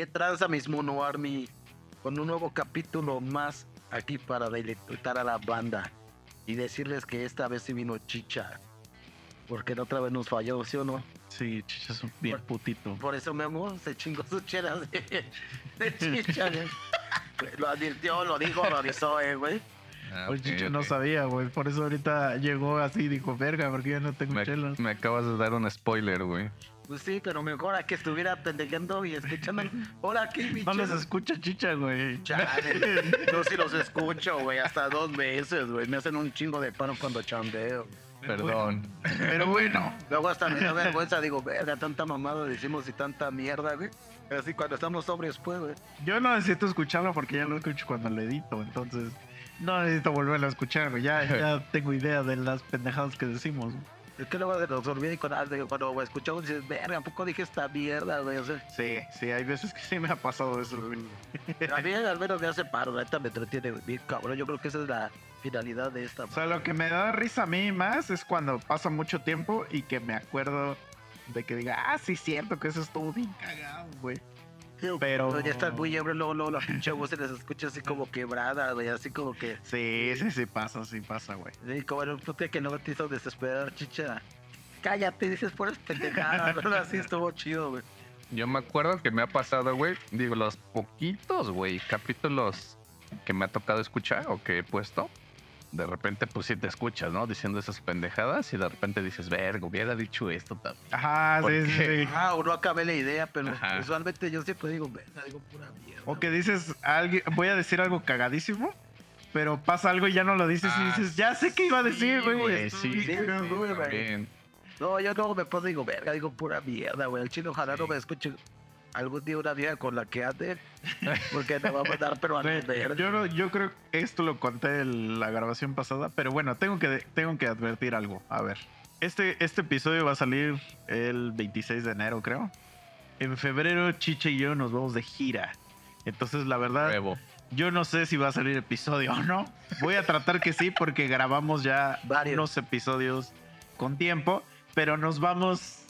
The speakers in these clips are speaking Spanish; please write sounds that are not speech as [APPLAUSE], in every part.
¿Qué tranza mis Mono Army? Con un nuevo capítulo más aquí para deleitar a la banda y decirles que esta vez sí vino Chicha. Porque la otra vez nos falló, ¿sí o no? Sí, chicha es un bien Por- putito. Por eso Memo se chingó su chela de, [LAUGHS] de Chicha. Lo advirtió, lo dijo, lo avisó, eh, güey. Ah, Oye, ok, chicha no ok. sabía, güey. Por eso ahorita llegó así y dijo, verga, porque ya no tengo Me, chelas. me acabas de dar un spoiler, güey. Pues sí, pero mejor a que estuviera pendejando y escuchando. [LAUGHS] Hola, aquí mi No les chela. escucha chicha, güey. Chale. [LAUGHS] Yo sí los escucho, güey, hasta dos veces, güey. Me hacen un chingo de paro cuando chambeo. Perdón. Pero bueno. Luego hasta me da vergüenza, digo, verga, tanta mamada decimos y tanta mierda, güey. Así cuando estamos sobrios, pues, güey. Yo no necesito escucharlo porque ya lo escucho cuando lo edito, entonces no necesito volverlo a escuchar, güey. Ya, ya [LAUGHS] tengo idea de las pendejadas que decimos. Es que luego nos olvida y cuando, cuando escuchamos dices, verga, ¿a poco dije esta mierda, güey? O sea, Sí, sí, hay veces que sí me ha pasado eso, güey. a mí al menos me hace paro, neta me entretiene, güey. Bien cabrón, yo creo que esa es la finalidad de esta. O sea, lo que me da risa a mí más es cuando pasa mucho tiempo y que me acuerdo de que diga, ah, sí, cierto que eso estuvo bien cagado, güey. Pero- ya están muy ebrio, luego, luego la pinche voz se les escucha así como quebrada, güey, así como que... Sí, sí, sí pasa, sí pasa, güey. Sí, como en un puto que no te hizo desesperar, chicha. Cállate, dices puras pendejadas, [LAUGHS] pero así estuvo chido, güey. Yo me acuerdo que me ha pasado, güey. Digo, los poquitos, güey, capítulos que me ha tocado escuchar o que he puesto. De repente, pues sí te escuchas, ¿no? Diciendo esas pendejadas y de repente dices, verga, hubiera dicho esto también. Ajá, ¿Por sí, sí. Ah, o no acabé la idea, pero Ajá. usualmente yo siempre digo, verga, digo pura mierda. O que dices, alguien, voy a decir algo cagadísimo, pero pasa algo y ya no lo dices y Ah, dices, ya sé qué iba a decir, sí, güey. sí, sí. No, yo luego me pongo digo, verga, digo pura mierda, güey. El chino ojalá no me escuche algún día una vieja con la que ande, [LAUGHS] porque me va a mandar, pero. Yo, no- yo creo que esto lo conté en la grabación pasada, pero bueno, tengo que, tengo que advertir algo. A ver, este, este episodio va a salir el 26 de enero, creo. En febrero, Chiche y yo nos vamos de gira. Entonces, la verdad, Huevo. yo no sé si va a salir episodio o no. Voy a tratar que sí, porque grabamos ya Varios. unos episodios con tiempo, pero nos vamos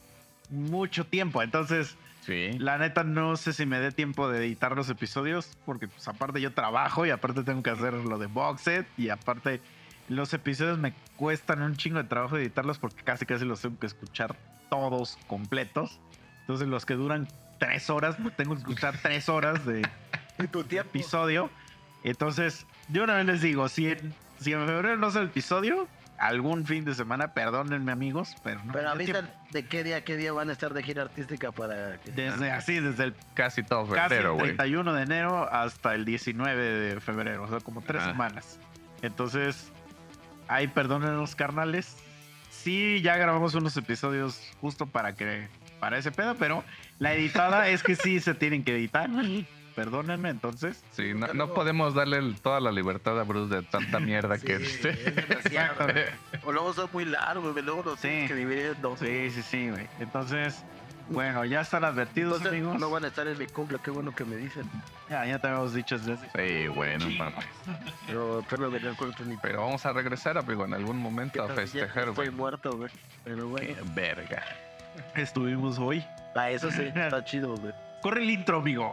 mucho tiempo. Entonces, Sí. la neta no sé si me dé tiempo de editar los episodios, porque pues aparte yo trabajo y aparte tengo que hacer lo de box set y aparte los episodios me cuestan un chingo de trabajo editarlos porque casi casi los tengo que escuchar todos completos. Entonces los que duran tres horas, pues tengo que escuchar [LAUGHS] tres horas de tu episodio. Entonces, yo una vez les digo, si en, si en febrero no es el episodio, algún fin de semana, perdónenme amigos, pero no. Pero avisan de qué día, qué día van a estar de gira artística para que... Desde así, desde el Casi todo casi febrero, el güey. 31 de enero hasta el 19 de febrero, o sea, como tres semanas. Entonces, ahí perdónenos, carnales. Sí, ya grabamos unos episodios justo para que para ese pedo, pero la editada es que sí se tienen que editar. [LAUGHS] Perdónenme, entonces. Sí, no, no podemos darle el- toda la libertad a Bruce de tanta [LAUGHS] mierda Sí, que es demasiado. [LAUGHS] o luego son muy largos, güey, luego los Sí. tienes que dividir en dos. Sí, sí, sí, güey. Entonces, bueno, ya están advertidos, Entonces, amigos. no van a estar en mi cumple, qué bueno que me dicen. Ya, ya te habíamos dicho desde Sí, bueno, mames. Pero, pero vamos a regresar, amigo, en algún momento a festejar, Estoy güey. muerto, güey. Pero Qué bueno. verga. Estuvimos hoy. Ah, eso sí, está [LAUGHS] chido, güey. Corre el intro, amigo.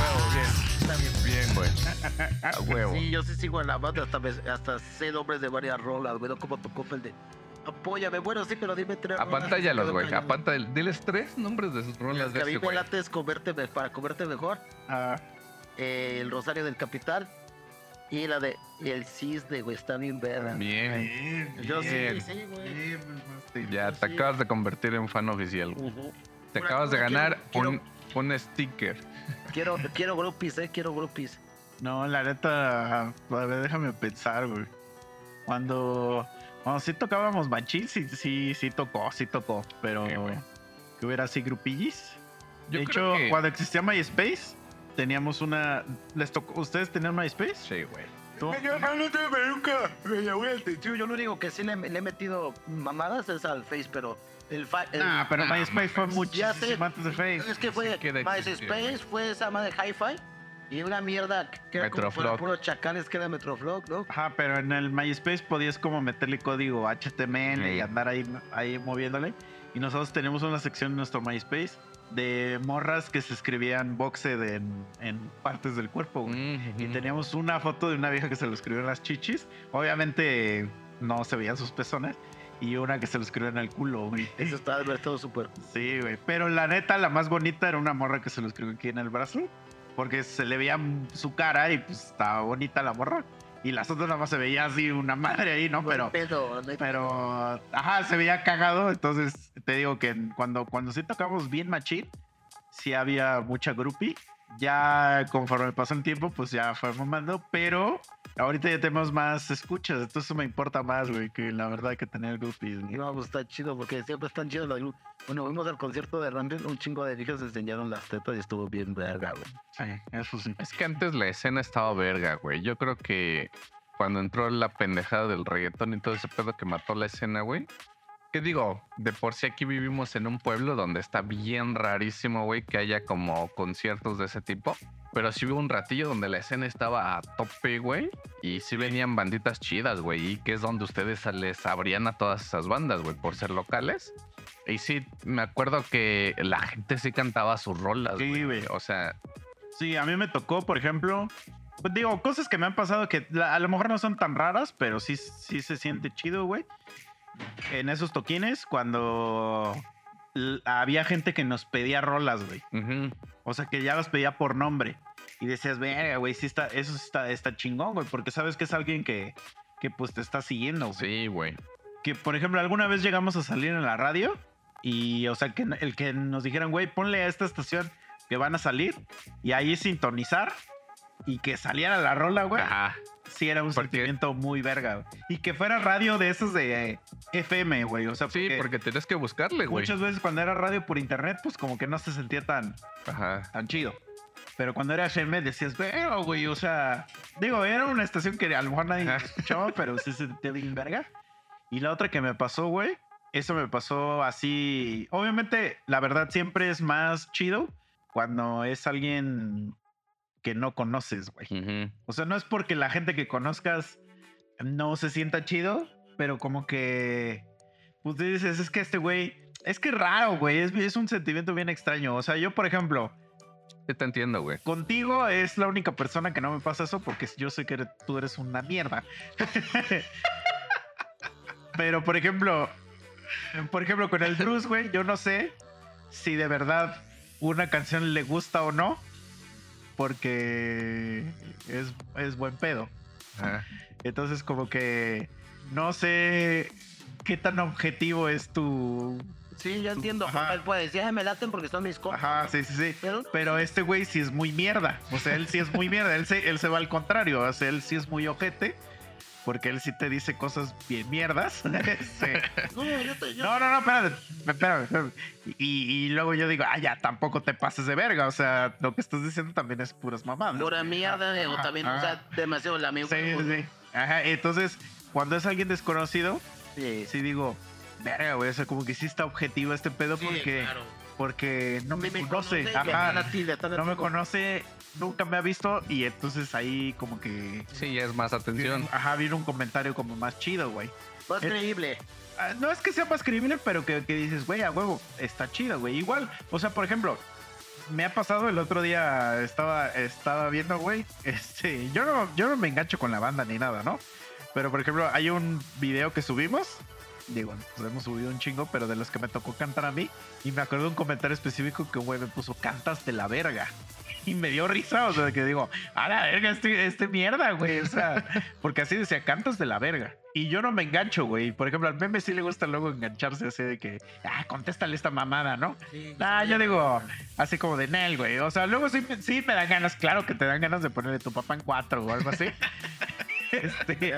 Bien. Bien, güey. A huevo. Sí, yo sí sigo en la banda, hasta, me- hasta sé nombres de varias rolas, güey, no como tocó el de Apóyame, bueno, sí, pero dime tres. Apantállalos, güey. cañón. Apanta, diles tres nombres de sus rolas de a mí ese, me güey. late es comerte, me- para comerte mejor, Ah, eh, el Rosario del Capital y la de El Cisne, güey, está bien verga. Bien. Yo sí, bien. sí, güey. Ya te Sí. acabas de convertir en fan oficial. Te acabas de ganar quiero- un, un sticker. Quiero, quiero groupies, eh, quiero groupies. No, la neta, a ver, déjame pensar, güey. Cuando, cuando sí tocábamos machín, sí, sí, sí tocó, sí tocó. Pero Ok, güey. que hubiera así grupillis, Yo de creo hecho, que- cuando existía MySpace, teníamos una. ¿Les tocó? ¿Ustedes tenían MySpace? Sí, güey. ¿Tú? Yo no nunca. Yo lo único que sí le, le he metido mamadas es al Face, pero el, fa- el- Nah, pero Ah, MySpace fue mames. Ya sé. muchísimo antes de Face. es que fue MySpace, fue esa madre de Hi-Fi y una mierda que era como fuera Metroflog. puro chacales que era Metroflog, ¿no? Ajá, pero en el MySpace podías como meterle código HTML y Sí. andar ahí, ahí moviéndole. Y nosotros tenemos una sección en nuestro MySpace de morras que se escribían boxed en, en partes del cuerpo. güey. Y Ujú. teníamos una foto de una vieja que se lo escribió en las chichis. Obviamente no se veían sus pezones. Y una que se lo escribió en el culo, güey. Eso ver todo súper. Sí, güey. Pero la neta, la más bonita era una morra que se lo escribió aquí en el brazo. Porque se le veía su cara y pues estaba bonita la morra. Y las otras nada más se veía así una madre ahí, ¿no? Pero, Pero, no pero, ajá, se veía cagado. Entonces te digo que cuando, cuando sí tocamos bien machín, sí había mucha groupie. Ya conforme pasó el tiempo, pues ya fue mamando. Pero ahorita ya tenemos más escuchas. Entonces eso me importa más, güey, que la verdad que tener groupies. güey. No, pues está chido porque siempre están chidos los grupos. Bueno, fuimos al concierto de Randall, un chingo de viejas enseñaron las tetas y estuvo bien verga, güey. Sí, eso sí. Es que antes la escena estaba verga, güey. Yo creo que cuando entró la pendejada del reggaetón y todo ese pedo que mató la escena, güey. ¿Qué digo? De por sí aquí vivimos en un pueblo donde está bien rarísimo, güey, que haya como conciertos de ese tipo. Pero sí hubo un ratillo donde la escena estaba a tope, güey. Y sí venían banditas chidas, güey. Y que es donde ustedes les abrían a todas esas bandas, güey, por ser locales. Y sí, me acuerdo que la gente sí cantaba sus rolas, Sí, güey. O sea, Sí, a mí me tocó, por ejemplo, pues digo, cosas que me han pasado que a lo mejor no son tan raras, pero sí, sí se siente chido, güey. En esos toquines, cuando había gente que nos pedía rolas, güey. ujú. O sea, que ya las pedía por nombre. Y decías, verga, güey, sí está, eso está, está chingón, güey, porque sabes que es alguien que, que pues te está siguiendo, güey. sí, güey. Que, por ejemplo, alguna vez llegamos a salir en la radio y, o sea, que el que nos dijeran, güey, ponle a esta estación que van a salir y ahí sintonizar y que saliera la rola, güey. Ajá. Sí, era un Porque- sentimiento muy verga, güey. Y que fuera radio de esos de eh, FM, güey. O sea, Sí, porque tenías que buscarle, güey. muchas veces cuando era radio por internet, pues como que no se sentía tan, Ajá. tan chido. Pero cuando era FM decías, pero, güey, o sea, digo, era una estación que a lo mejor nadie escuchaba, pero sí se sentía bien verga. Y la otra que me pasó, güey, eso me pasó así. Obviamente, la verdad siempre es más chido cuando es alguien que no conoces, güey. O sea, no es porque la gente que conozcas no se sienta chido, pero como que, pues dices, es que este güey, es que raro, güey, es, es un sentimiento bien extraño. O sea, yo, por ejemplo, te entiendo, güey. contigo es la única persona que no me pasa eso porque yo sé que tú eres una mierda. [LAUGHS] pero, por ejemplo, por ejemplo, con el Bruce, güey, yo no sé si de verdad una canción le gusta o no, porque es, es buen pedo. Ajá. Entonces, como que no sé qué tan objetivo es tu. Sí, yo entiendo. Ajá. Él puede decir, "Ay, me laten porque son mis compas. Ajá, sí, sí, sí. Pero, Pero este güey sí es muy mierda. O sea, él sí es muy mierda. Él se, él se va al contrario. O sea, él sí es muy ojete. Porque él sí te dice cosas bien mierdas. [LAUGHS] Sí. [LAUGHS] no, yo te- yo- No, no, no, espérate. Espérame, espérame. Y, y luego yo digo, ah, ya, tampoco te pases de verga. O sea, lo que estás diciendo también es puras mamadas. Pura mierda, o también, o sea, demasiado la amigo. Sí, sí, sí. Ajá, entonces, cuando es alguien desconocido, Sí, sí digo, verga, güey, o sea, como que sí está objetivo este pedo sí, porque, claro. porque no me, Me conoce, conoce, ajá, no me conoce, nunca me ha visto y entonces ahí como que, Sí, ya es más atención. ajá, viene un comentario como más chido, güey. Más Eh, creíble. Ah, No es que sea más creíble, pero que, que dices, güey, a huevo, está chido, güey. Igual, o sea, por ejemplo, me ha pasado el otro día, estaba, estaba viendo, güey, [LAUGHS] este, yo no, yo no me engancho con la banda ni nada, ¿no? Pero, por ejemplo, hay un video que subimos, digo, pues hemos subido un chingo, pero de los que me tocó cantar a mí, y me acuerdo de un comentario específico que un güey me puso, cantas de la verga. [LAUGHS] Y me dio risa, o sea, que digo, a la verga, este, este mierda, güey. O sea, porque así decía, cantas de la verga. Y yo no me engancho, güey. Por ejemplo, al meme sí le gusta luego engancharse así de que, ah, contéstale esta mamada, ¿no? Sí, Ah, yo digo, así como de Nel, güey. O sea, luego sí, sí me dan ganas, claro que te dan ganas de ponerle tu papá en cuatro o algo así. [LAUGHS] Este,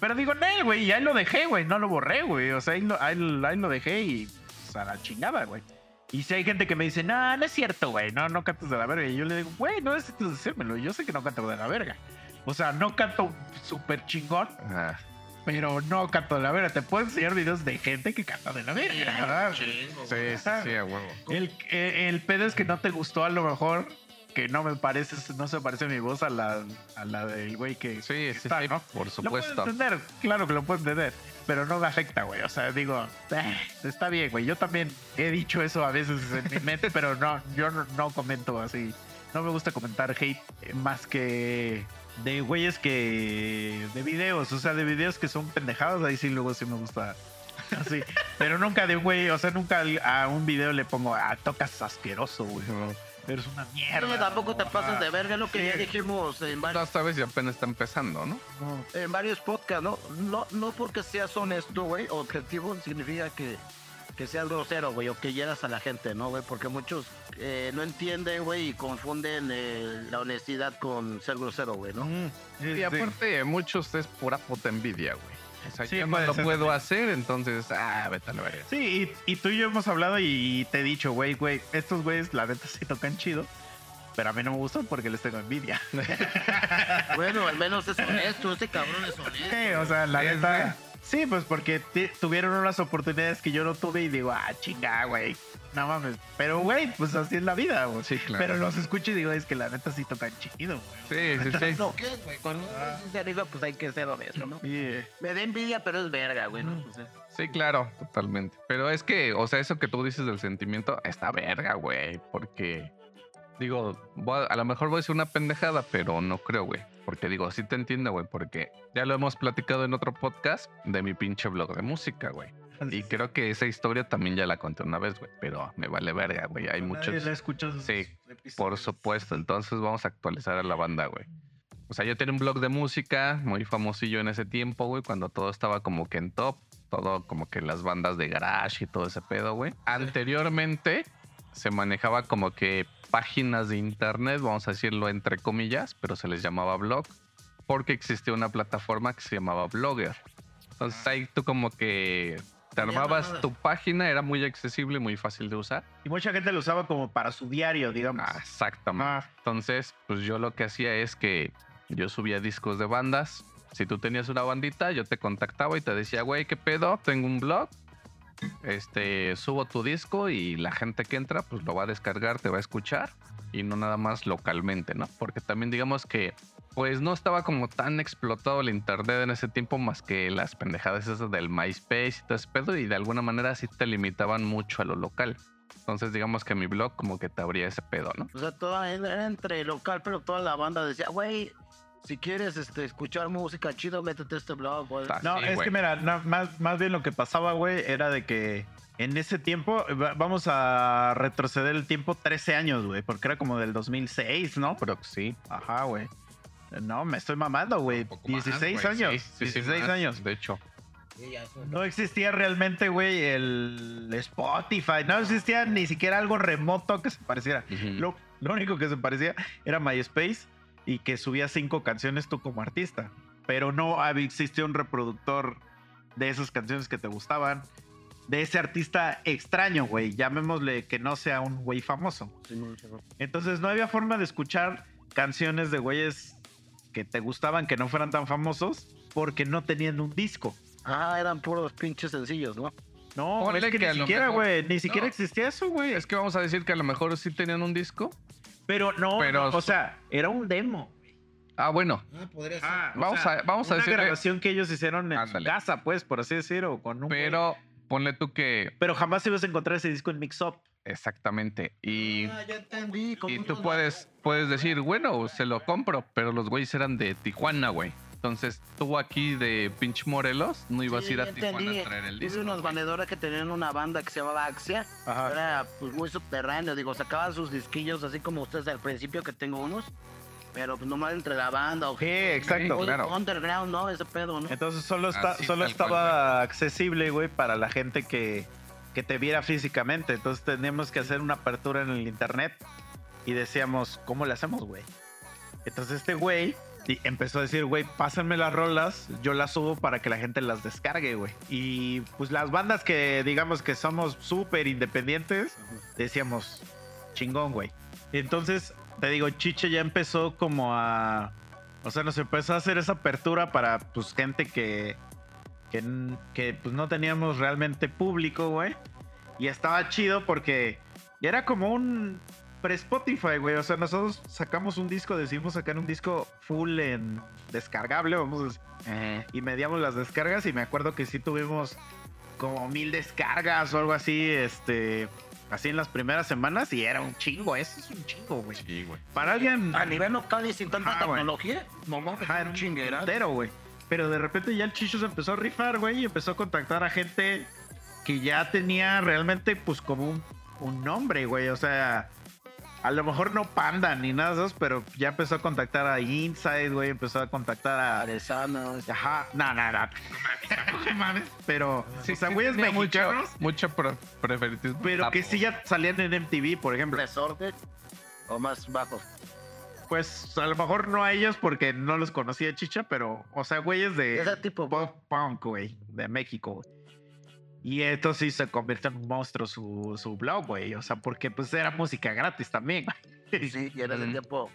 pero digo, Nel, güey, y ahí lo dejé, güey. No lo borré, güey. O sea, ahí lo, ahí, ahí lo dejé y pues, a la chingada, güey. Y si hay gente que me dice, no, no es cierto, güey, no, no cantas de la verga. Y yo le digo, güey, no necesitas decírmelo, yo sé que no canto de la verga. O sea, no canto súper chingón, Ah, pero no canto de la verga. Te puedo enseñar videos de gente que canta de la verga. ¿verdad? sí, sí, sí, a huevo. El, eh, el pedo es que no te gustó a lo mejor, que no me parece, no se parece mi voz a la, a la del güey que Sí, sí, está, sí, ¿no? por Lo supuesto. puedo entender, claro que lo puedo entender, pero no me afecta, güey. O sea, digo, "Eh, está bien, güey. Yo también he dicho eso a veces en mi mente, [LAUGHS] pero no, yo no, comento así. No me gusta comentar hate eh, más que de güeyes que. de videos, o sea, de videos que son pendejados, ahí sí luego sí me gusta. [LAUGHS] Así, pero nunca de güey, o sea, nunca a un video le pongo, ah, tocas asqueroso, güey. Eres una mierda. Oye, tampoco te pasas ah, de verga, lo que ya dijimos en No varios, sabes y apenas está empezando, ¿no? no. en varios podcasts, ¿no? No, no porque seas honesto, güey, objetivo significa que, que seas grosero, güey, o que hieras a la gente, ¿no, güey? Porque muchos eh, no entienden, güey, y confunden eh, la honestidad con ser grosero, güey, ¿no? Mm, sí, Y sí. aparte, muchos es pura puta envidia, güey. O sea, Sí, yo no lo ser puedo hacer, entonces, ah, vete a la verga. Sí, y, y tú y yo hemos hablado y te he dicho, güey, güey, estos güeyes la neta sí tocan chido, pero a mí no me gustan porque les tengo envidia. [LAUGHS] Bueno, al menos es honesto, este cabrón es honesto. Sí, o sea, la neta. Sí, pues porque tuvieron unas oportunidades que yo no tuve y digo, ah, chinga, güey. No mames. Pero, güey, pues así es la vida, güey. Sí, claro. Pero los escucho y digo, es que la neta sí tocan chido, güey. Sí, sí, sí. No, ¿qué, güey? Cuando uno es de arriba, pues hay que ser honesto, ¿no? Y, eh, Me da envidia, pero es verga, güey, ¿no? O sea, Sí, claro, totalmente. Pero es que, o sea, eso que tú dices del sentimiento está verga, güey. Porque, digo, a lo mejor voy a decir una pendejada, pero no creo, güey. Porque digo, sí te entiendo, güey. Porque ya lo hemos platicado en otro podcast de mi pinche blog de música, güey. [LAUGHS] Y creo que esa historia también ya la conté una vez, güey. Pero me vale verga, güey. Hay nadie muchos. la Sí, episodios. Por supuesto, entonces vamos a actualizar a la banda, güey. O sea, yo tenía un blog de música muy famosillo en ese tiempo, güey, cuando todo estaba como que en top, todo como que las bandas de garage y todo ese pedo, güey. Anteriormente se manejaba como que páginas de internet, vamos a decirlo entre comillas, pero se les llamaba blog, porque existía una plataforma que se llamaba Blogger. Entonces ahí tú como que te armabas tu página, era muy accesible, muy fácil de usar. Y mucha gente lo usaba como para su diario, digamos. Ah, exactamente. Ah, Entonces, pues yo lo que hacía es que yo subía discos de bandas. Si tú tenías una bandita, yo te contactaba y te decía, güey, ¿qué pedo? Tengo un blog. Este, subo tu disco y la gente que entra, pues lo va a descargar, te va a escuchar. Y no nada más localmente, ¿no? Porque también digamos que, pues no estaba como tan explotado el internet en ese tiempo más que las pendejadas esas del MySpace y todo ese pedo. Y de alguna manera sí te limitaban mucho a lo local. Entonces digamos que mi blog como que te abría ese pedo, ¿no? O sea, toda era entre local, pero toda la banda decía, güey, si quieres este, escuchar música chido, métete a este blog, güey. Ah, No, sí, es güey. que mira, no, más, más bien lo que pasaba, güey, era de que en ese tiempo, va- vamos a retroceder el tiempo 13 años, güey, porque era como del 2006, ¿no? Pero sí. Ajá, güey. No, me estoy mamando, güey. Un poco más, 16 güey. años. Sí, sí, sí, 16 más, años. De hecho. No existía realmente, güey, el Spotify. No existía ni siquiera algo remoto que se pareciera. Lo, lo único que se parecía era MySpace y que subía cinco canciones tú como artista. Pero no había- existía un reproductor de esas canciones que te gustaban. De ese artista extraño, güey. Llamémosle que no sea un güey famoso. Entonces no había forma de escuchar canciones de güeyes que te gustaban que no fueran tan famosos porque no tenían un disco. Ah, eran puros pinches sencillos, ¿no? No, Ponle es que, ni siquiera, güey. Ni siquiera No. existía eso, güey. Es que vamos a decir que a lo mejor sí tenían un disco. Pero no, Pero- o sea, era un demo. Ah, bueno. Ah, podría Ah, o Vamos sea, a- vamos a una decirle- grabación que ellos hicieron en Ándale. su casa, pues, por así decir, o con un. Pero ponle tú que. Pero jamás ibas a encontrar ese disco en Mix Up. Exactamente. Y, Ah, ya entendí. con y tú puedes, puedes decir, bueno, se lo compro, pero los güeyes eran de Tijuana, güey. Entonces tú aquí de pinche Morelos no ibas Sí, a ir a Tijuana entendí. a traer el Tuve disco. unos vendedores que tenían una banda que se llamaba Axia. Ajá. Era pues muy subterráneo, digo, sacaban sus disquillos así como ustedes al principio que tengo unos. Pero pues nomás entre la banda o Sí, exacto. o- claro. underground, ¿no? Ese pedo, ¿no? Entonces solo, está, Así, solo cual, estaba accesible, güey, para la gente que, que te viera físicamente. Entonces teníamos que hacer una apertura en el internet y decíamos, ¿cómo le hacemos, güey? Entonces este güey empezó a decir, güey, pásenme las rolas, yo las subo para que la gente las descargue, güey. Y pues las bandas que digamos que somos súper independientes, decíamos, chingón, güey. Entonces, te digo, Chiche ya empezó como a... O sea, nos empezó a hacer esa apertura para pues gente que, que, pues no teníamos realmente público, güey. Y estaba chido porque era como un pre-Spotify, güey. O sea, nosotros sacamos un disco, decidimos sacar un disco full en descargable, vamos a decir. Eh, Y mediamos las descargas y me acuerdo que sí tuvimos como mil descargas o algo así, este... Así en las primeras semanas y era un chingo, eso es un chingo, güey. sí, güey. Para alguien A nivel local y sin tanta tecnología, no era era un chinguera. güey. Pero de repente ya el Chicho se empezó a rifar, güey, y empezó a contactar a gente que ya tenía realmente, pues, como un, un nombre, güey. O sea, a lo mejor no Panda ni nada de eso, pero ya empezó a contactar a Inside, güey, empezó a contactar a... Aresanos. Ajá, no, no, no. No mames. [LAUGHS] Pero, Sí, o sea, sí güeyes mucho, mexicanos, mucho preferitismo. pero que sí ya salían en MTV, por ejemplo. Resorte o más bajo. Pues a lo mejor no a ellos porque no los conocía Chicha, pero, o sea, güeyes de Ese tipo, pop punk, güey, de México. güey. Y esto sí se convirtió en un monstruo su, su blog, güey. O sea, porque pues era música gratis también. güey. sí, y ese Mm. tiempo.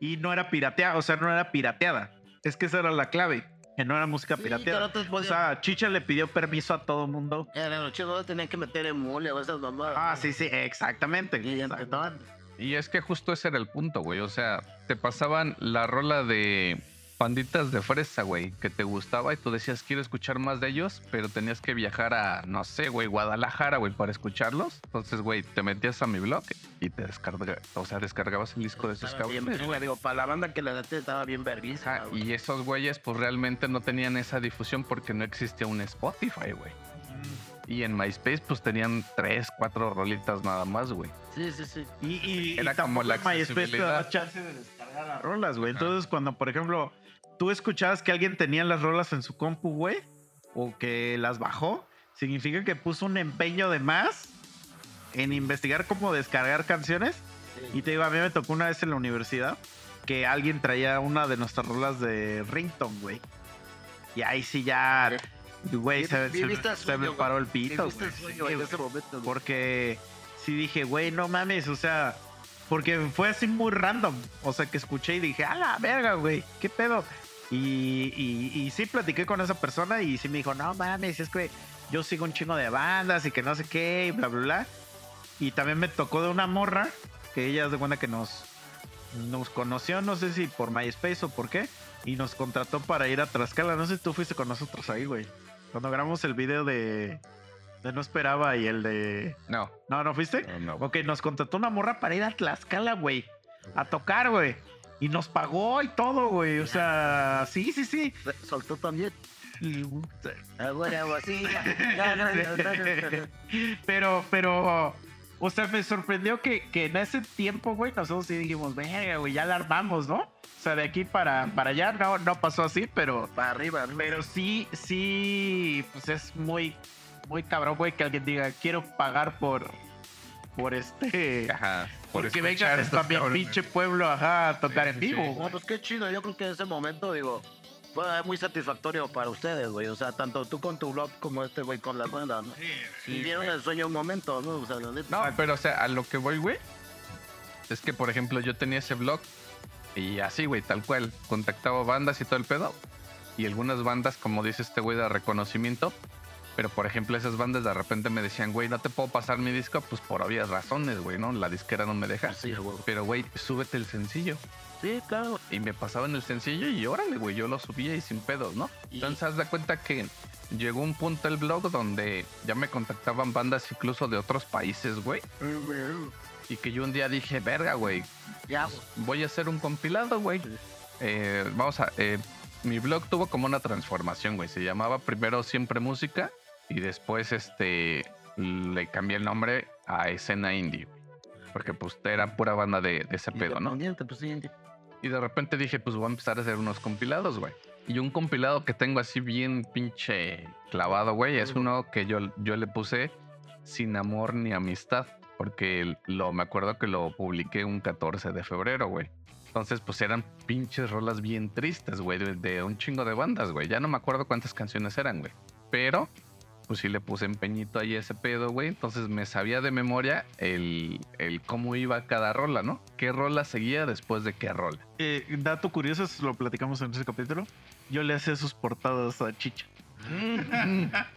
Y no era pirateada, o sea, no era pirateada. Es que esa era la clave, que no era música Sí, pirateada. O sea, Chicha le pidió permiso a todo mundo. En los chicos tenían que meter en mole o esas mamadas. Ah, sí, sí, exactamente. Y Exacto. Y es que justo ese era el punto, güey. O sea, te pasaban la rola de panditas de fresa, güey, que te gustaba y tú decías, quiero escuchar más de ellos, pero tenías que viajar a, no sé, güey, Guadalajara, güey, para escucharlos. Entonces, güey, te metías a mi blog y te descarga, o sea, descargabas el disco de esos cabrones. güey, digo, para la banda que la neta estaba bien verguiza. Ajá, y esos güeyes, pues realmente no tenían esa difusión porque no existía un Spotify, güey. Y en MySpace, pues tenían tres, cuatro rolitas nada más, güey. Sí, sí, sí. Y, y, Era y como la MySpace te daba accesibilidad. chance de descargar las rolas, güey. Entonces, cuando, por ejemplo, tú escuchabas que alguien tenía las rolas en su compu, güey, o que las bajó, significa que puso un empeño de más en investigar cómo descargar canciones. Y te digo, a mí me tocó una vez en la universidad que alguien traía una de nuestras rolas de Ringtone, güey. Y ahí sí ya, güey, se, me paró el pito. Güey. sueño Sí, en güey. ese momento. Porque sí dije, güey, no mames, o sea, porque fue así muy random. O sea, que escuché y dije, a la verga, güey, qué pedo. Y, y, y sí platiqué con esa persona y sí me dijo, no mames, es que yo sigo un chingo de bandas y que no sé qué, y bla, bla, bla. Y también me tocó de una morra que ella es de cuenta que nos, nos conoció, no sé si por MySpace o por qué, y nos contrató para ir a Tlaxcala. No sé si tú fuiste con nosotros ahí, güey. Cuando grabamos el video de, de No Esperaba y el de... No, No, ¿no fuiste? no, no. Ok, nos contrató una morra para ir a Tlaxcala, güey. A tocar, güey. Y nos pagó y todo, güey. O sea, sí, sí, sí. Soltó también. Ah, ya, ya. [LAUGHS] Pero, pero, o sea, me sorprendió que, que en ese tiempo, güey, nosotros sí dijimos, verga, güey, ya la armamos, ¿no? O sea, de aquí para, para allá no, no pasó así, pero, Para arriba, arriba. pero sí, sí, pues es muy, muy cabrón, güey, que alguien diga, quiero pagar por, por este, Ajá. por porque mi cabrones. pinche pueblo, ajá, a tocar Sí, en vivo. sí. No, pues qué chido. Yo creo que en ese momento, digo, fue muy satisfactorio para ustedes, güey. O sea, tanto tú con tu blog como este güey con la banda, ¿no? Vivieron el sueño un momento, ¿no? O sea, la neta. No, pero o sea, a lo que voy, güey, es que, por ejemplo, yo tenía ese blog y así, güey, tal cual, contactaba bandas y todo el pedo. Y algunas bandas, como dice este güey, de reconocimiento. Pero, por ejemplo, esas bandas de repente me decían, güey, no te puedo pasar mi disco, pues por obvias razones, güey, ¿no? La disquera no me deja. Sí, güey. Pero, güey, súbete el sencillo. Sí, claro. Y me pasaban el sencillo y órale, güey, yo lo subía y sin pedos, ¿no? Y- Entonces, haz de cuenta que llegó un punto el blog donde ya me contactaban bandas incluso de otros países, güey. Y que yo un día dije, verga, güey, Ya, voy a hacer un compilado, güey. Eh, vamos a... eh, mi blog tuvo como una transformación, güey. Se llamaba primero Siempre Música y después este le cambié el nombre a Escena Indie. Porque pues era pura banda de, de ese pedo, ¿no? Pues sí. Y de repente dije, pues voy a empezar a hacer unos compilados, güey. Y un compilado que tengo así bien pinche clavado, güey, es uno que yo, yo le puse sin amor ni amistad. porque lo, me acuerdo que lo publiqué un 14 de febrero, güey. Entonces, pues eran pinches rolas bien tristes, güey, de, de un chingo de bandas, güey. Ya no me acuerdo cuántas canciones eran, güey. Pero, pues sí le puse empeñito ahí a ese pedo, güey. Entonces me sabía de memoria el, el cómo iba cada rola, ¿no? ¿Qué rola seguía después de qué rola? Eh, dato curioso, eso lo platicamos en ese capítulo. Yo le hacía sus portadas a Chicha. [LAUGHS]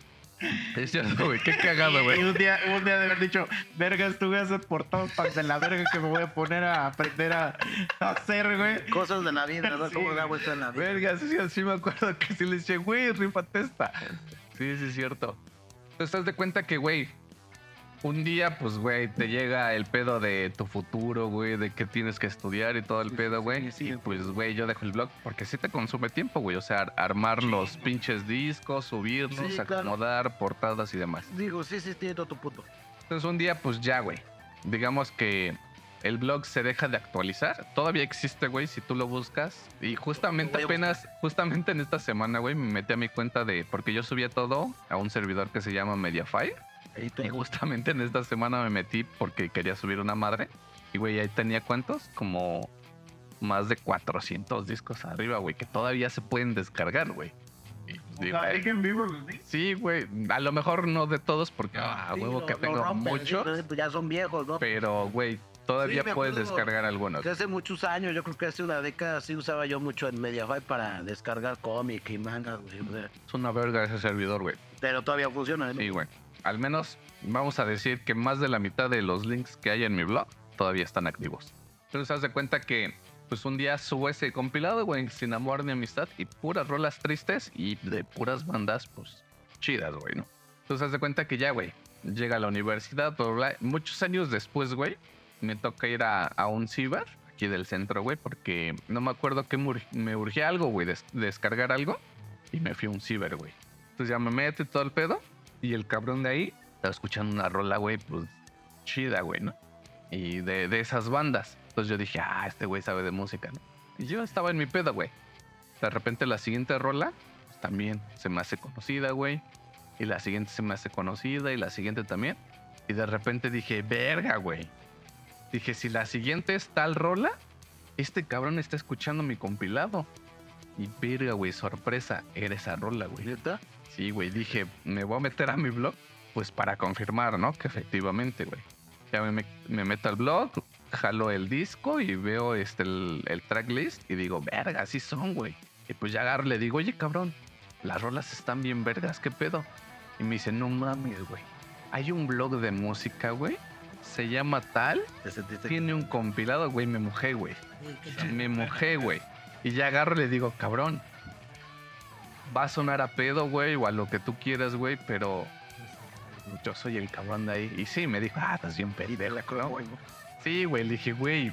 Es cierto, güey. Qué cagado, güey. un día, un día de haber dicho, vergas, tú voy a hacer portadas para de la verga que me voy a poner a aprender a, a hacer, güey. Cosas de la vida, ¿no? Sí, ¿Cómo vuelta en la vida? Verga, sí, sí me acuerdo que sí le dije, güey, rífate esta. Sí, sí, es cierto. Entonces, te das de cuenta que, güey, un día, pues, güey, te llega el pedo de tu futuro, güey, de que tienes que estudiar y todo el Sí, pedo, güey. sí, y pues, güey, yo dejo el blog porque sí te consume tiempo, güey. O sea, ar- armar los pinches discos, subirlos, claro. acomodar portadas y demás. Digo, sí, sí, entiendo tu punto. Entonces un día, pues ya, güey. Digamos que el blog se deja de actualizar. Todavía existe, güey, si tú lo buscas. Y justamente apenas, justamente en esta semana, güey, me metí a mi cuenta de... Porque yo subía todo a un servidor que se llama Mediafire. Y te justamente en esta semana me metí porque quería subir una madre. Y, güey, ahí tenía cuántos? Como más de 400 discos arriba, güey, que todavía se pueden descargar, güey. Digo, Ah, eh. Sí, güey. A lo mejor no de todos porque ah, a Sí, huevo que tengo rompen, muchos. pues ya son viejos, ¿no? Pero, güey, todavía Sí, puedes descargar algunos. Que hace muchos años, yo creo que hace una década, sí usaba yo mucho en Mediafire para descargar cómic y mangas, Es una verga ese servidor, güey. Pero todavía funciona, ¿no? Sí, güey. Al menos vamos a decir que más de la mitad de los links que hay en mi blog todavía están activos. Entonces, haz de cuenta que, pues un día subo ese compilado, güey, sin amor ni amistad y puras rolas tristes y de puras bandas, pues chidas, güey, ¿no? Entonces, haz de cuenta que ya, güey, llega a la universidad, bla, bla. Muchos años después, güey, me toca ir a, a un ciber aquí del centro, güey, porque no me acuerdo que me, ur- me urgía algo, güey, des- descargar algo y me fui a un ciber, güey. Entonces ya me meto y todo el pedo y el cabrón de ahí estaba escuchando una rola, güey, pues chida, güey, ¿no? Y de, de esas bandas. Entonces yo dije, ah, este güey sabe de música, ¿no? Y yo estaba en mi pedo, güey. De repente la siguiente rola pues, también se me hace conocida, güey. Y la siguiente se me hace conocida y la siguiente también. Y de repente dije, verga, güey. Dije, si la siguiente es tal rola, este cabrón está escuchando mi compilado. Y verga, güey, sorpresa, era esa rola, güey. ¿Neta? Sí, güey, dije, me voy a meter a mi blog, pues para confirmar, ¿no? Que efectivamente, güey. Ya me, me- me meto al blog, jalo el disco y veo este, el, el tracklist y digo, verga, así son, güey. Y pues ya agarro, le digo, oye, cabrón, las rolas están bien vergas, ¿qué pedo? Y me dice, no mames, güey. Hay un blog de música, güey. Se llama tal, ¿Te sentiste? tiene un compilado, güey, me mojé, güey. Me mojé, güey. Y ya agarro y le digo, cabrón, va a sonar a pedo, güey, o a lo que tú quieras, güey, pero yo soy el cabrón de ahí. Y sí, me dijo, ah, estás bien pendejo, ¿no, güey? Sí, güey, le dije, güey,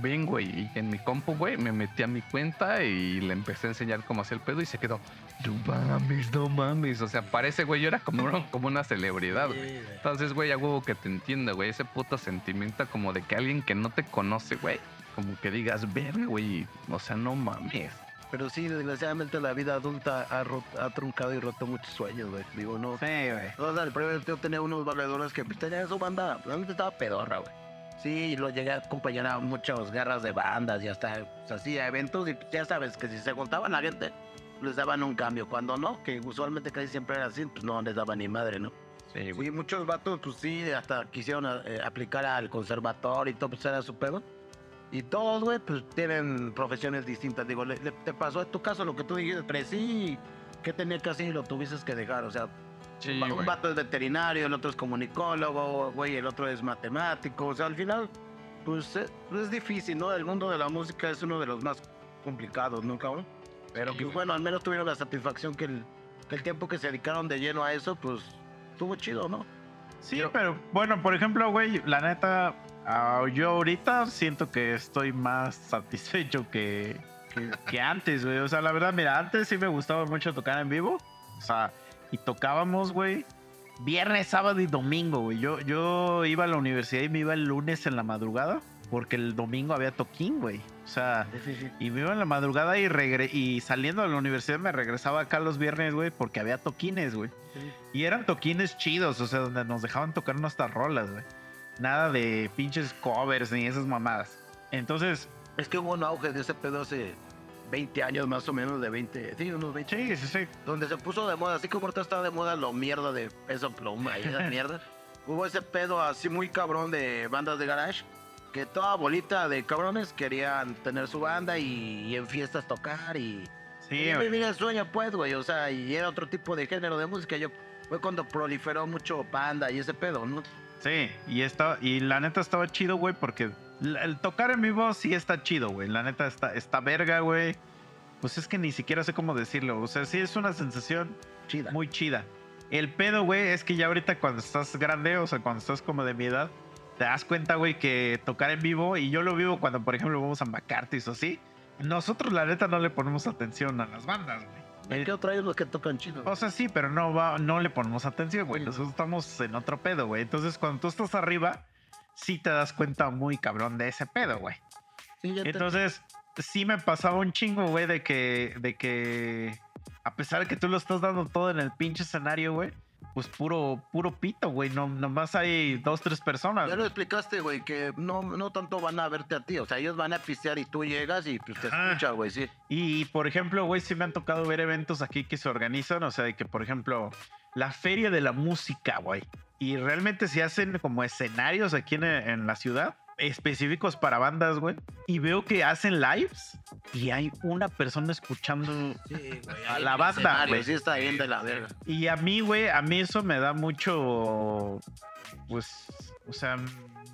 ven, güey. Y en mi compu, güey, me metí a mi cuenta y le empecé a enseñar cómo hacer el pedo y se quedó, no mames, no mames. O sea, parece, güey, yo era como, una- como una celebridad, güey. Entonces, güey, a huevo que te entienda, güey. Ese puto sentimiento como de que alguien que no te conoce, güey. Como que digas, verga, güey. O sea, no mames. Pero sí, desgraciadamente la vida adulta ha, truncado y roto muchos sueños, güey. Digo, no. Sí, güey. O sea, el primer yo tenía unos valedores que pues, tenían su banda, realmente estaba pedorra, güey. Sí, y lo llegué a acompañar a muchas guerras de bandas y hasta pues, así a eventos y pues, ya sabes que si se juntaban la gente, les daban un cambio. Cuando no, que usualmente casi siempre era así, pues no les daban ni madre, ¿no? Sí, Sí, muchos vatos, pues sí, hasta quisieron eh, aplicar al conservatorio y todo, pues era su pedo. Y todos, güey, pues tienen profesiones distintas. Digo, le- le- te pasó en tu caso lo que tú dijiste, crecí, ¿qué tenía que hacer y lo tuviste que dejar? O sea, Sí, un güey. vato es veterinario, el otro es comunicólogo, güey, el otro es matemático. O sea, al final, pues es, es difícil, ¿no? El mundo de la música es uno de los más complicados, ¿no, cabrón? Pero Sí, pues güey. bueno, al menos tuvieron la satisfacción que el, que el tiempo que se dedicaron de lleno a eso, pues estuvo chido, ¿no? Sí, pero bueno, por ejemplo, güey, la neta, ah, yo ahorita siento que estoy más satisfecho que, que, que antes, güey. O sea, la verdad, mira, antes sí me gustaba mucho tocar en vivo. O sea, y tocábamos, güey, viernes, sábado y domingo, güey. Yo, yo iba a la universidad y me iba el lunes en la madrugada porque el domingo había toquín, güey. O sea, y me iba en la madrugada y, regre y saliendo de la universidad me regresaba acá los viernes, güey, porque había toquines, güey. Y eran toquines chidos, o sea, donde nos dejaban tocar nuestras rolas, güey. Nada de pinches covers ni esas mamadas. Entonces, Es que hubo un auge de ese pedo hace 20 años más o menos, de 20, sí, unos 20 sí, sí, sí. donde se puso de moda, así como ahorita está de moda lo mierda de peso pluma y esa [LAUGHS] mierda. Hubo ese pedo así muy cabrón de bandas de garage, que toda bolita de cabrones querían tener su banda y, y en fiestas tocar y, Sí, y vivir el sueño pues, güey, o sea, y era otro tipo de género de música. Yo fue cuando proliferó mucho banda y ese pedo, ¿no? Sí, y, está, y la neta estaba chido, güey, porque el tocar en vivo sí está chido, güey. La neta está, está verga, güey. Pues es que ni siquiera sé cómo decirlo. O sea, sí es una sensación Chida. muy chida. El pedo, güey, es que ya ahorita cuando estás grande, o sea, cuando estás como de mi edad, te das cuenta, güey, que tocar en vivo, y yo lo vivo cuando, por ejemplo, vamos a McCarthy's o así, nosotros la neta no le ponemos atención a las bandas, güey. ¿Qué otro hay los que tocan chido? O sea, sí, pero no va, no le ponemos atención, güey. Nosotros estamos en otro pedo, güey. Entonces, cuando tú estás arriba, sí te das cuenta muy cabrón de ese pedo, güey. Sí, ya te- Entonces, sí me pasaba un chingo, güey, de que, de que a pesar de que tú lo estás dando todo en el pinche escenario, güey, pues puro, puro pito, güey. No, nomás hay dos, tres personas. Ya lo explicaste, güey, que no, no tanto van a verte a ti. O sea, ellos van a pistear y tú llegas y pues te escuchas, güey, sí. Y, por ejemplo, güey, sí me han tocado ver eventos aquí que se organizan, o sea, de que, por ejemplo, la Feria de la Música, güey. Y realmente se hacen como escenarios aquí en, en la ciudad, específicos para bandas, güey. Y veo que hacen lives y hay una persona escuchando. Sí, güey. A la banda, güey. Sí, está bien de la verga. Y a mí, güey, a mí eso me da mucho, pues, o sea,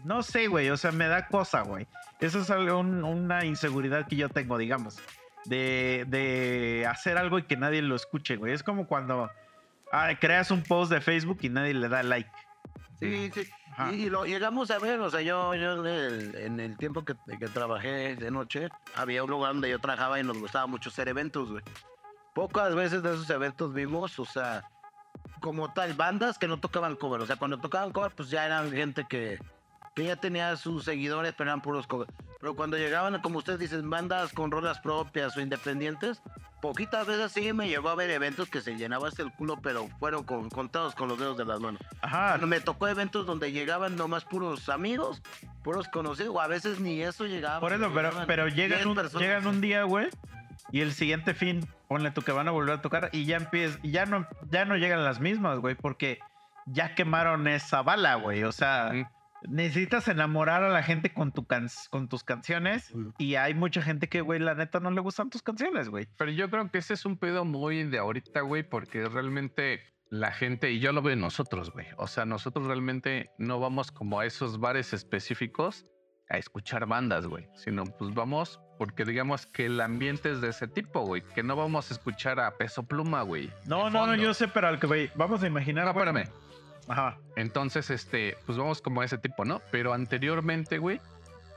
no sé, güey, o sea, me da cosa, güey. Eso es algo, un- una inseguridad que yo tengo, digamos, de, de hacer algo y que nadie lo escuche, güey. Es como cuando ah, creas un post de Facebook y nadie le da like. Sí, sí. Y, lo llegamos a ver, o sea, yo, yo en, el, en el tiempo que, que trabajé de noche, había un lugar donde yo trabajaba y nos gustaba mucho hacer eventos, güey. Pocas veces de esos eventos vimos, o sea, como tal, bandas que no tocaban cover. O sea, cuando tocaban cover, pues ya eran gente que, que ya tenía sus seguidores, pero eran puros cover. Pero cuando llegaban, como ustedes dicen, bandas con rolas propias o independientes, poquitas veces sí me llevó a ver eventos que se llenaba hasta el culo, pero fueron con- contados con los dedos de las manos. Ajá. Me tocó eventos donde llegaban nomás puros amigos, puros conocidos, o a veces ni eso llegaba. Por eso, pero, pero 10 llegan, un, llegan un día, güey, y el siguiente fin, ponle tú que van a volver a tocar y ya empiezas, y ya no, ya no llegan las mismas, güey, porque ya quemaron esa bala, güey. O sea, Mm. Necesitas enamorar a la gente con, tu can- con tus canciones y hay mucha gente que, güey, la neta no le gustan tus canciones, güey. Pero yo creo que ese es un pedo muy de ahorita, güey, porque realmente la gente, y yo lo veo en nosotros, güey. O sea, nosotros realmente no vamos como a esos bares específicos a escuchar bandas, güey, sino pues vamos porque digamos que el ambiente es de ese tipo, güey, que no vamos a escuchar a peso pluma, güey. No, no, no, yo sé, pero al que, güey, vamos a imaginar. No, espérame. Ajá. Entonces, este, pues vamos como a ese tipo, ¿no? Pero anteriormente, güey,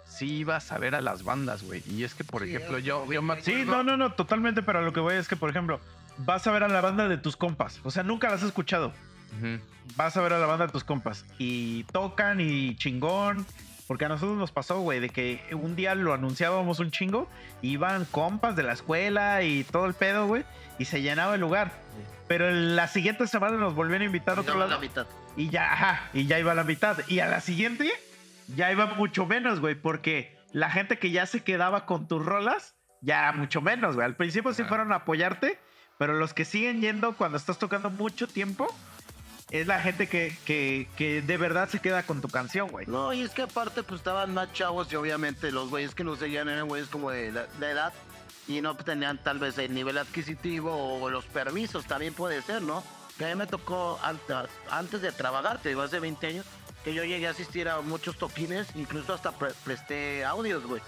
sí ibas a ver a las bandas, güey. Y es que, por Sí, ejemplo, yo, yo me Sí, no, no, no, totalmente, pero a lo que voy es que, por ejemplo, vas a ver a la banda de tus compas. O sea, nunca las has escuchado. Vas a ver a la banda de tus compas y tocan y chingón. Porque a nosotros nos pasó, güey, de que un día lo anunciábamos un chingo, iban compas de la escuela y todo el pedo, güey, y se llenaba el lugar. Pero en la siguiente semana nos volvieron a invitar a otro Llegaba lado la mitad. y ya, ajá, y ya iba a la mitad. Y a la siguiente ya iba mucho menos, güey, porque la gente que ya se quedaba con tus rolas ya era mucho menos, güey. Al principio sí fueron a apoyarte, pero los que siguen yendo cuando estás tocando mucho tiempo es la gente que, que, que de verdad se queda con tu canción, güey. No, y es que aparte, pues estaban más chavos y obviamente los güeyes que nos seguían eran güeyes como de la, de edad y no tenían tal vez el nivel adquisitivo o los permisos, también puede ser, ¿no? Que a mí me tocó ant- antes de trabajar, te digo, hace 20 años, que yo llegué a asistir a muchos toquines, incluso hasta pre- presté audios, güey.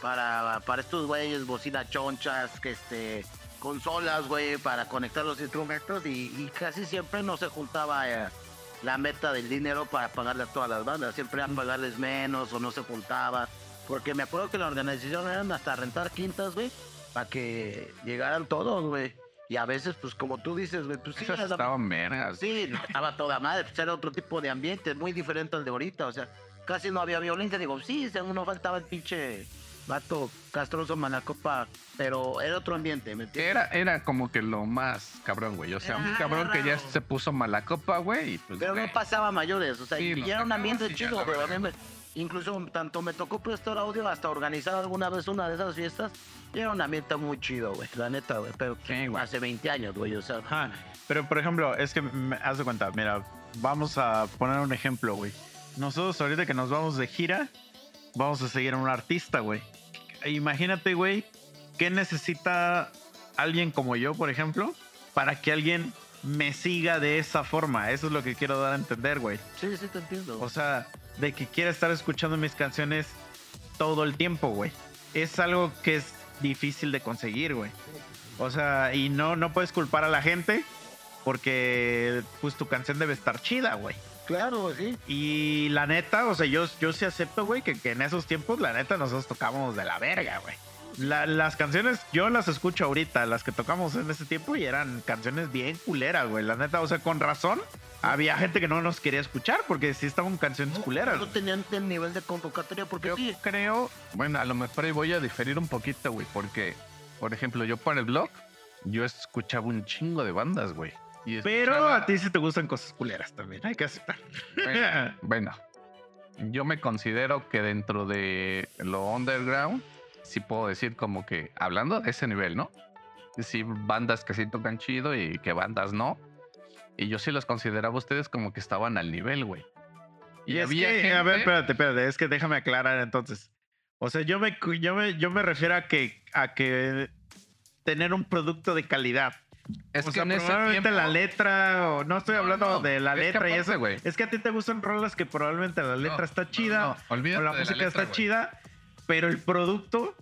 para, para estos güeyes, bocinas chonchas, que este, consolas, güey, para conectar los instrumentos y, y casi siempre no se juntaba eh, la meta del dinero para pagarle a todas las bandas, siempre eran pagarles menos o no se juntaba, porque me acuerdo que la organización eran hasta rentar quintas, güey, para que llegaran todos, güey. Y a veces, pues como tú dices, güey, pues sí, Esas era- estaban vergas. Sí, no, estaba toda madre, pues era otro tipo de ambiente, muy diferente al de ahorita, o sea, casi no había violencia, digo, sí, no faltaba el pinche vato castroso, manacopa, pero era otro ambiente, ¿me entiendes? Era, era como que lo más cabrón, güey. O sea, un Era cabrón que ya se puso mala copa, güey. Pues, Pero güey, no pasaba mayores, o sea, Sí, y era un ambiente chido, güey. Incluso tanto me tocó prestar audio hasta organizar alguna vez una de esas fiestas. Y era un ambiente muy chido, güey. La neta, güey. Pero Sí, güey. hace 20 años, güey. O sea, Ajá. Pero, por ejemplo, es que, me- haz de cuenta, mira, vamos a poner un ejemplo, güey. Nosotros ahorita que nos vamos de gira, vamos a seguir a un artista, güey. Imagínate, güey, ¿qué necesita alguien como yo, por ejemplo, para que alguien me siga de esa forma? Eso es lo que quiero dar a entender, güey. sí, sí, te entiendo. O sea, de que quiera estar escuchando mis canciones todo el tiempo, güey. Es algo que es difícil de conseguir, güey. O sea, y no, no puedes culpar a la gente porque pues tu canción debe estar chida, güey. claro, sí. Y la neta, o sea, yo, yo sí acepto, güey, que, que en esos tiempos, la neta, nosotros tocábamos de la verga, güey. La- las canciones, yo las escucho ahorita, las que tocamos en ese tiempo, y eran canciones bien culeras, güey. La neta, o sea, con razón, había gente que no nos quería escuchar porque sí estaban canciones culeras. No tenían el nivel de convocatoria porque Yo sí. creo, bueno, a lo mejor ahí voy a diferir un poquito, güey, porque, por ejemplo, yo para el blog, yo escuchaba un chingo de bandas, güey. y Pero a ti sí te gustan cosas culeras también, hay que aceptar. Bueno, [LAUGHS] bueno, yo me considero que dentro de lo underground, sí puedo decir como que, hablando de ese nivel, ¿no? Sí, bandas que sí tocan chido y que bandas no. Y yo sí los consideraba a ustedes como que estaban al nivel, güey. Y es que, a ver, espérate, espérate, es que déjame aclarar entonces. O sea, yo me, yo me, yo me refiero a que, a que tener un producto de calidad. es o que sea, en probablemente tiempo- la letra, o no estoy No, hablando no, de la es que letra y aparte, eso. güey. Es que a ti te gustan rolas que probablemente la letra No, está chida, No, no, o la música letra, está güey. chida, pero el producto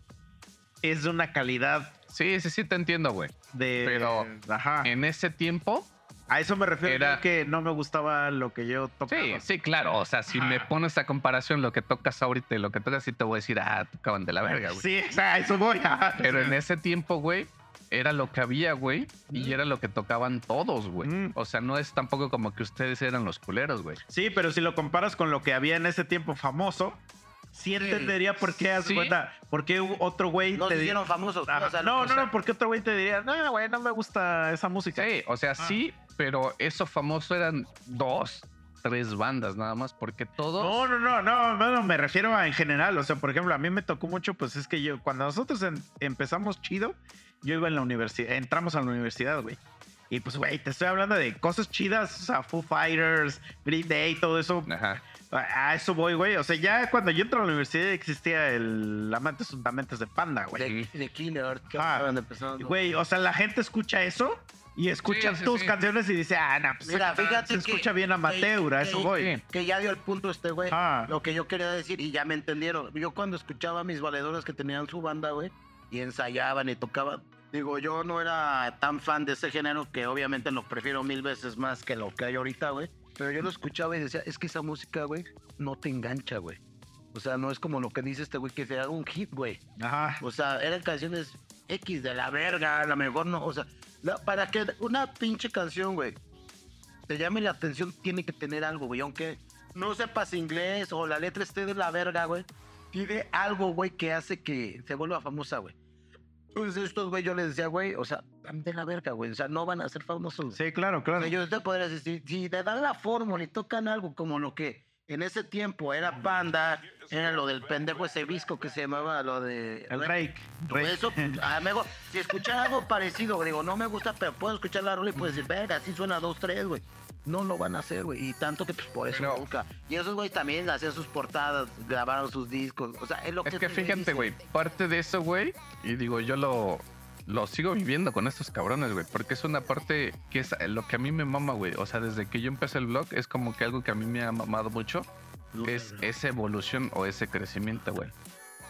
es de una calidad Sí, sí, sí, te entiendo, güey. de. Pero Ajá. En ese tiempo, A eso me refiero era- que no me gustaba lo que yo tocaba. sí, sí, claro. O sea, si me pones a comparación lo que tocas ahorita y lo que tocas, sí te voy a decir, ah, tocaban de la verga, güey. Sí, o sea, eso voy. ajá. Pero en ese tiempo, güey, era lo que había, güey, y era lo que tocaban todos, güey. Mm. O sea, no es tampoco como que ustedes eran los culeros, güey. Sí, pero si lo comparas con lo que había en ese tiempo famoso, sí entendería por qué, Sí. cuenta, por qué otro güey No te se di- hicieron famosos. Ajá. o sea, no, no, no, porque otro güey te diría, no, güey, no me gusta esa música. Sí, o sea, sí, pero eso famoso eran dos, tres bandas nada más, porque todos... No, no, no, no, no, no, me refiero a en general. O sea, por ejemplo, a mí me tocó mucho, pues es que yo, cuando nosotros en- empezamos chido, yo iba en la universidad, entramos a la universidad, güey. Y pues, güey, te estoy hablando de cosas chidas, o sea, Foo Fighters, Green Day, todo eso. Ajá. A a eso voy, güey. O sea, ya cuando yo entro a la universidad existía el Amantes Fundamentos de Panda, güey. de, de Killer, que Ah, estaban empezando. Güey, o sea, la gente escucha eso y escucha Sí, sí, tus sí. canciones y dice, ah, no, pues Mira, se- fíjate se que- escucha bien amateur, a que- eso que- voy. Que ya dio el punto este güey. Ah. Lo que yo quería decir, y ya me entendieron. Yo cuando escuchaba a mis valedores que tenían su banda, güey, y ensayaban y tocaban, digo, yo no era tan fan de ese género que obviamente lo prefiero mil veces más que lo que hay ahorita, güey. Pero yo lo escuchaba y decía, es que esa música, güey, no te engancha, güey. O sea, no es como lo que dice este güey que haga un hit, güey. Ajá. O sea, eran canciones X de la verga, a lo mejor no. O sea, la- para que una pinche canción, güey, te llame la atención, tiene que tener algo, güey. Aunque no sepas inglés o la letra esté de la verga, güey. Tiene algo, güey, que hace que se vuelva famosa, güey. Entonces, estos, güey, yo les decía, güey, o sea, están de la verga, güey. O sea, no van a ser famosos. Sí, claro, O claro. sea, yo te podría decir, si te dan la fórmula y tocan algo como lo que en ese tiempo era Panda, era lo del pendejo ese visco que se llamaba lo de... El Rake. Rake. Eso, a lo mejor, si escuchara algo parecido, digo, no me gusta, pero puedo escuchar la rola y puedo decir, verga, así suena dos, tres, güey. No lo van a hacer, güey. Y tanto que pues, por eso Pero- nunca. Y esos güey también hacían sus portadas, grabaron sus discos. O sea, es lo que... Es que te fíjate, güey, parte de eso, güey, y digo, yo lo, lo sigo viviendo con estos cabrones, güey, porque es una parte que es lo que a mí me mama, güey. O sea, desde que yo empecé el blog, es como que algo que a mí me ha mamado mucho, es esa evolución o ese crecimiento, güey.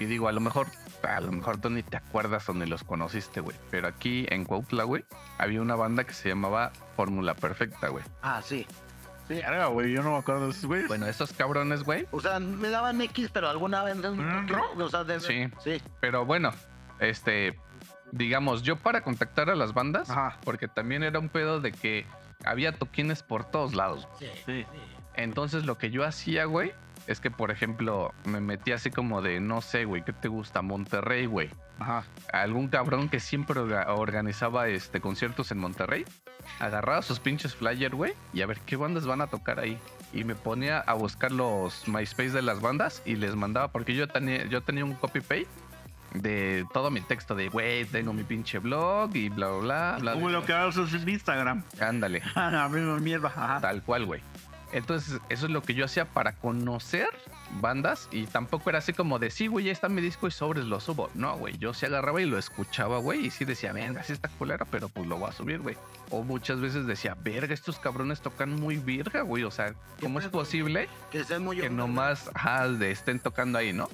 Y digo, a lo mejor, a lo mejor tú ni te acuerdas o ni los conociste, güey. Pero aquí en Cuautla, güey, había una banda que se llamaba Fórmula Perfecta, güey. Ah, sí. Sí. Verga, güey, yo no me acuerdo de esos güeyes. Bueno, esos cabrones, güey, O sea, me daban X, pero alguna vez... Mm, O sea, de- Sí. Sí. Pero bueno, este, digamos, yo para contactar a las bandas, Ajá. porque también era un pedo de que había toquines por todos lados. Sí. Sí. Entonces lo que yo hacía, güey, es que, por ejemplo, me metí así como de, no sé, güey, ¿qué te gusta? Monterrey, güey. Ajá. Algún cabrón que siempre orga- organizaba este conciertos en Monterrey, agarraba sus pinches flyers, güey, y a ver qué bandas van a tocar ahí. Y me ponía a buscar los MySpace de las bandas y les mandaba, porque yo tenía, yo tenía un copy-paste de todo mi texto de, güey, tengo mi pinche blog y bla, bla, bla. Como lo que haces en Instagram. Ándale. [LAUGHS] A mí me mierda. Ajá. Tal cual, güey. Entonces, eso es lo que yo hacía para conocer bandas y tampoco era así como de, sí, güey, ya está mi disco y sobres lo subo. No, güey, yo sí agarraba y lo escuchaba, güey, y sí decía, venga, sí está culera, pero pues lo voy a subir, güey. O muchas veces decía, verga, estos cabrones tocan muy virga, güey, o sea, ¿cómo es posible Que sean muy que nomás ajá, de estén tocando ahí, no?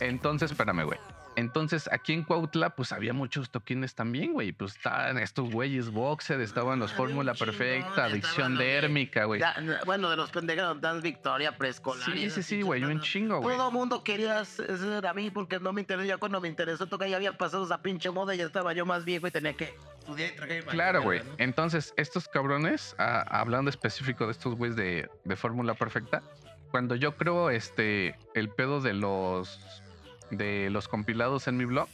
Entonces, espérame, güey. Entonces, aquí en Cuautla, pues había muchos toquines también, güey. Pues estaban estos güeyes Boxer, estaban los Ah, Fórmula Perfecta, Adicción Dérmica, güey. Bueno, de los pendejados, Dan Victoria, preescolar. Sí, sí, sí, güey, un chingo, güey. Todo mundo quería ser a mí porque no me interesó. Ya cuando me interesó tocar, ya había pasado esa pinche moda y ya estaba yo más viejo y tenía que estudiar y traje Claro, güey. Entonces, estos cabrones, ah, hablando específico de estos güeyes de, de Fórmula Perfecta, cuando yo creo este el pedo de los de los compilados en mi blog,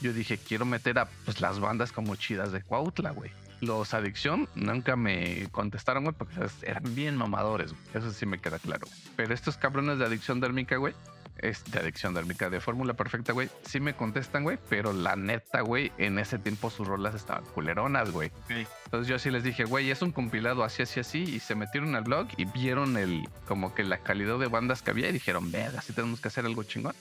yo dije, quiero meter a pues las bandas como chidas de Cuautla, güey. Los Adicción nunca me contestaron, güey, porque ¿sabes? eran bien mamadores, güey. Eso sí me queda claro. Pero estos cabrones de Adicción Dérmica, güey, es de Adicción Dérmica, de Fórmula Perfecta, güey, sí me contestan, güey, pero la neta, güey, en ese tiempo sus rolas estaban culeronas, güey. Entonces yo así les dije, güey, es un compilado así, así, así. Y se metieron al blog y vieron el, como que la calidad de bandas que había y dijeron, verga, sí tenemos que hacer algo chingón.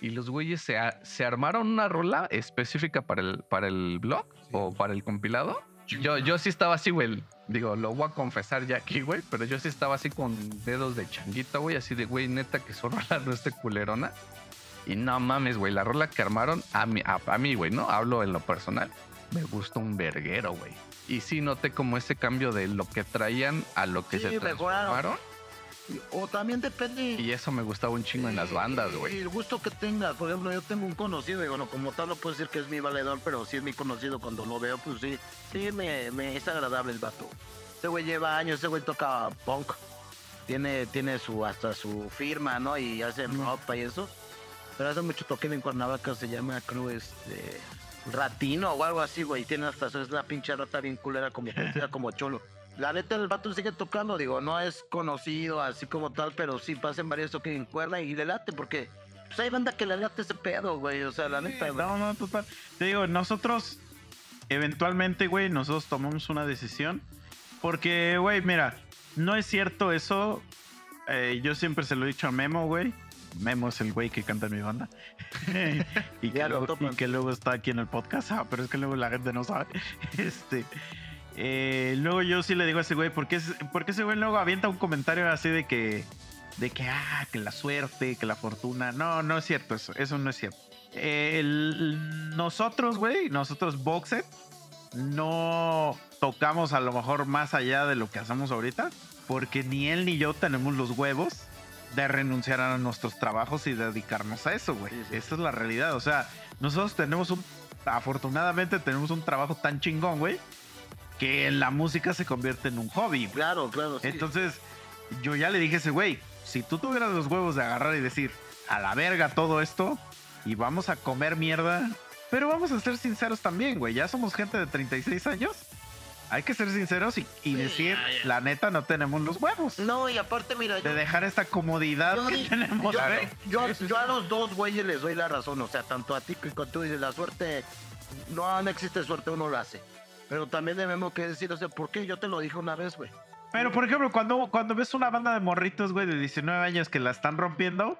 Y los güeyes se, a- se armaron una rola específica para el, para el blog o para el compilado. Yo, yo sí estaba así, güey. Digo, lo voy a confesar ya aquí, güey. Pero yo sí estaba así con dedos de changuita, güey. Así de, güey, neta que su rola no esté culerona. Y no mames, güey. La rola que armaron a mí, a, a mí, güey, ¿no? Hablo en lo personal. Me gusta un verguero, güey. Y sí noté como ese cambio de lo que traían a lo que Sí, se mejoraron. O también depende. Y eso me gustaba un chingo en las bandas, Y güey. el gusto que tengas. Por ejemplo, yo tengo un conocido, y bueno, como tal no puedo decir que es mi valedor, pero sí es mi conocido cuando lo veo, pues sí, sí me, me es agradable el vato. Ese güey lleva años, ese güey toca punk. Tiene, tiene su, hasta su firma, ¿no? Y hace ropa y eso. Pero hace mucho toque en Cuernavaca, se llama, creo, este... Ratino o algo así, güey. Tiene hasta su, es la pinche rata bien culera, como, [LAUGHS] como cholo. La neta, el vato sigue tocando, digo, no es conocido así como tal, pero sí pasan varios toques en cuerda y le late, porque pues hay banda que le late ese pedo, güey. O sea, la neta, güey. No, no, total. Te digo, nosotros, eventualmente, güey, nosotros tomamos una decisión. Porque, güey, mira, no es cierto eso. Eh, yo siempre se lo he dicho a Memo, güey. Memo es el güey que canta en mi banda. [LAUGHS] y, que luego, y que luego está aquí en el podcast. Ah, pero es que luego la gente no sabe. [LAUGHS] Este. Eh, luego yo sí le digo a ese güey, ¿por qué, es- por qué ese güey luego avienta un comentario así de que, de que, ah, que la suerte, que la fortuna? No, no es cierto eso, eso no es cierto. Eh, el- nosotros, güey, nosotros Boxet, no tocamos a lo mejor más allá de lo que hacemos ahorita, porque ni él ni yo tenemos los huevos de renunciar a nuestros trabajos y dedicarnos a eso, güey. Esa es la realidad. O sea, nosotros tenemos un, afortunadamente tenemos un trabajo tan chingón, güey, que la música se convierte en un hobby. Claro, claro. sí. Entonces, yo ya le dije a ese güey, si tú tuvieras los huevos de agarrar y decir, a la verga todo esto, y vamos a comer mierda, pero vamos a ser sinceros también, güey, ya somos gente de 36 años. Hay que ser sinceros y, y Sí, decir, ya, ya. la neta, no tenemos los huevos. No, y aparte, mira, De yo, dejar esta comodidad yo que tenemos, yo- a los dos güeyes les doy la razón. O sea, tanto a ti que tú dices la suerte, no, no existe suerte, uno lo hace. Pero también debemos que decir, o sea, ¿por qué? Yo te lo dije una vez, güey. Pero, por ejemplo, cuando, cuando ves una banda de morritos, güey, de 19 años que la están rompiendo,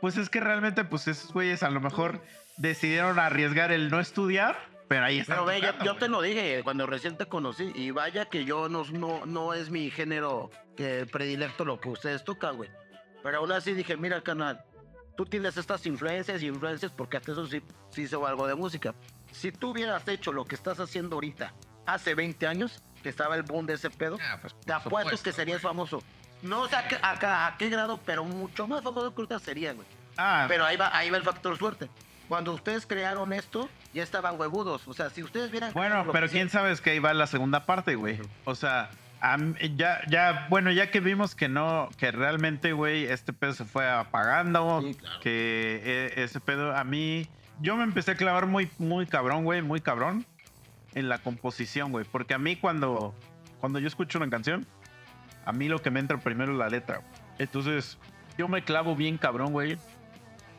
pues es que realmente, pues esos güeyes a lo mejor decidieron arriesgar el no estudiar, pero ahí están. Pero ve, yo, yo güey. te lo dije cuando recién te conocí. Y vaya que yo no, no, no es mi género que predilecto lo que ustedes tocan, güey. Pero aún así dije, mira, canal, tú tienes estas influencias y influencias porque hasta eso sí, sí hizo algo de música. Si tú hubieras hecho lo que estás haciendo ahorita hace 20 años, que estaba el boom de ese pedo, Ah, pues, te apuesto que serías güey. famoso. No sé a qué, a- a qué grado, pero mucho más famoso que ahorita sería, güey. Ah, Pero ahí va, ahí va el factor suerte. Cuando ustedes crearon esto, ya estaban huevudos. O sea, si ustedes vieran... Bueno, pero quién sabe es que ahí va la segunda parte, güey. O sea, ya, ya, bueno, ya que vimos que no, que realmente, güey, este pedo se fue apagando, Sí, claro. que e- ese pedo a mí, yo me empecé a clavar muy, muy cabrón, güey, muy cabrón en la composición, güey, porque a mí cuando, cuando yo escucho una canción, a mí lo que me entra primero es la letra. Entonces, yo me clavo bien cabrón, güey,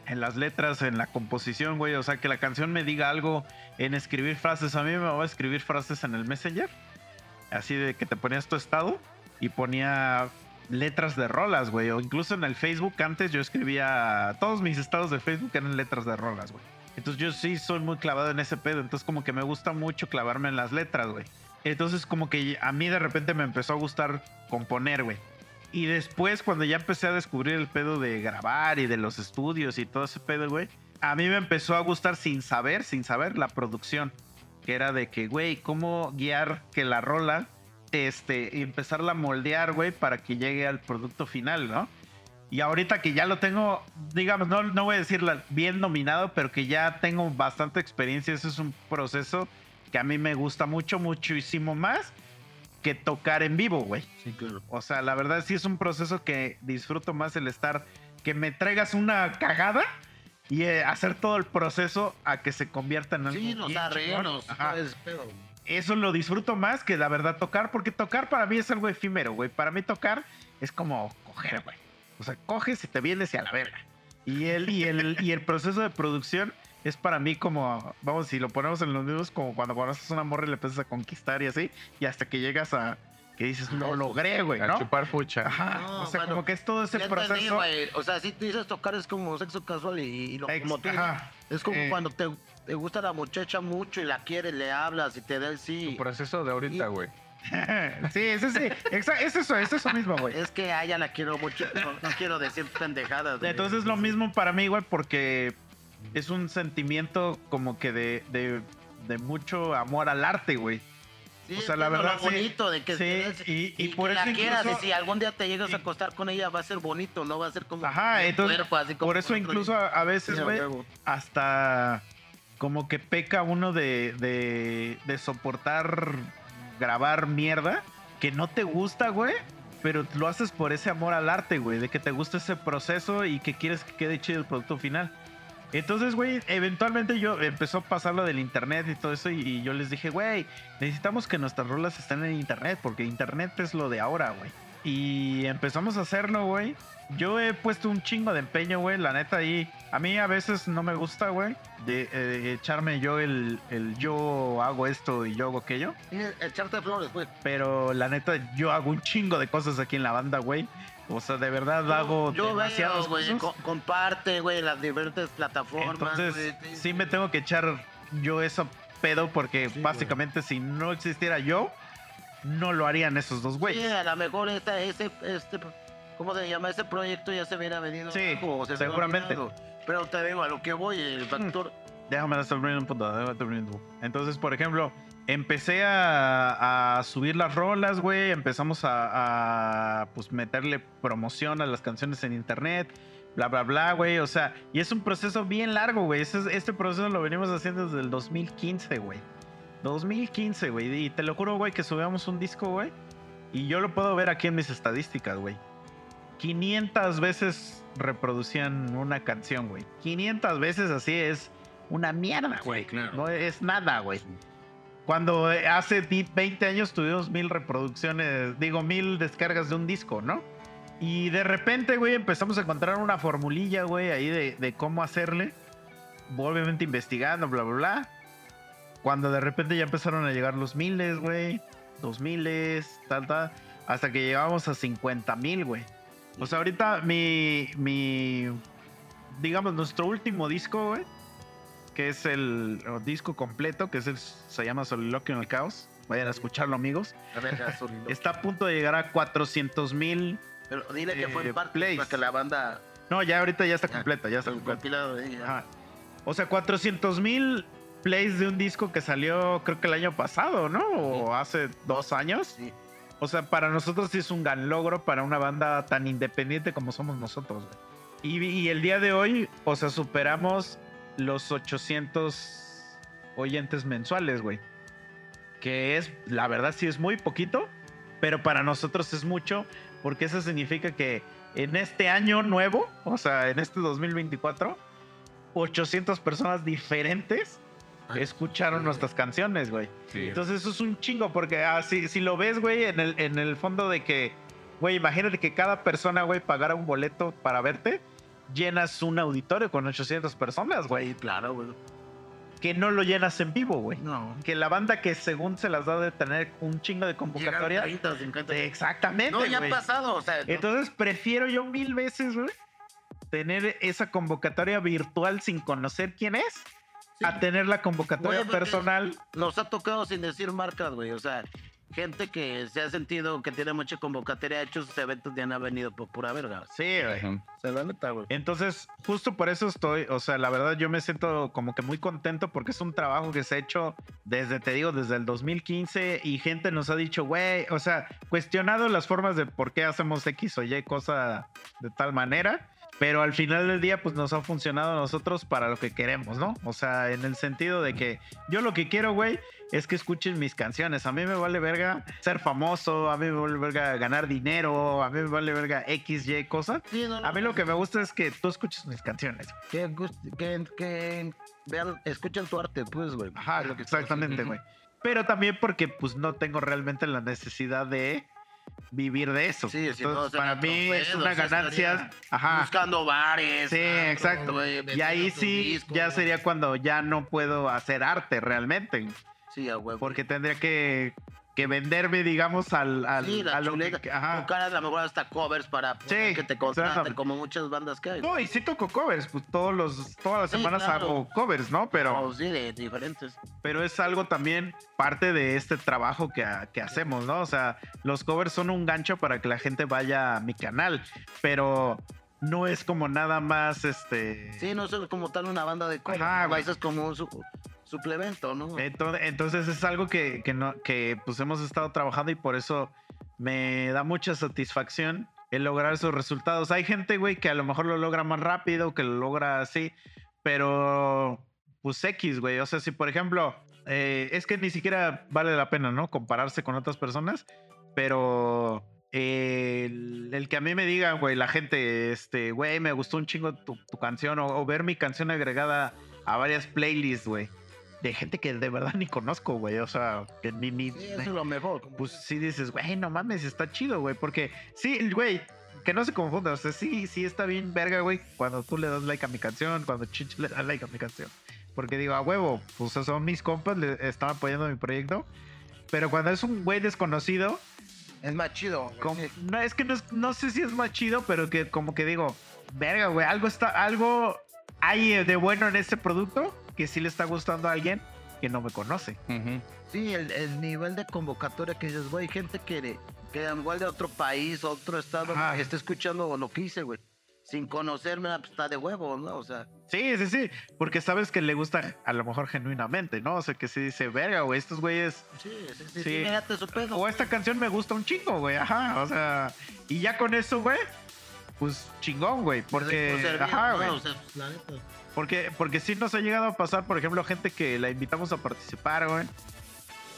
en las letras, en la composición, güey, o sea, que la canción me diga algo en escribir frases. A mí me va a escribir frases en el Messenger así de que te ponías tu estado y ponía letras de rolas, güey. O incluso en el Facebook antes yo escribía todos mis estados de Facebook eran letras de rolas, güey. Entonces yo sí soy muy clavado en ese pedo. Entonces como que me gusta mucho clavarme en las letras, güey. Entonces como que a mí de repente me empezó a gustar componer, güey. Y después cuando ya empecé a descubrir el pedo de grabar y de los estudios y todo ese pedo, güey. A mí me empezó a gustar sin saber, sin saber la producción que era de que, güey, cómo guiar que la rola, este, empezarla a moldear, güey, para que llegue al producto final, ¿no? Y ahorita que ya lo tengo, digamos, no, no voy a decirla bien dominado, pero que ya tengo bastante experiencia, eso es un proceso que a mí me gusta mucho, muchísimo más que tocar en vivo, güey. Sí, claro. O sea, la verdad sí es un proceso que disfruto más el estar, que me traigas una cagada y eh, hacer todo el proceso a que se convierta en algo. Sí, nos. Es pedo. Eso lo disfruto más que la verdad tocar, porque tocar para mí es algo efímero, güey. Para mí tocar es como coger, güey. O sea, coges y te vienes y a la verga. Y el, y el, [LAUGHS] y el proceso de producción es para mí como, vamos, si lo ponemos en los mismos, como cuando conoces a una morra y le empiezas a conquistar y así, y hasta que llegas a que dices, lo logré, güey, A ¿no? chupar fucha. Ajá, No, o sea, bueno, como que es todo ese entendí, proceso. O sea, si tú dices tocar es como sexo casual y, y lo, Ex- como tú- ajá. Es como Eh. cuando te, te gusta la muchacha mucho y la quieres, le hablas y te da el Tu sí. proceso de ahorita, güey. [LAUGHS] sí, ese sí, es eso, es eso mismo, güey. Es que a ella la quiero mucho. No, no quiero decir pendejadas. güey. Entonces lo mismo para mí, güey, porque es un sentimiento como que de, de, de mucho amor al arte, güey. Sí, o sea, es la lo verdad, sí. bonito de que Sí, y- y que por la eso quieras incluso- y si algún día te llegas a acostar con ella va a ser bonito, no va a ser como Ajá, un entonces, cuerpo, así como por eso otro. incluso a, a veces, güey, hasta como que peca uno de, de, de soportar grabar mierda que no te gusta, güey. Pero lo haces por ese amor al arte, güey. De que te gusta ese proceso y que quieres que quede chido el producto final. Entonces, güey, eventualmente yo empezó a pasar lo del internet y todo eso. Y, y yo les dije, güey, necesitamos que nuestras rolas estén en internet. Porque internet es lo de ahora, güey. Y empezamos a hacerlo, güey. Yo he puesto un chingo de empeño, güey. La neta, ahí. A mí a veces no me gusta, güey. De, eh, echarme yo el, el yo hago esto y yo hago aquello. Echarte flores, güey. Pero la neta, yo hago un chingo de cosas aquí en la banda, güey. O sea, de verdad hago Yo demasiadas veo, güey, cosas. co- comparte, güey, las diferentes plataformas. Entonces, sí me tengo que echar yo eso pedo porque Sí, básicamente si no existiera yo, no lo harían esos dos Sí, güeyes. a lo mejor esta, ese, este, ¿cómo se llama? Ese proyecto ya se hubiera venido. Sí, abajo, o se seguramente. Pero te digo, a lo que voy, el factor. Déjame terminar un punto, déjame terminar un punto. Entonces, por ejemplo, empecé a, a subir las rolas, güey. Empezamos a, a, pues meterle promoción a las canciones en internet, bla, bla, bla, güey. O sea, y es un proceso bien largo, güey. Ese- Este proceso lo venimos haciendo desde el 2015, güey. 2015, güey. Y te lo juro, güey, que subíamos un disco, güey. Y yo lo puedo ver aquí en mis estadísticas, güey. 500 veces reproducían una canción, güey. 500 veces así es una mierda, güey. claro. No es nada, güey. Cuando eh, hace di- 20 años tuvimos mil reproducciones, digo, mil descargas de un disco, ¿no? Y de repente, güey, empezamos a encontrar una formulilla, güey, ahí de, de cómo hacerle. Obviamente investigando, bla, bla, bla. Cuando de repente ya empezaron a llegar los miles, güey. Dos miles, tal, tal. Hasta que llegamos a 50 mil, güey. O sea, ahorita mi, mi, digamos, nuestro último disco, güey, que es el, el disco completo, que es el, se llama Soliloquio en el Caos. Vayan a escucharlo, amigos. A ver, gasolina. [LAUGHS] Está a punto de llegar a 400 mil. Pero dile que fue eh, en parte plays. para que la banda. No, ya ahorita ya está Ya, completa, ya está completa. Ajá. O sea, 400 mil plays de un disco que salió creo que el año pasado, ¿no? O hace dos años. Sí. O sea, para nosotros sí es un gran logro para una banda tan independiente como somos nosotros. Y, y el día de hoy, o sea, superamos los 800 oyentes mensuales, güey. Que es, la verdad, sí es muy poquito, pero para nosotros es mucho porque eso significa que en este año nuevo, o sea, en este 2024, 800 personas diferentes [LAUGHS] escucharon nuestras canciones, güey. Sí. Entonces eso es un chingo, porque ah, si, si lo ves, güey, en el, en el fondo de que, güey, imagínate que cada persona, güey, pagara un boleto para verte, llenas un auditorio con 800 personas, güey, claro, güey. que no lo llenas en vivo, güey. No. Que la banda que según se las da de tener un chingo de convocatoria. Llegan 30, 50. Sí, Exactamente. No, ya ha güey. pasado, o sea. no- Entonces prefiero yo mil veces, güey, tener esa convocatoria virtual sin conocer quién es, sí. a tener la convocatoria personal. Nos ha tocado sin decir marcas, güey. O sea, gente que se ha sentido que tiene mucha convocatoria, ha hecho sus eventos y han venido por pura verga. Sí, güey. Ujú. O sea, la neta, güey. Entonces, justo por eso estoy, o sea, la verdad yo me siento como que muy contento porque es un trabajo que se ha hecho desde, te digo, desde el 2015 y gente nos ha dicho, güey, o sea, cuestionado las formas de por qué hacemos X o Y cosa de tal manera. Pero al final del día, pues nos ha funcionado a nosotros para lo que queremos, ¿no? O sea, en el sentido de que yo lo que quiero, güey, es que escuchen mis canciones. A mí me vale verga ser famoso, a mí me vale verga ganar dinero, a mí me vale verga X, Y cosas. Sí, no, no, A mí lo que me gusta es que tú escuches mis canciones. Que, que, que vean, escuchen tu arte, pues, güey. Ajá, lo que exactamente, güey. Pero también porque pues no tengo realmente la necesidad de vivir de eso. Sí, si Entonces, no, para mí es una ganancia. Ajá. Buscando bares. Sí, antros, exacto. Y ahí sí, ya sería cuando ya no puedo hacer arte realmente. Sí, a huevo. Porque tendría que, que venderme, digamos, al, al, Sí, la a lo que- ajá. Tocar a lo mejor hasta covers para poder Sí, que te contraten, como muchas bandas que hay. No, y sí toco covers, pues todos los, todas las Sí, semanas claro. hago covers, ¿no? Pero. O sí, de diferentes. pero es algo también parte de este trabajo que, que hacemos, ¿no? O sea, los covers son un gancho para que la gente vaya a mi canal, pero no es como nada más este. Sí, no es como tal una banda de covers. Ajá, es como un suplemento, ¿no? Entonces, entonces es algo que, que, no, que pues hemos estado trabajando y por eso me da mucha satisfacción el lograr esos resultados. Hay gente, güey, que a lo mejor lo logra más rápido, que lo logra así, pero pues X, güey. O sea, si por ejemplo, eh, es que ni siquiera vale la pena, ¿no? Compararse con otras personas, pero el, el que a mí me diga, güey, la gente, este, güey, me gustó un chingo tu, tu canción o, o ver mi canción agregada a varias playlists, güey. De gente que de verdad ni conozco, güey. O sea, que ni, ni, Sí, eso es lo mejor. pues sí dices, güey, no mames, está chido, güey. Porque sí, güey, que no se confunda. O sea, sí, sí está bien verga, güey, cuando tú le das like a mi canción, cuando Chicho le da like a mi canción. Porque digo, a huevo, pues son mis compas, le están apoyando mi proyecto. Pero cuando es un güey desconocido, es más chido. como- Sí. no, es que no, es- no sé si es más chido, pero que como que digo, verga, güey, algo está, algo hay de bueno en este producto que sí le está gustando a alguien que no me conoce. Sí, el, el nivel de convocatoria que dices, güey, gente que, que igual de otro país, otro estado, Ajá. está escuchando lo que hice, güey. Sin conocerme, pues está de huevo, ¿no? O sea, Sí, sí, sí, porque sabes que le gusta a lo mejor genuinamente, ¿no? O sea, que sí dice, verga, güey, estos güeyes, sí, sí, sí, Sí. sí, su pedo. o esta canción me gusta un chingo, güey, ajá, o sea, y ya con eso, güey, pues chingón, güey, porque, Por servir, ajá, ¿no? güey, O sea, pues, la neta. Porque, porque sí nos ha llegado a pasar, por ejemplo, gente que la invitamos a participar, güey,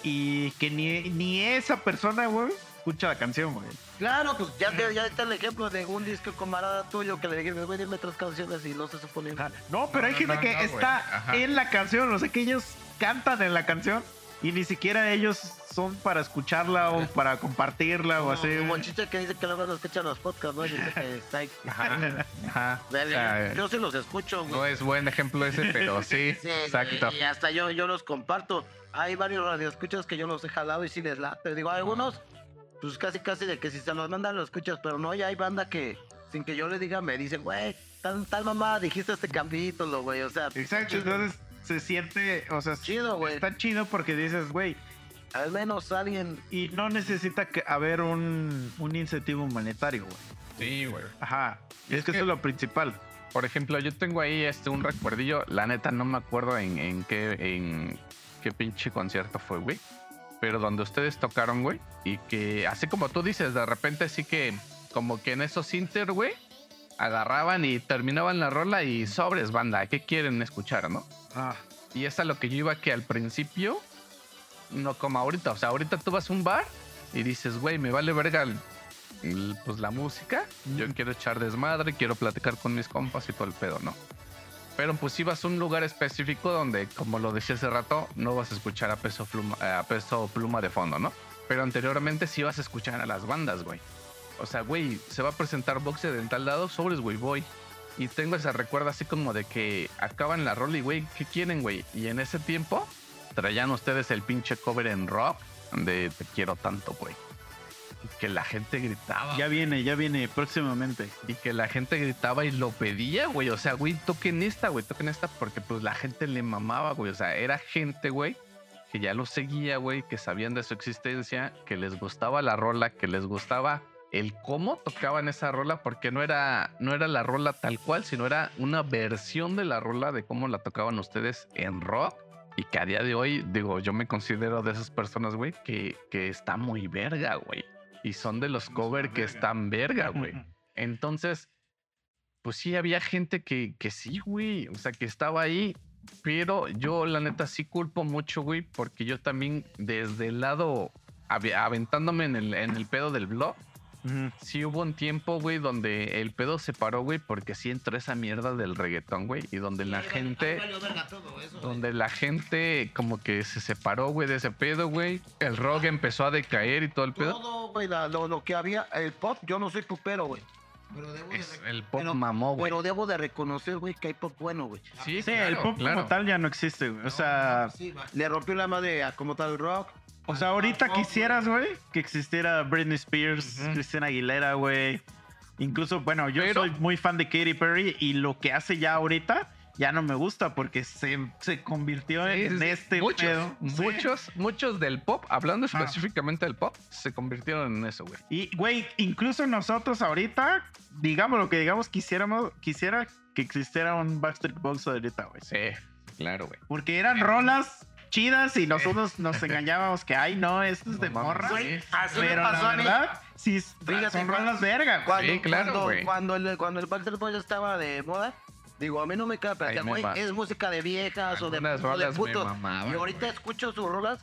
y que ni, ni esa persona, güey, escucha la canción, güey. Claro, pues ya, te- ya está el ejemplo de un disco camarada tuyo que le dijiste, güey, dime tres canciones y no se supone. No, pero hay No, gente no, que no, está en la canción, o sea, que ellos cantan en la canción y ni siquiera ellos son para escucharla o para compartirla o así. Como chicha que dice que luego no escuchan los podcasts, ¿no? Está ahí. [LAUGHS] Ajá. Ajá. Ah, yo sí los escucho, güey. No es buen ejemplo ese, pero [LAUGHS] sí, Sí, exacto. Y hasta yo, yo los comparto. Hay varios radioescuchas que yo los he jalado y sí les late. Digo, algunos, pues casi casi de que si se los mandan los escuchas, pero no, ya hay banda que sin que yo le diga me dicen, güey, tal, tal mamá, dijiste este capítulo, güey. O sea, Exacto, entonces se siente, o sea, chido, güey. está chido porque dices, güey, Al menos alguien. y no necesita que haber un, un incentivo monetario, güey. Sí, güey. Ajá. Y es, es que, que- eso es lo principal. Por ejemplo, yo tengo ahí este un recuerdillo. La neta no me acuerdo en, en qué en qué pinche concierto fue, güey. Pero donde ustedes tocaron, güey. Y que así como tú dices, de repente sí que como que en esos inter, güey, agarraban y terminaban la rola y sobres, banda, ¿qué quieren escuchar, no? Ah, Y es a lo que yo iba que al principio, no como ahorita. O sea, ahorita tú vas a un bar y dices, güey, me vale verga el- el- pues la música. Yo quiero echar desmadre, quiero platicar con mis compas y todo el pedo, ¿no? Pero pues si vas a un lugar específico donde, como lo decía hace rato, no vas a escuchar a peso pluma, a peso pluma de fondo, ¿no? Pero anteriormente sí vas a escuchar a las bandas, güey. O sea, güey, se va a presentar boxe en tal lado, sobres, güey, voy. Y tengo ese recuerdo así como de que acaban la rola y, güey, ¿qué quieren, güey? Y en ese tiempo traían ustedes el pinche cover en rock de Te quiero tanto, güey. Y que la gente gritaba. Ya viene, ya viene próximamente. Y que la gente gritaba y lo pedía, güey. O sea, güey, toquen esta, güey, toquen esta, porque pues la gente le mamaba, güey. O sea, era gente, güey, que ya lo seguía, güey, que sabían de su existencia, que les gustaba la rola, que les gustaba el cómo tocaban esa rola, porque no era, no era la rola tal cual, sino era una versión de la rola de cómo la tocaban ustedes en rock. Y que a día de hoy, digo, yo me considero de esas personas, güey, que, que está muy verga, güey. Y son de los cover que están verga, güey. [LAUGHS] Entonces, pues sí, había gente que, que sí, güey. O sea, que estaba ahí. Pero yo, la neta, sí culpo mucho, güey. Porque yo también, desde el lado, ave- aventándome en el, en el pedo del blog. Sí hubo un tiempo, güey, donde el pedo se paró, güey. Porque sí entró esa mierda del reggaetón, güey. Y donde la gente donde la gente como que se separó, güey, de ese pedo, güey. El rock empezó a decaer y todo el pedo. Todo, güey, lo, lo que había, el pop, yo no soy popero, güey. Pero debo de Es- rec- el pop Pero- mamó, güey. Pero debo de reconocer, güey, que hay pop bueno, güey. Sí, Sí, el claro, pop claro. como tal ya no existe, güey. O sea, Sí. Le rompió la madre a como tal rock. O sea, ahorita quisieras, güey, que existiera Britney Spears. Christina Aguilera, güey. Incluso, bueno, yo Pero- soy muy fan de Katy Perry y lo que hace ya ahorita ya no me gusta porque se, se convirtió Sí, en este muchos, pedo. Sí. muchos, muchos del pop, hablando Ah. específicamente del pop, se convirtieron en eso, güey. Y, güey, incluso nosotros ahorita, digamos lo que digamos, quisiéramos, quisiera que existiera un Backstreet Boys ahorita, güey. Sí, claro, güey. Porque eran rolas chidas y nosotros nos [LAUGHS] engañábamos que, ay, no, esto es de No mames, morra. sí. Así me Pero pasó la a mí. verdad, sí, Fíjate, son cuando- rolas verga, güey. Cuando, Sí, claro, cuando, güey. cuando el, cuando el Backstreet Boys estaba de moda, digo, a mí no me güey, va. es música de viejas o de, Algunas o de putos. mamaban, Y ahorita escucho sus rolas,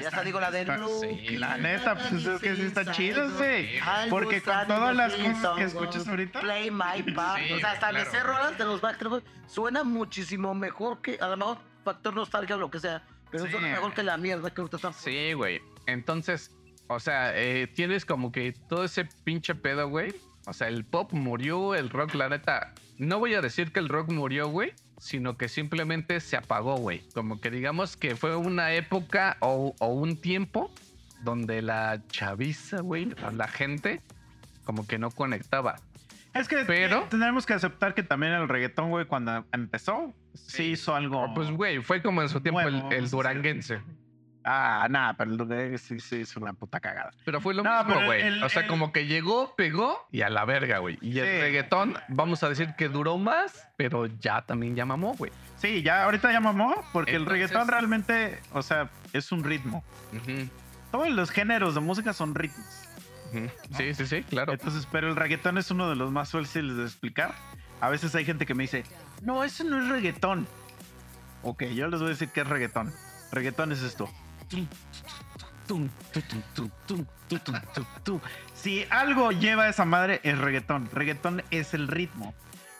ya hasta digo la de está- Blue. sí, La neta, pues es que sí están chidas, güey. Porque con todas las cosas que escuchas ahorita. Play My Part. Sí, o sea, hasta claro, me sé güey. rolas de los Backstreet Boys. Suena muchísimo mejor que, a lo mejor, factor nostalgia o lo que sea. Pero Sí. suena mejor que la mierda que ahorita están. Sí, güey. Entonces, o sea, eh, tienes como que todo ese pinche pedo, güey. O sea, el pop murió, el rock, la neta. No voy a decir que el rock murió, güey, sino que simplemente se apagó, güey. Como que digamos que fue una época o, o un tiempo donde la chaviza, güey, la gente, como que no conectaba. Es que Pero- tenemos que aceptar que también el reggaetón, güey, cuando empezó, sí, hizo algo. Pues, güey, fue como en su tiempo el, Nuevo, el sí. duranguense. Ah, nada, pero el reggae sí, sí es una puta cagada. Pero fue lo No, mismo, güey. O sea, el- como que llegó, pegó y a la verga, güey. Y el reggaetón, vamos a decir que duró más, pero ya también ya mamó, güey. Sí, ya ahorita ya mamó, porque Entonces- el reggaetón realmente, o sea, es un ritmo. Todos los géneros de música son ritmos. Sí, sí, sí, claro. Entonces, pero el reggaetón es uno de los más fáciles de explicar. A veces hay gente que me dice, no, eso no es reggaetón. Ok, yo les voy a decir qué es reggaetón. Reggaetón es esto. Si algo lleva esa madre es reggaetón. Reggaetón es el ritmo.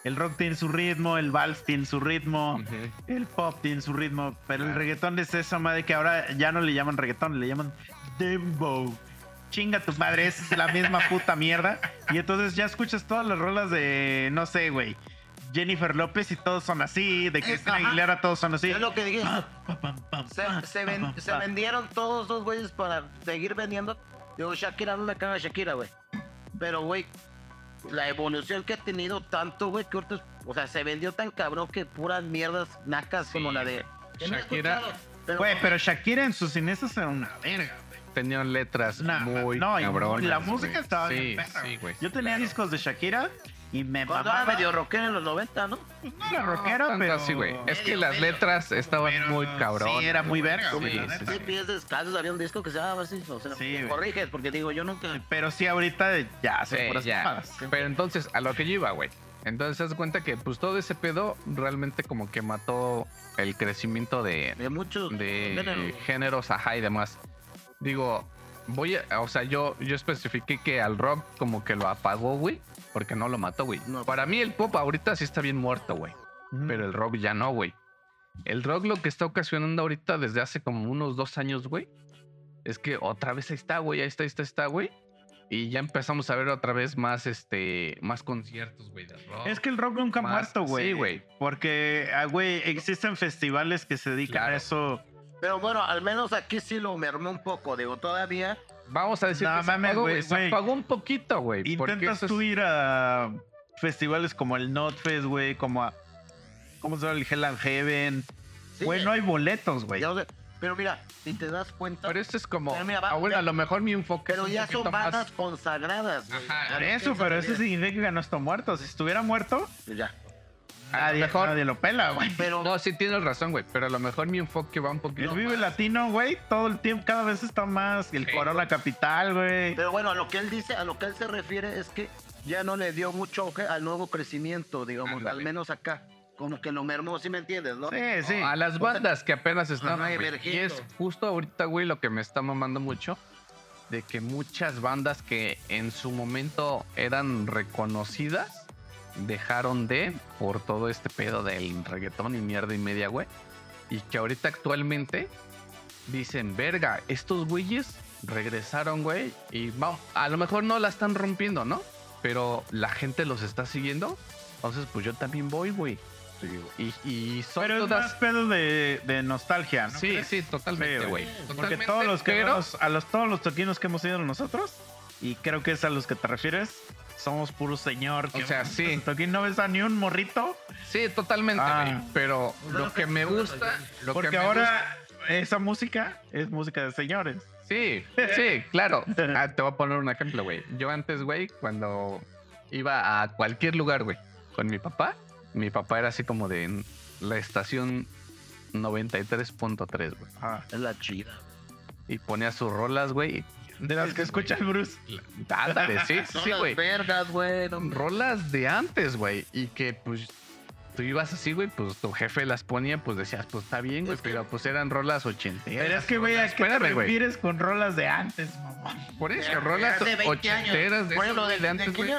El rock tiene su ritmo, el vals tiene su ritmo, el pop tiene su ritmo, pero el reggaetón es esa madre que ahora ya no le llaman reggaetón, le llaman dembow. Chinga tu madre, es la misma puta mierda. Y entonces ya escuchas todas las rolas de, no sé, güey, Jennifer López y todos son así, de Cristina. Aguilera todos son así. Es lo que dije. Se, ven- vendieron todos esos güeyes para seguir vendiendo. Digo, Shakira no me caga Shakira, güey. Pero, güey, la evolución que ha tenido tanto, güey, que ahorita, o sea, se vendió tan cabrón que puras mierdas nacas como la de. Shakira- escuchado, pero- Güey, pero Shakira en sus inicios era una verga. Tenían letras Nah, muy no, cabronas. la música güey. estaba sí, bien perra, Sí, güey. Yo tenía discos de Shakira y me mamaba. medio rockero en los 90, ¿no? No era rockera, tanto pero... así, güey. Es que Medio, las medio. letras estaban Pero muy cabronas. sí, era muy güey. verga, güey, Sí, sí. Sí, pies descalzos, había un disco que se llamaba así. O sea, Sí, me güey. corriges, porque digo, yo nunca. Pero sí, ahorita ya son Sí, ya. Pero entonces, a lo que yo iba, güey. Entonces, haz cuenta que, pues, todo ese pedo realmente como que mató el crecimiento de, De muchos. de géneros. géneros, ajá, y demás. Digo, voy a, o sea, yo, yo especifiqué que al rock como que lo apagó, güey, porque no lo mató, güey. No. Para mí el pop ahorita sí está bien muerto, güey, pero el rock ya no, güey. El rock lo que está ocasionando ahorita desde hace como unos dos años, güey, es que otra vez ahí está, güey, ahí está, ahí está, ahí está, güey. Y ya empezamos a ver otra vez más, este, más conciertos, güey, de rock. Es que el rock nunca ha muerto, güey. sí, güey. Porque, ah, güey, existen festivales que se dedican Claro. a eso. Pero bueno, al menos aquí sí lo mermé un poco. Digo, todavía. Vamos a decir No que se mames. Se apagó un poquito, güey. Intentas es- tú ir a festivales como el Notfest, güey, como a. ¿Cómo se llama? El Hell and Heaven. sí, Güey, no hay boletos, güey. ya lo sé. Pero mira, si te das cuenta. Pero esto es como. Mira, va- ah, bueno, a lo mejor mi enfoque. Pero es un ya son más- bandas consagradas. güey. Ajá, Por eso, pero eso significa que no está muerto. Si estuviera muerto, Ya. A lo nadie, mejor- nadie lo pela, güey. Pero No, sí tienes razón, güey. Pero a lo mejor mi enfoque va un El poquito. Vive más- Latino, güey, todo el tiempo, cada vez está más. El Sí. Corolla Capital, güey. Pero bueno, a lo que él dice, a lo que él se refiere es que ya no le dio mucho auge al nuevo crecimiento, digamos, Ándale. al menos acá. Como que lo mermó, ¿sí me entiendes, no? Sí, sí. A las bandas que apenas están. Y es justo ahorita, güey, lo que me está mamando mucho. De que muchas bandas que en su momento eran reconocidas. Dejaron de por todo este pedo del reggaetón y mierda y media, güey. Y que ahorita actualmente dicen, verga, estos güeyes regresaron, güey. Y vamos, a lo mejor no la están rompiendo, ¿no? Pero la gente los está siguiendo. Entonces, pues yo también voy, güey. Y, y son Pero es todas. más pedo de, de nostalgia, ¿no? Sí, crees? sí, totalmente, Sí, güey. Porque Totalmente, todos los que pero- vemos- a los todos los toquinos que hemos ido nosotros, y creo que es a los que te refieres, somos puro señor. que O sea, sí. a toquín, no ves a ni un morrito. Sí, totalmente, Ah. Pero lo que me gusta. Lo Porque que me ahora esa música es música de señores. sí, sí, claro. [LAUGHS] Ah, te voy a poner un ejemplo, güey. Yo antes, güey, cuando iba a cualquier lugar, güey, con mi papá, mi papá era así como de la estación 93.3, güey. Ah, Es la chida. Y ponía sus rolas, güey. De las que escucha el Bruce. Ándale, sí, sí, güey. vergas, güey. rolas de antes, güey. Y que pues tú ibas así, güey, pues tu jefe las ponía, pues decías, pues está bien, güey, Es que- pero pues eran rolas ochenteras. Pero es que, güey, ¿a qué te refieres con rolas de antes, mamá? Por eso, De rolas hace 20 años. ochenteras de, Por esas, ejemplo, güey, de, de antes, de güey.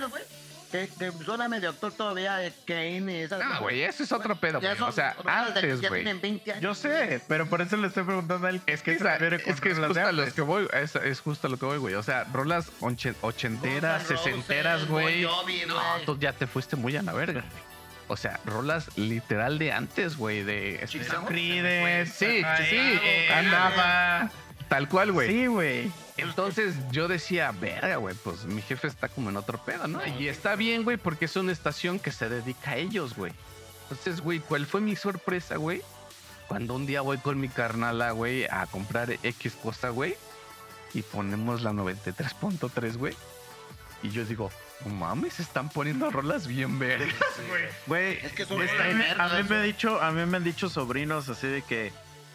Que suena medio actor todavía, de Kane y esas Ah, güey, eso es otro pedo, güey. O sea, de antes, ya güey. tienen 20 años. Yo sé, pero por eso le estoy preguntando a él. Es que, ¿qué se esa- refiere con es, que es de justo a los que voy, es, es justo a lo que voy, güey. O sea, rolas onche- ochenteras, sesenteras, güey. No, güey. tú ya te fuiste muy a la verga, güey. O sea, rolas literal de antes, güey, de... Chicago. Creedence, Sí, ay, sí, eh, andaba. Tal cual, güey. Sí, güey. Entonces yo decía, verga, güey, pues mi jefe está como en otro pedo, ¿no? Y está bien, güey, porque es una estación que se dedica a ellos, güey. Entonces, güey, ¿cuál fue mi sorpresa, güey? Cuando un día voy con mi carnala, güey, a comprar X cosa, güey, y ponemos la 93.3, güey. Y yo digo, no mames, están poniendo rolas bien vergas. Güey, Es que son a mí, vergas, a mí me han dicho, a mí me han dicho sobrinos así de que,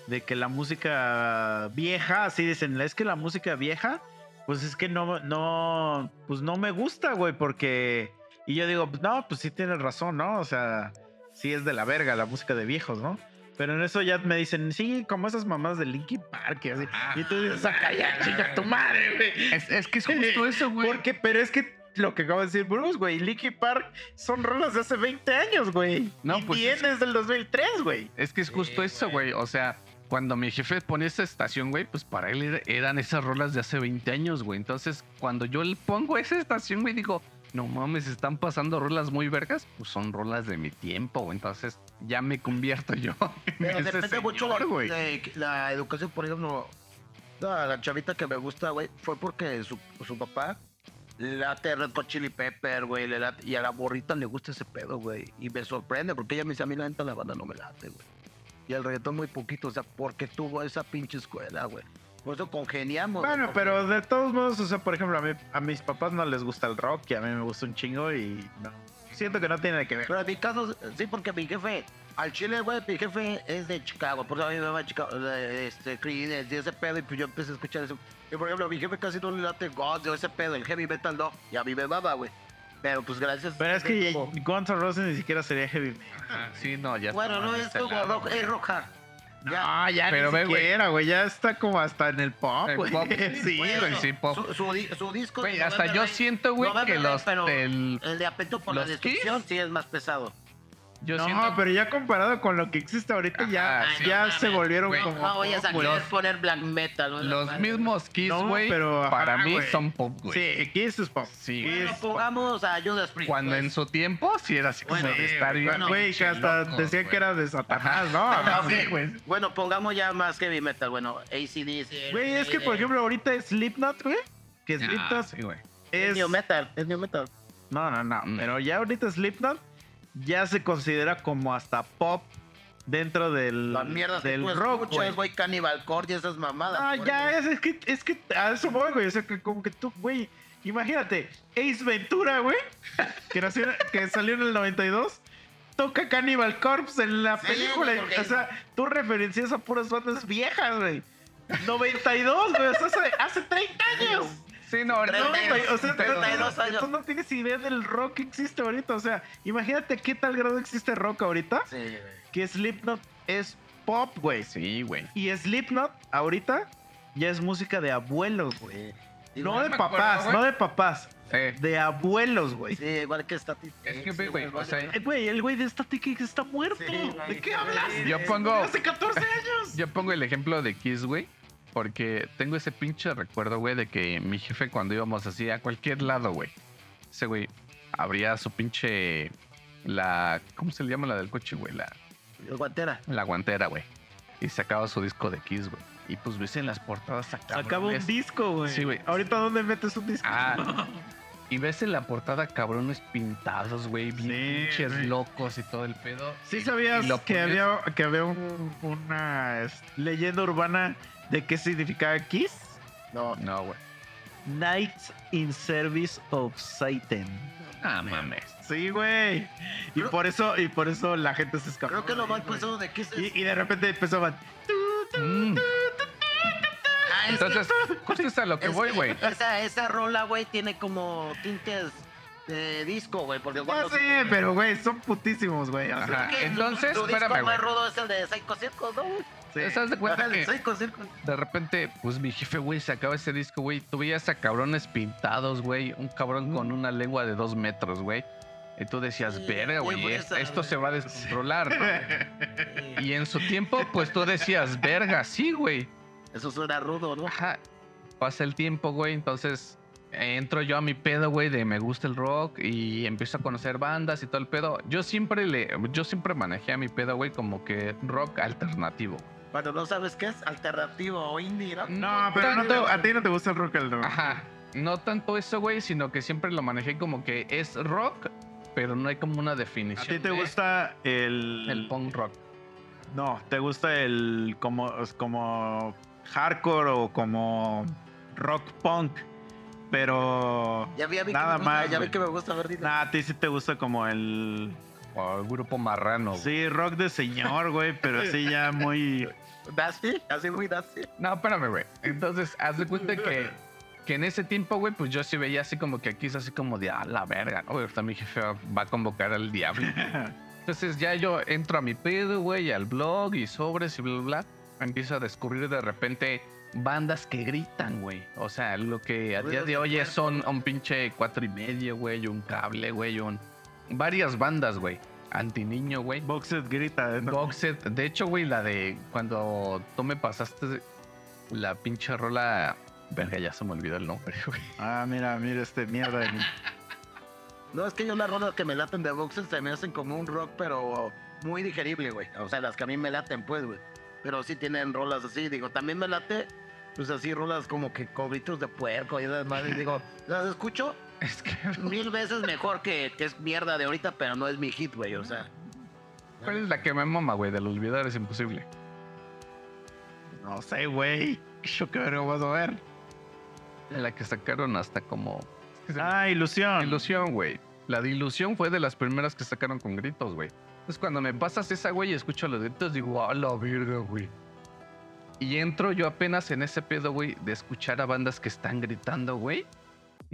de que la música vieja, así dicen, es que la música vieja, pues es que no, no, pues no me gusta, güey, porque, y yo digo, pues no, pues sí tienes razón, ¿no? O sea, sí es de la verga la música de viejos, ¿no? Pero en eso ya me dicen, sí, como esas mamás de Linkin Park, y así. Y tú dices, saca ya, chica tu madre, güey. Es, es que es justo [LAUGHS] eso, güey. Porque, pero es que lo que acaba de decir Bruce, güey, Linkin Park son rolas de hace 20 años, güey. No, y pues bien es- desde el 2003, güey. Es que es justo eso, güey. O sea, cuando mi jefe pone esta estación, güey, pues para él era- eran esas rolas de hace 20 años, güey. Entonces, cuando yo le pongo esa estación, güey, digo, no mames, están pasando rolas muy vergas. Pues son rolas de mi tiempo, güey. Entonces, ya me convierto yo. [LAUGHS] en Pero ese depende mucho señor, güey. de la educación, por ejemplo. La, la chavita que me gusta, güey, fue porque su, su papá le late Red Hot Chili Pepper, güey, le late- y a la borrita le gusta ese pedo, güey. Y me sorprende porque ella me dice, a mí la neta la banda no me late, güey. Y el reggaetón muy poquito, o sea, porque tuvo esa pinche escuela, güey. Por eso congeniamos. Bueno, pero de todos modos, o sea, por ejemplo, a, mí, a mis papás no les gusta el rock y a mí me gusta un chingo y no. Siento que no tiene nada que ver. Pero en mi caso, sí, porque mi jefe, al chile, güey, mi jefe es de Chicago. Por eso a mí me va a Chicago, este, Creedence y ese pedo. Y pues yo empecé a escuchar eso. Y por ejemplo, a mi jefe casi no le late God ese pedo, el heavy metal no. Y a mí me baba, güey. Pero pues gracias. Pero es que como- Guns N' Roses ni siquiera sería heavy metal. Ajá, sí, no, ya. Bueno, no es ese como lado, rock, es rock hard. No, ya Pero ni ve, güey. siquiera, güey. Ya está como hasta en el pop, güey. pop, [LAUGHS] Sí, bueno, güey. sí, pop. Su, su su disco. Güey, hasta yo siento, güey, que los pero el, El de Apetito por la Destrucción Kiss. sí es más pesado. Yo no, siento pero ya comparado con lo que existe ahorita, ya, Ajá, sí. ya No se volvieron güey. como. No vayas a pop, güey. querer poner black metal. ¿no? los Madre. mismos Kiss, No, güey, pero, ajá, para mí güey. son pop, güey. Sí, Kiss es pop. Sí, Bueno, es pop. pongamos a Judas Priest. Cuando pues. en su tiempo sí era así como Bueno, de sí, estar bueno, Güey, que hasta locos, decían güey. que era de Satanás, ¿no? Sí, güey. Bueno, pongamos ya más heavy metal. Bueno, ACDC. Güey, es que por ejemplo ahorita Slipknot, güey. Que Slipknot Ah, sí, güey. Es es... new metal. Es new metal. No, no, no. Mm. Pero ya ahorita Slipknot ya se considera como hasta pop dentro del, del tú rock, escuchas, güey. Cannibal Corpse y esas mamadas. Ah, ya, es, es que, es que a eso voy, güey. O sea, que como que tú, güey, imagínate, Ace Ventura, güey, [LAUGHS] que, nació, que salió en el 92, toca Cannibal Corpse en la Sí, película. O sea, tú referencias a puras bandas viejas, güey. 92, güey, o sea, hace, hace 30 años. Sí, no, No, güey, o sea, años. entonces no tienes idea del rock que existe ahorita. O sea, imagínate qué tal grado existe rock ahorita. Sí, güey. Que Slipknot es pop, güey. Sí, güey. Y Slipknot ahorita ya es música de abuelos, güey. No de papás, acuerdo, no de papás. Sí. De abuelos, güey. Sí, igual que Static. Es que, güey, o sea, Eh, Güey, el güey de Static X está muerto. Sí. ¿De qué hablas? Yo pongo- Hace 14 años. Yo pongo el ejemplo de Kiss, güey. Porque tengo ese pinche recuerdo, güey, de que mi jefe cuando íbamos así a cualquier lado, güey. Ese güey abría su pinche... La... ¿Cómo se le llama la del coche, güey? La, El guantera. la guantera, güey. Y sacaba su disco de Kiss, güey. Y pues ves en las portadas acá. Acaba un disco, güey. Sí, güey. Ahorita, ¿dónde metes un disco? Ah, [LAUGHS] y ves en la portada cabrones pintados, güey, bien Sí, pinches locos y todo el pedo. ¿Sí Y- sabías y que había, que había un- una es, leyenda urbana de qué significaba Kiss? No. No, güey. Knights in Service of Satan. Ah, mames. Sí, güey. Y Creo- por eso, y por eso la gente se escapó. Creo que lo más pesado de Kiss es. Y, y de repente empezaban. Mm. Ah, que- Entonces, justo es a lo que es voy, güey. Esa, esa rola, güey, tiene como tintes de disco, güey. Porque Ya cuando- sé, pero güey, son putísimos, güey. Entonces, tu espérame, más rudo es el de Psycho Circus, ¿no? güey? Sí. ¿Te das de cuenta que de repente, pues mi jefe, güey, sacaba ese disco, güey? Tú veías a cabrones pintados, güey. Un cabrón con una lengua de dos metros, güey. Y tú decías, verga, güey, esto se va a descontrolar, ¿no? [LAUGHS] Y en su tiempo, pues tú decías, verga, sí, güey. Eso suena rudo, ¿no? Ajá. Pasa el tiempo, güey, entonces entro yo a mi pedo, güey, de me gusta el rock y empiezo a conocer bandas y todo el pedo. Yo siempre le, yo siempre manejé a mi pedo, güey, como que rock alternativo. Cuando no sabes qué es alternativo o indie, ¿no? No, pero no te- a ti no te gusta el rock and roll. Ajá. No tanto eso, güey, sino que siempre lo manejé como que es rock, pero no hay como una ¿A definición. ti te de gusta el. el punk rock? No, ¿te gusta el. como, como hardcore o como rock punk? Pero. Ya vi, ya vi Nada que me gusta, más, Ya vi que me gusta ver Nah, a ti sí te gusta como el. O el grupo marrano. güey. Sí, rock de señor, güey, pero así ya muy. Dusty, así muy Dusty. No, espérame, güey. Entonces, haz de cuenta que, que en ese tiempo, güey, pues yo sí veía así como que aquí es así como de, ah, la verga, ¿no? Ahorita mi jefe va- a convocar al diablo. [LAUGHS] Entonces ya yo entro a mi pedo, güey, al blog y sobres y bla, bla, bla. Empiezo a descubrir de repente bandas que gritan, güey. O sea, lo que a día de hoy es son un pinche cuatro y medio, güey, un cable, güey, un... Varias bandas, güey. Antiniño, güey. Boxed grita. ¿eh? ¿no? Boxet. De hecho, güey, la de cuando tú me pasaste la pinche rola. Verga, ya se me olvidó el nombre, güey. Ah, mira, mira este mierda. de- No, es que yo las rolas que me laten de boxers se me hacen como un rock, pero muy digerible, güey. O sea, las que a mí me laten, pues, güey. Pero sí tienen rolas así, digo, también me late, pues así, rolas como que cobritos de puerco y demás. Y digo, las escucho Es que. mil veces mejor que, que es mierda de ahorita, pero no es mi hit, güey, o sea. ¿Cuál es la que me mama, güey? Del olvidar es imposible. No sé, güey. Yo qué verga vas a ver. La que sacaron hasta como. Ah, ilusión. Ilusión, güey. La de ilusión fue de las primeras que sacaron con gritos, güey. Entonces cuando me pasas esa, güey, y escucho los gritos, digo, a la verga, güey. Y entro yo apenas en ese pedo, güey, de escuchar a bandas que están gritando, güey.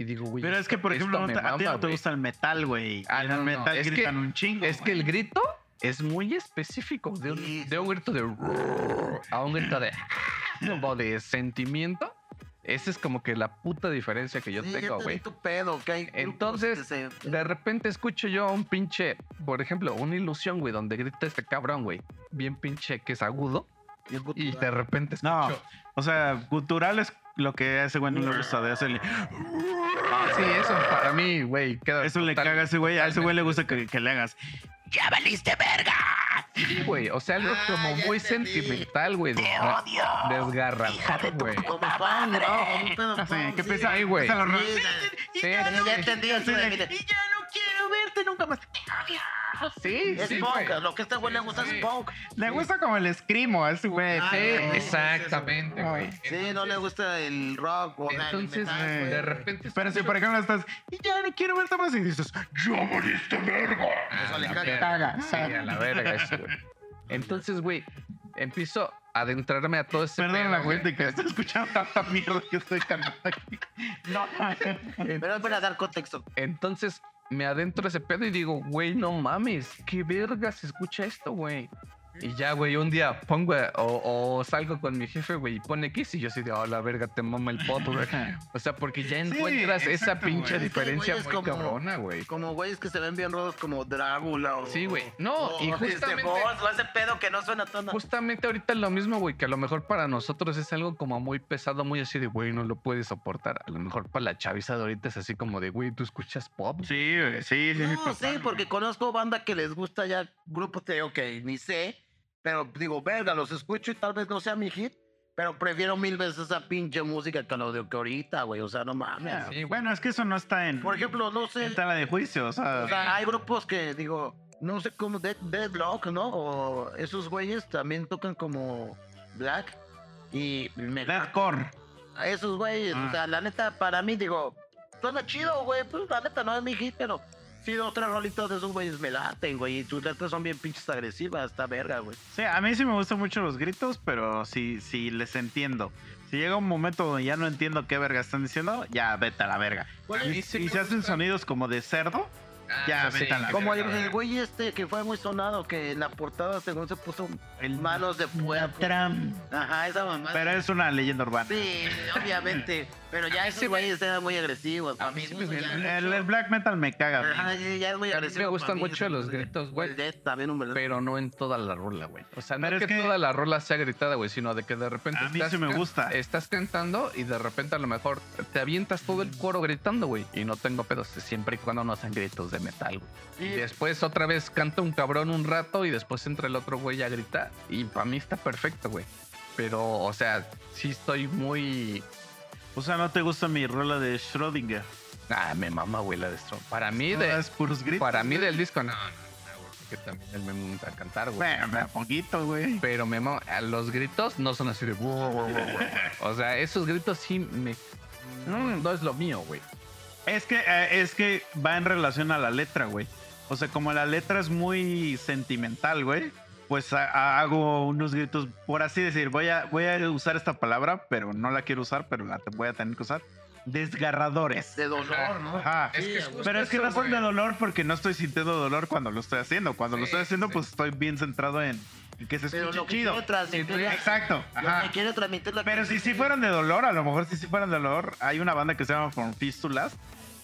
Y digo, güey. Pero es que, por ejemplo, no te- a ti mama, no te gusta el metal, güey. Ah, En no, el no, metal es que- gritan un chingo. Es que el grito es muy específico. De un, de un grito de a un grito de como de sentimiento. Esa es como que la puta diferencia que yo Sí, tengo, güey. te que Entonces, que se- De repente escucho yo un pinche, por ejemplo, una ilusión, güey, donde grita este cabrón, güey. Bien pinche que es agudo. Y gutural. de repente No, escucho. o sea, gutural es lo que ese güey no le gusta de hacerle. Sí, eso para mí, güey, queda. Eso le total- caga a ese güey. A ese güey le gusta que, que le hagas. ¡Ya valiste verga! Sí, güey. O sea, algo Ah, como muy entendí. sentimental, güey. de- Desgarrador, güey. Como fan, ¿no? Como un pedo Así, fan, que sí. pesa, Sí, güey. pesa los ro- Sí, Sí, sí, ya sí. entendí eso de- mire, Y ya no quiero verte nunca más. Sí, Es sí, punk, güey. lo que a este güey le gusta Sí. es punk. Le gusta como el escrimo a ese güey. Ah, Sí, no, exactamente, güey. Sí, no le gusta el rock o el Entonces, metal, eh, güey. de repente. Pero si por ejemplo estás. Y ya no quiero verte más. Y dices. ¡Ya valiste verga! Eso le caga. Caga. Sí, a la verga eso, güey. Entonces, güey, empiezo a adentrarme a todo ese Perdón la güey. gente que está escuchando tanta mierda que estoy cantando aquí. No. Pero es para dar contexto. Entonces me adentro ese pedo y digo, güey, no mames, qué verga se escucha esto, güey. Y ya, güey, un día pongo o, o salgo con mi jefe, güey, y pone Kiss y yo así de, oh, la verga, te mama el poto, güey. [LAUGHS] O sea, porque ya encuentras esa exacto, pinche diferencia muy es como- cabrona, güey. Como güeyes que se ven bien rodos como Drácula o... Sí, güey. No, o y este justamente- Boss, o ese pedo que no suena tan... Justamente ahorita es lo mismo, güey, que a lo mejor para nosotros es algo como muy pesado, muy así de, güey, no lo puedes soportar. A lo mejor para la chaviza de ahorita es así como de, güey, tú escuchas pop. Sí, güey, sí, sí. No, sí, porque conozco banda que les gusta ya grupos de, ok, ni sé, pero digo, verga, los escucho y tal vez no sea mi hit, pero prefiero mil veces esa pinche música que lo de que ahorita, güey, o sea, no mames. Sí. Bueno, es que eso no está en, Por ejemplo, no sé, en tela de juicio. O sea, o sea, hay grupos que, digo, no sé cómo, Dead, Deadlock, ¿no? O esos güeyes también tocan como Black y me... deathcore. a esos güeyes. Ah. O sea, la neta, para mí, digo, suena chido, güey. Pues la neta no es mi hit, pero sí, otras rolitas de esos güeyes me laten, güey. Y sus letras son bien pinches agresivas, está verga, güey. Sí, a mí sí me gustan mucho los gritos, pero sí, sí les entiendo. Si llega un momento donde ya no entiendo qué verga están diciendo, ya vete a la verga. ¿Cuál Y, y se hacen sonidos como de cerdo, Ya, eso vete a la Como el, el güey este que fue muy sonado, que en la portada según se puso el manos de puerco. Tram. Ajá, esa mamá. Pero es una leyenda urbana. Sí, obviamente. Pero ya esos güeyes eran muy agresivos. A mí sí me- ya- El, el black metal me caga. güey. Ajá, ya ya es muy A mí me agresivo. gustan mucho los güey. gritos, güey. El Death también, un verdad. Pero no en toda la rola, güey. O sea, no que, es que- toda la rola sea gritada, güey, sino de que de repente A mí sí me gusta. Estás cantando y de repente a lo mejor te avientas todo el coro gritando, güey. Y no tengo pedos, siempre y cuando no sean gritos de metal, güey. Y después otra vez canta un cabrón un rato y después entra el otro güey a gritar. Y para mí está perfecto, güey. Pero, o sea, sí estoy muy... O sea, ¿no te gusta mi rola de Schrödinger? Ah, me mama, güey, la de Strong. Para mí, No, de, es puros gritos. para mí del disco, no, no, no, güey. Porque también él me gusta cantar, güey. Bueno, poquito, güey. Pero me mama- a los gritos no son así de... [LAUGHS] O sea, esos gritos sí me... No, no es lo mío, güey. Es que, eh, es que va en relación a la letra, güey. O sea, como la letra es muy sentimental, güey, pues ha- ha- hago unos gritos, por así decir, voy a, voy a usar esta palabra, pero no la quiero usar, pero la voy a tener que usar. Desgarradores. De dolor, ¿no? Ajá. Es que Pero es que no son de dolor porque no estoy sintiendo dolor cuando lo estoy haciendo. Cuando lo estoy haciendo, sí. pues estoy bien centrado en, que se Pero escuche lo que chido. Exacto. Lo Ajá. que quiere transmitir la Pero si sí fueran de dolor, a lo mejor si sí fueran de dolor, hay una banda que se llama From Fístulas,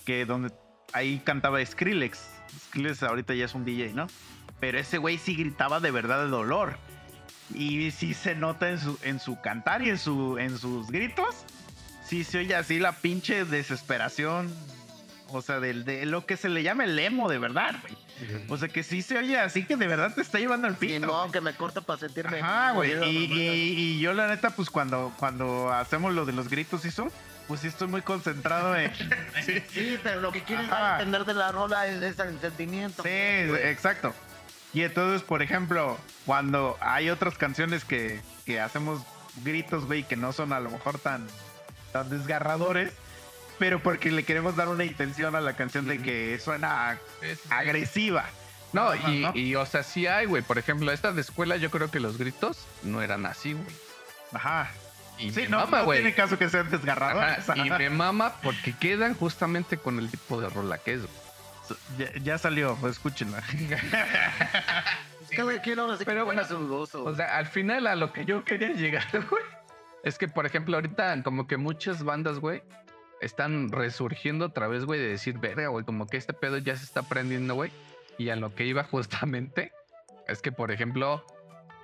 que donde ahí cantaba Skrillex. Skrillex ahorita ya es un DJ, ¿no? Pero ese güey sí gritaba de verdad de dolor. Y sí se nota en su, en su cantar y en, su, en sus gritos. Sí se oye así la pinche desesperación. O sea, del- de, lo que se le llama el emo de verdad, güey. O sea, que sí se oye así que de verdad te está llevando al pito. no, que me corta para sentirme. Ajá, güey. Y, ¿no? y- y yo la neta, pues cuando, cuando hacemos lo de los gritos y eso, pues sí estoy muy concentrado en... [LAUGHS] sí, Sí, pero lo que quieres Ajá. entender de la rola es, es el sentimiento. exacto. Y entonces, por ejemplo, cuando hay otras canciones que, que hacemos gritos, güey, que no son a lo mejor tan, tan desgarradores, pero porque le queremos dar una intención a la canción de que suena agresiva. No, Ajá, y, ¿no? y, o sea, sí hay, güey. Por ejemplo, esta de escuela, yo creo que los gritos no eran así, güey. Ajá. Y Sí, me no, mama, no güey. tiene caso que sean desgarradores. Ajá, y me mama porque quedan justamente con el tipo de rola que es. güey. Ya, ya salió, escúchenla. Cada quien ahora sí Pero bueno, gozo. O sea, al final a lo que yo quería llegar, [LAUGHS] güey, es que, por ejemplo, ahorita como que muchas bandas, güey, están resurgiendo otra vez, güey, de decir, verga, güey, como que este pedo ya se está prendiendo, güey. Y a lo que iba [LAUGHS] justamente es que, por ejemplo,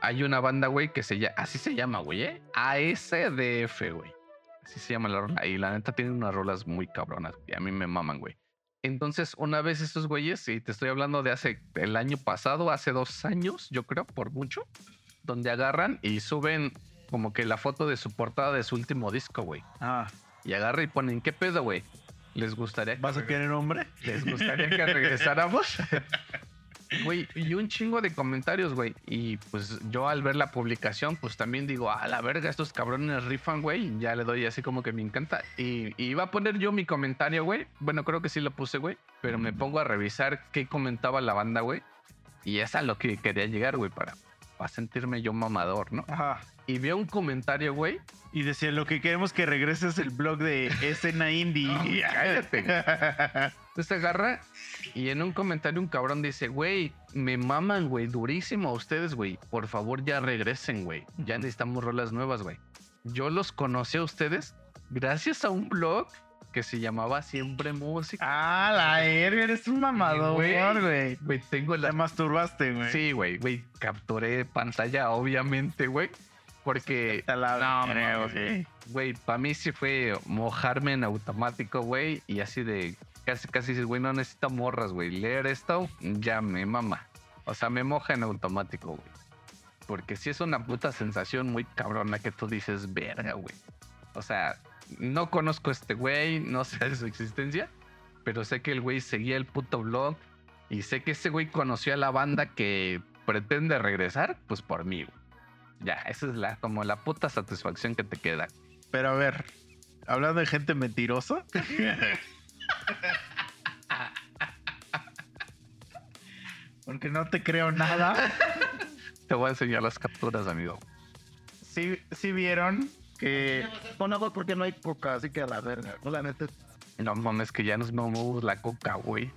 hay una banda, güey, que se llama, así se llama, güey, ¿eh? ASDF, güey. Así se llama la rola. Y la neta tiene unas rolas muy cabronas, y a mí me maman, güey. Entonces, una vez estos güeyes, y te estoy hablando de hace el año pasado, hace dos años, yo creo, por mucho, donde agarran y suben como que la foto de su portada de su último disco, güey. Ah, Y agarran y ponen, ¿qué pedo, güey? ¿Les gustaría, ¿vas a querer hombre? [LAUGHS] ¿Les gustaría que regresáramos? [LAUGHS] Güey, y un chingo de comentarios, güey. Y pues yo al ver la publicación, pues también digo, a la verga, estos cabrones rifan, güey. Ya le doy así como que me encanta. Y, y iba a poner yo mi comentario, güey. Bueno, creo que sí lo puse, güey. Pero me pongo a revisar qué comentaba la banda, güey. Y es a lo que quería llegar, güey, para, para sentirme yo mamador, ¿no? Ajá. Y veo un comentario, güey. Y decía, lo que queremos que regrese es el blog de escena indie. [LAUGHS] cállate. [LAUGHS] Entonces agarra y en un comentario un cabrón dice, güey, me maman, güey, durísimo a ustedes, güey. Por favor, ya regresen, güey. Ya necesitamos rolas nuevas, güey. Yo los conocí a ustedes gracias a un blog que se llamaba Siempre Música. ah, la verga, eres un mamador, Güey. tengo Te la... masturbaste, güey. Sí, güey, güey, capturé pantalla, obviamente, güey. Porque, Te la No, güey. güey, para mí sí fue mojarme en automático, güey. Y así de, casi, casi dices, güey, no necesito morras, güey. Leer esto, ya me mama. O sea, me moja en automático, güey. Porque sí es una puta sensación muy cabrona que tú dices, verga, güey. O sea, no conozco a este güey, no sé de su existencia, pero sé que el güey seguía el puto blog y sé que ese güey conoció a la banda que pretende regresar, pues por mí, güey. Ya, esa es la, como la puta satisfacción que te queda. Pero a ver, hablando de gente mentirosa. Porque no te creo nada. Te voy a enseñar las capturas, amigo. Sí, sí vieron Con agua porque no hay coca, así que a la verga. No, la neta. No mames, que ya nos mamamos la coca, güey.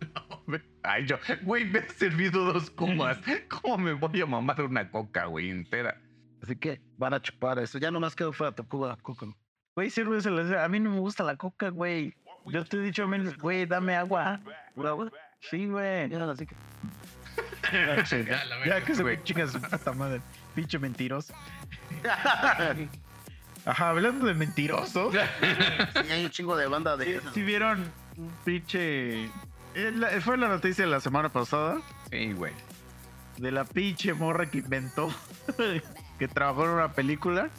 [LAUGHS] Ay, yo, güey, me he servido dos comas. ¿Cómo me voy a mamar una coca, güey, entera? Así que van a chupar eso. Ya nomás quedó fuera tu Cuba, coca. Güey, sírvesela. A mí no me gusta la coca, güey. Yo te he dicho, güey, dame agua. ¿Pura agua? Sí, güey. Así que. [LAUGHS] Ya que se güey. me chinga su puta madre. Pinche mentiroso. [LAUGHS] Ajá, hablando de mentiroso. Sí, hay un chingo de banda de. Si vieron un pinche. eh, Fue la noticia de la semana pasada Sí, güey. de la pinche morra que inventó [LAUGHS] que trabajó en una película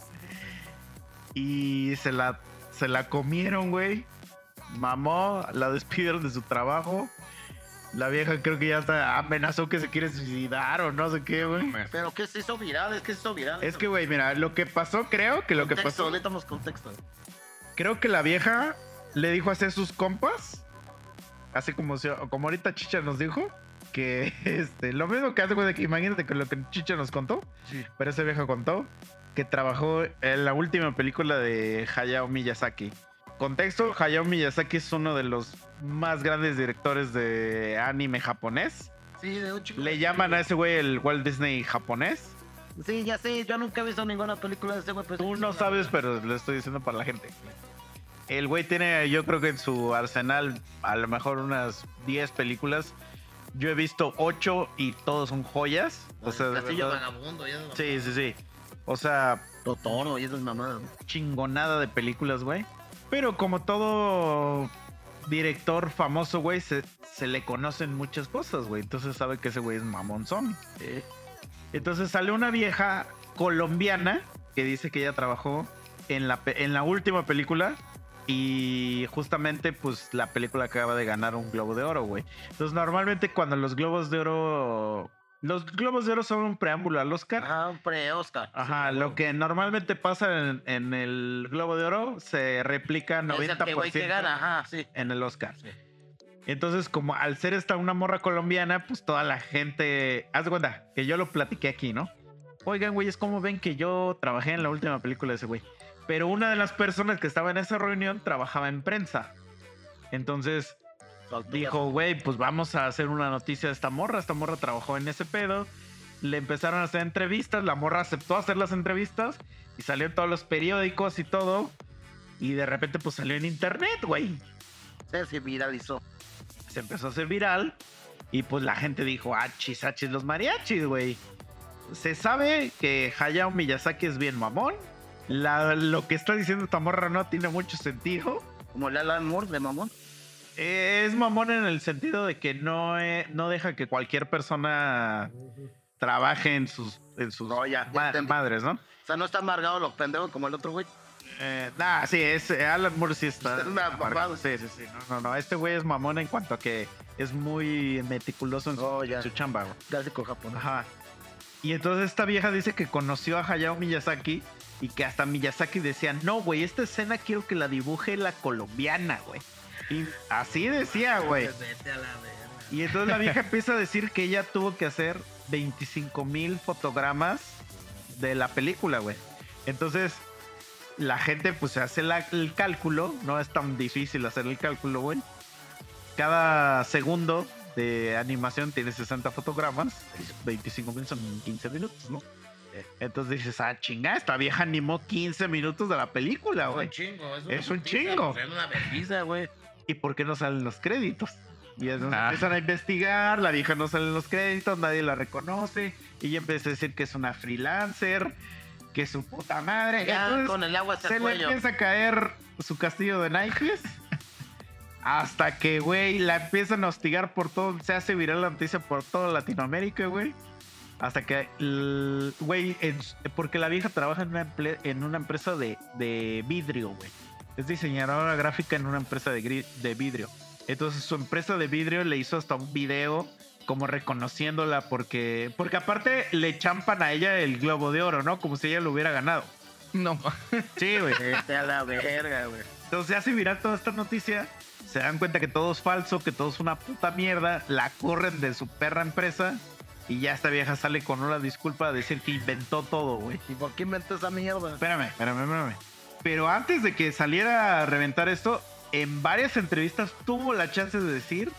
y se la, se la comieron, güey. Mamó, la despidieron de su trabajo. La vieja creo que ya hasta amenazó que se quiere suicidar o no sé qué, güey. Pero ¿qué se hizo viral? Es que se hizo viral. Es que, güey, mira, lo que pasó, creo que lo que Contexto, pasó. necesitamos contexto. Creo que la vieja le dijo a hacer sus compas, así como, si- como ahorita Chicha nos dijo, que [LAUGHS] este, lo mismo que hace, güey, de que imagínate que lo que Chicha nos contó, Sí. pero esa vieja contó que trabajó en la última película de Hayao Miyazaki. Contexto, Hayao Miyazaki es uno de los más grandes directores de anime japonés. Sí, de un chingo. Le llaman a ese güey el Walt Disney japonés. Sí, ya sé. Yo nunca he visto ninguna película de ese güey. pues, Tú no sabes, pero lo estoy diciendo para la gente. El güey tiene, yo creo que en su arsenal, a lo mejor unas 10 películas. Yo he visto 8 y todos son joyas. O sea, de Castillo Vagabundo. Ya sí, sí, sí. O sea, Totoro y esas mamadas. chingonada de películas, güey. Pero como todo director famoso, güey, se, se le conocen muchas cosas, güey. Entonces sabe que ese güey es mamonzón. Entonces sale una vieja colombiana que dice que ella trabajó en la, en la última película y justamente pues la película acaba de ganar un Globo de Oro, güey. Entonces normalmente cuando los Globos de Oro... Los Globos de Oro son un preámbulo al Oscar. Ajá, un pre-Oscar. Ajá, lo que normalmente pasa en, en el Globo de Oro se replica Es el que güey que 90% gana, ajá, sí. en el Oscar. Sí. Entonces, como al ser esta una morra colombiana, pues toda la gente. Haz de cuenta que yo lo platiqué aquí, ¿no? Oigan, güeyes, ¿cómo ven que yo trabajé en la última película de ese güey? Pero una de las personas que estaba en esa reunión trabajaba en prensa. Entonces, dijo, güey, pues vamos a hacer una noticia de esta morra. Esta morra trabajó en ese pedo. Le empezaron a hacer entrevistas. La morra aceptó hacer las entrevistas y salió en todos los periódicos y todo. Y de repente, pues salió en internet, güey. Se se viralizó. Se empezó a hacer viral. Y pues la gente dijo, achis, achis, los mariachis, güey. Se sabe que Hayao Miyazaki es bien mamón. La- lo que está diciendo esta morra no tiene mucho sentido. Como el Alan Moore de mamón. Es mamón en el sentido de que no, eh, no deja que cualquier persona trabaje en sus, en sus No, ya, ma- madres, ¿no? O sea, no está amargado los pendejos como el otro güey. Eh, nah, sí, es, eh, Alan Moore sí está. Es. Sí, sí, sí. No, no, no. Este güey es mamón en cuanto a que es muy meticuloso en su, Oh, ya. su chamba, güey. Clásico japonés. Ajá. Y entonces esta vieja dice que conoció a Hayao Miyazaki y que hasta Miyazaki decía, no, güey, esta escena quiero que la dibuje la colombiana, güey. Y así decía, güey. Y entonces la vieja empieza a decir que ella tuvo que hacer 25 mil fotogramas de la película, güey. Entonces la gente pues se hace la- el cálculo, no es tan difícil hacer el cálculo, güey. Cada segundo de animación tiene 60 fotogramas, 25 mil son 15 minutos, ¿no? Entonces dices, ah, chinga, esta vieja animó 15 minutos de la película, Es un güey. chingo. Es, Es un chingo. pues, Es una vergüenza, güey. ¿Y por qué no salen los créditos? Y entonces Ah. empiezan a investigar, la vieja no sale en los créditos, nadie la reconoce, y ella empieza a decir que es una freelancer, que es su puta madre. Ya Entonces, con el agua se el le cuello. empieza a caer su castillo de naipes. Hasta que, güey, la empiezan a hostigar por todo, se hace viral la noticia por toda Latinoamérica, güey. Hasta que, güey, en- porque la vieja trabaja en una, en una empresa de, de vidrio, güey. Es diseñadora gráfica en una empresa de, de vidrio. Entonces su empresa de vidrio le hizo hasta un video como reconociéndola porque, porque aparte le champan a ella el globo de oro, ¿no? Como si ella lo hubiera ganado. No. Sí, güey. A la verga, güey. Entonces se hace viral toda esta noticia. Se dan cuenta que todo es falso, que todo es una puta mierda. La corren de su perra empresa. Y ya esta vieja sale con una disculpa a decir que inventó todo, güey. ¿Y por qué inventó esa mierda? Espérame, espérame, espérame. Pero antes de que saliera a reventar esto, en varias entrevistas tuvo la chance de decir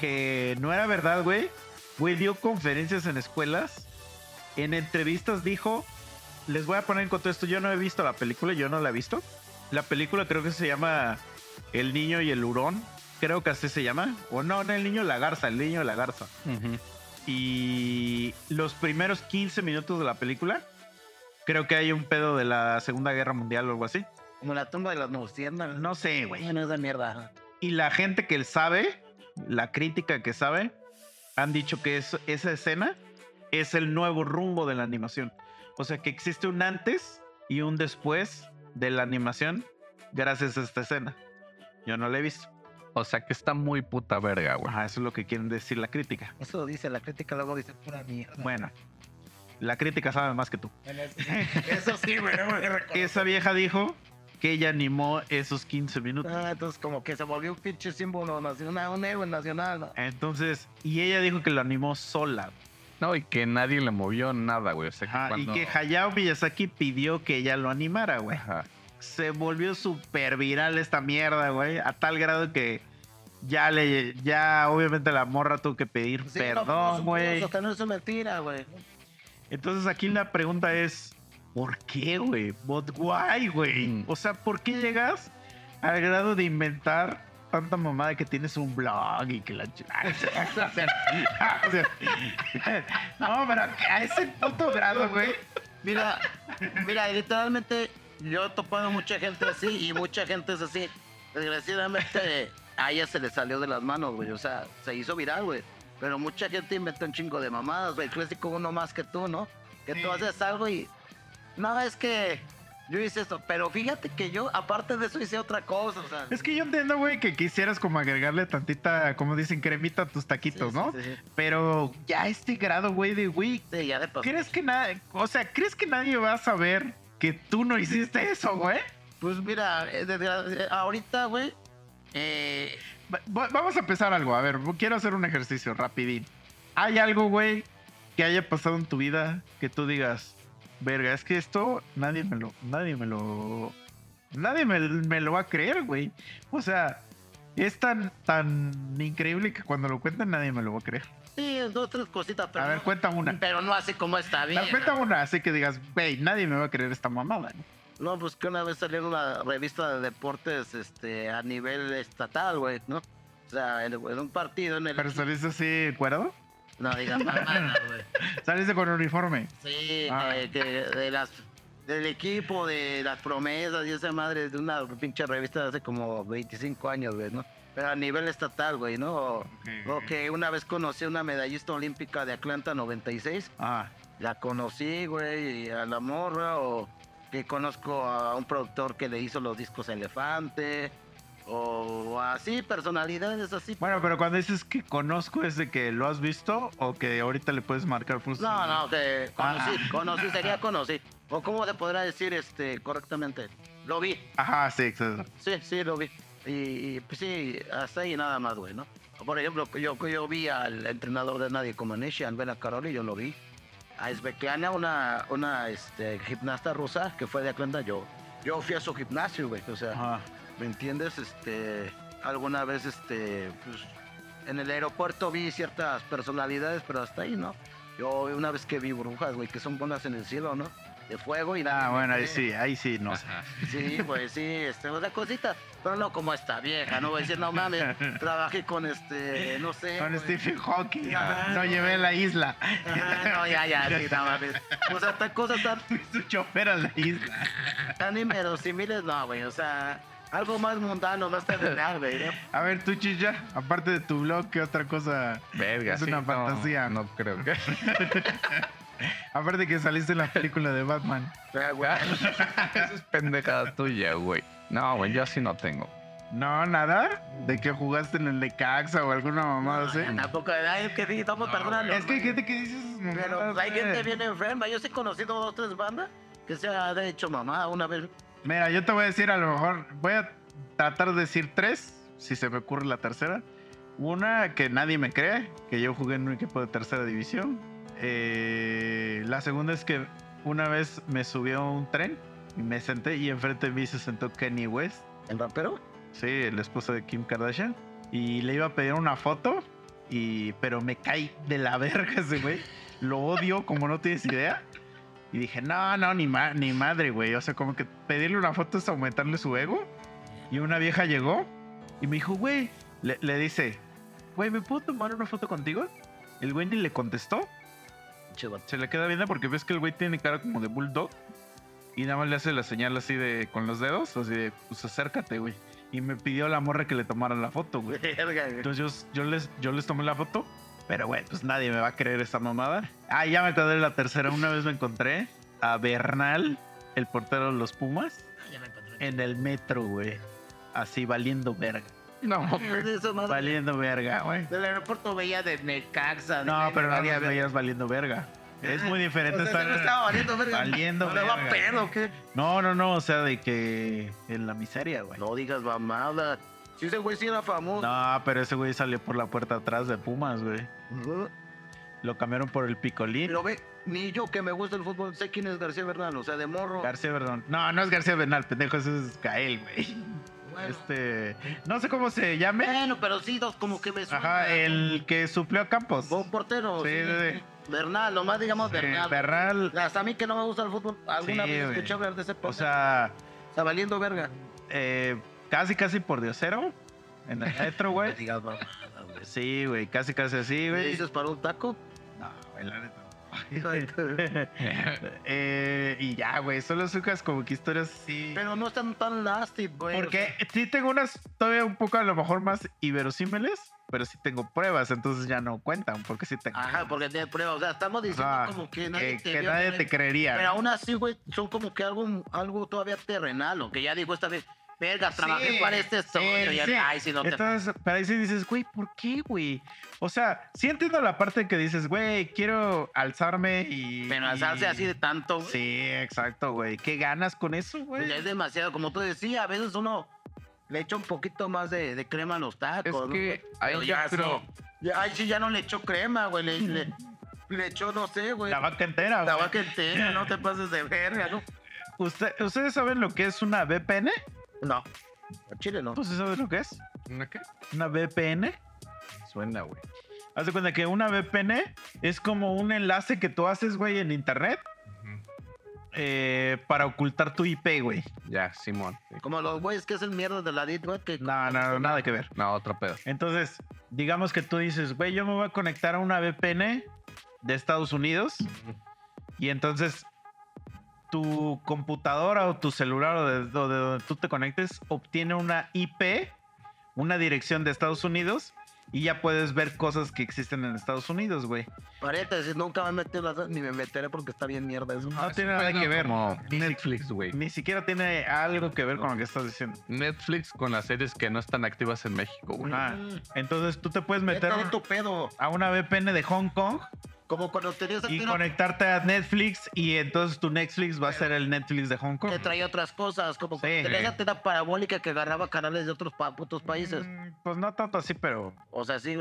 que no era verdad, güey. Güey, dio conferencias en escuelas. En entrevistas dijo, les voy a poner en contexto, yo no he visto la película, yo no la he visto. La película creo que se llama El niño y el hurón. Creo que así se llama. O no, no, el niño y la garza, el niño y la garza. Ujú. Y los primeros 15 minutos de la película, creo que hay un pedo de la Segunda Guerra Mundial o algo así. Como la tumba de las luciérnagas. No sé, güey. Bueno, esa mierda. Y la gente que sabe, la crítica que sabe, han dicho que es- esa escena es el nuevo rumbo de la animación. O sea que existe un antes y un después de la animación gracias a esta escena. Yo no la he visto. O sea que está muy puta verga, güey. Ajá, eso es lo que quieren decir la crítica. Eso dice la crítica, luego dice pura mierda. Bueno, la crítica sabe más que tú. [LAUGHS] Eso sí, güey. no me. Esa vieja dijo que ella animó esos 15 minutos. Ah, entonces como que se volvió un pinche símbolo nacional, un héroe nacional. ¿no? Entonces, y ella dijo que lo animó sola. No, y que nadie le movió nada, güey. O sea, Ajá, cuando- Y que Hayao Miyazaki pidió que ella lo animara, güey. Ajá. Se volvió súper viral esta mierda, güey. A tal grado que ya le, ya obviamente la morra tuvo que pedir Sí, no, perdón, no, güey. Hasta no es mentira, güey. Entonces aquí la pregunta es, ¿por qué, güey? But why, güey? Mm. O sea, ¿por qué llegas al grado de inventar tanta mamada que tienes un blog y que la... [LAUGHS] [LAUGHS] no, pero a ese puto grado, güey. Mira, mira, literalmente yo he topado mucha gente así y mucha gente es así. Desgraciadamente a ella se le salió de las manos, güey. O sea, se hizo viral, güey. Pero mucha gente inventó un chingo de mamadas, güey. El clásico uno más que tú, ¿no? Que tú haces algo y... No, es que yo hice esto. Pero fíjate que yo, aparte de eso, hice otra cosa. O sea, Es que yo entiendo, güey, que quisieras como agregarle tantita, como dicen, cremita a tus taquitos, sí, ¿no? sí, sí. Pero ya este grado, güey, de, güey, Sí, ya de paso. ¿crees que nadie, o sea, ¿crees que nadie va a saber que tú no hiciste eso, güey? Pues mira, eh, eh, ahorita, güey, eh, Vamos a empezar algo. A ver, quiero hacer un ejercicio rapidín. ¿Hay algo, güey, que haya pasado en tu vida que tú digas, verga, es que esto nadie me lo, nadie me lo, nadie me, me lo va a creer, güey? O sea, Es tan, tan increíble que cuando lo cuentan nadie me lo va a creer. Sí, dos, tres cositas, pero, A ver, cuenta una. pero no así como está bien. cuenta una, así que digas, güey, nadie me va a creer esta mamada. ¿no? No, pues que una vez salió en una revista de deportes este, a nivel estatal, güey, ¿no? O sea, en, en un partido en el... Pero saliste así, cuerdo. No digas [LAUGHS] mamadas, güey. Saliste con uniforme. Sí, Ah. eh, que de las del equipo, de las promesas y esa madre de una pinche revista de hace como 25 años, güey, ¿no? Pero a nivel estatal, güey, ¿no? O, o que una vez conocí a una medallista olímpica de Atlanta 96, Ah, la conocí, güey, y a la morra, o que conozco a un productor que le hizo los discos Elefante, o así, personalidades así. bueno, pero cuando dices que conozco es de que lo has visto o que ahorita le puedes marcar pues No, no, que conocí, Ah. conocí, sería conocí. O cómo se podrá decir este correctamente. Lo vi, Ajá, sí, exacto. sí, sí, lo vi. Y, y, pues sí, hasta ahí nada más, güey, ¿no? Por ejemplo, yo, yo vi al entrenador de Nadie como Nishi, Albena Caroli, yo lo vi. A Svetlana, una, una este, gimnasta rusa que fue de Atlanta, yo, yo fui a su gimnasio, güey, o sea, Ajá. ¿me entiendes? Este, alguna vez, este, pues, en el aeropuerto vi ciertas personalidades, pero hasta ahí, ¿no? Yo una vez que vi brujas, güey, que son buenas en el cielo, ¿no? De fuego y nada. Ah, bueno, ahí sí, ahí sí, no sé. Sí, pues sí, este, otra cosita, pero no como esta vieja, no voy a decir, no mames, [LAUGHS] trabajé con este, no sé. Con güey. Stephen Hawking. Ajá, Lo no, llevé a la isla. Ajá, no, ya, ya, sí, no mames. O sea, tan cosas tan, [LAUGHS] Su chofer a la isla. tan inverosímiles, no, güey, o sea, algo más mundano, más terrenal, güey, ¿no? A ver, tú, Chicha, aparte de tu blog, ¿qué otra cosa? Verga, Es sí, una no, fantasía. No, creo que. [LAUGHS] Aparte que saliste en la película de Batman. Pero, güey, [LAUGHS] Esa es pendejada tuya, güey. No, güey, yo así no tengo. No, nada. ¿De que jugaste en el Necaxa o alguna mamada así? Tampoco, ay, es que sí, estamos perdonando. Es que hay gente que dice esas Pero mamadas, pues, hay gente bien enferma. Yo sí he conocido dos o tres bandas que se ha hecho mamá una vez. Mira, yo te voy a decir, a lo mejor, voy a tratar de decir tres, si se me ocurre la tercera. Una que nadie me cree, que yo jugué en un equipo de tercera división. Eh, la segunda es que una vez me subió a un tren y me senté y enfrente de mí se sentó Kenny West, ¿El rapero? sí, el esposo de Kim Kardashian, y le iba a pedir una foto, y, pero me caí de la [LAUGHS] verga ese güey. Lo odio como no tienes idea. Y dije, no, no, ni, ma- ni madre, güey. O sea, como que pedirle una foto es aumentarle su ego. Y una vieja llegó y me dijo, güey, le, le dice, güey, ¿me puedo tomar una foto contigo? El ni le contestó. Se le queda viendo porque ves que el güey tiene cara como de bulldog. Y nada más le hace la señal así de con los dedos, así de, pues acércate, güey. Y me pidió la morra que le tomara la foto, güey. [LAUGHS] Entonces yo, yo les, yo les tomé la foto, pero güey, pues nadie me va a creer esta mamada. Ah, ya me acordé de la tercera. Una vez me encontré a Bernal, el portero de los Pumas, Ya me encontré. en el metro, güey. Así valiendo verga. [LAUGHS] No, Eso. Valiendo verga, güey. Del aeropuerto veía de Necaxa. No, de- pero no nos verga. veías valiendo verga. Es muy diferente [LAUGHS] O sea, estar. ¿se me estaba valiendo verga. Valiendo ¿No va verga. pedo qué? No, no, no, o sea, de que en la miseria, güey. No digas mamada. Si ese güey sí era famoso. No, pero ese güey salió por la puerta atrás de Pumas, güey. Lo cambiaron por el picolín. Pero ve, ni yo que me gusta el fútbol sé quién es García Bernal. O sea, de morro. García Bernal. No, no es García Bernal, pendejo, ese es Gael, güey. Bueno. Este. No sé cómo se llame. Bueno, pero sí, dos como que me suena. Ajá, el que suplió a Campos. Buen portero. Sí, sí, sí. Bernal, nomás digamos Bernal. Bernal. Hasta a mí que no me gusta el fútbol, alguna Sí, vez escuché hablar de ese O portero. sea, Está valiendo verga. eh, casi, casi por diosero. En el metro, [LAUGHS] güey. Sí, güey, casi, casi así, ¿Me güey. dices para un taco? No, güey, la neta. Hijo de- [LAUGHS] eh, y ya, güey, solo sucas como que historias así. Pero no están tan nasty, güey. Porque sí tengo unas todavía un poco a lo mejor más iverosímiles, pero sí tengo pruebas, entonces ya no cuentan, porque sí tengo. Ajá, porque tiene pruebas. O sea, estamos diciendo Ajá, como que nadie eh, te que vio nadie te creería. Pero aún así, güey, son como que algo, algo todavía terrenal. O que ya digo esta vez, verga, trabajé Sí, para este estudio. sí, y sí. ay, si no te. Entonces, pero ahí sí dices, güey, ¿por qué, güey? O sea, sí entiendo la parte que dices, güey, quiero alzarme y. Pero alzarse y- así de tanto, güey. Sí, exacto, güey. ¿Qué ganas con eso, pues güey? ya es demasiado. Como tú decías, a veces uno le echa un poquito más de, de crema a los tacos. Es ¿no? que Pero ahí ya ya, pero sí. Ya- Ay, sí, ya no le echó crema, güey. Le, le, le echó, no sé, güey. La vaca entera, La güey. vaca entera, no te pases de verga, ¿no? [LAUGHS] ¿Usted- ¿Ustedes saben lo que es una VPN? No. A Chile no. ¿Pues saben lo que es? ¿Una qué? Una VPN. Suena, güey. Haz de cuenta que una VPN es como un enlace que tú haces, güey, en internet eh, para ocultar tu IP, güey. Ya, Simón. Como los güeyes que hacen mierda de la Deep Web que No, no, nada que ver. No, otro pedo. Entonces, digamos que tú dices, güey, yo me voy a conectar a una VPN de Estados Unidos y entonces tu computadora o tu celular o de, de donde tú te conectes obtiene una IP, una dirección de Estados Unidos y ya puedes ver cosas que existen en Estados Unidos, güey. Paréntesis, nunca me las- ni me meteré porque está bien mierda eso. No tiene nada que ver. Como Netflix, güey. ni siquiera tiene algo que ver con lo que estás diciendo. Netflix con las series que no están activas en México, güey. Ah, entonces tú te puedes meter de tu pedo. a una VPN de Hong Kong Como cuando tenías y tiro conectarte a Netflix y entonces tu Netflix va a ser el Netflix de Hong Kong. que traía otras cosas, como Sí. cuando tenías tela parabólica que agarraba canales de otros pa- putos países. Mm, Pues no tanto así, pero... O sea, sí.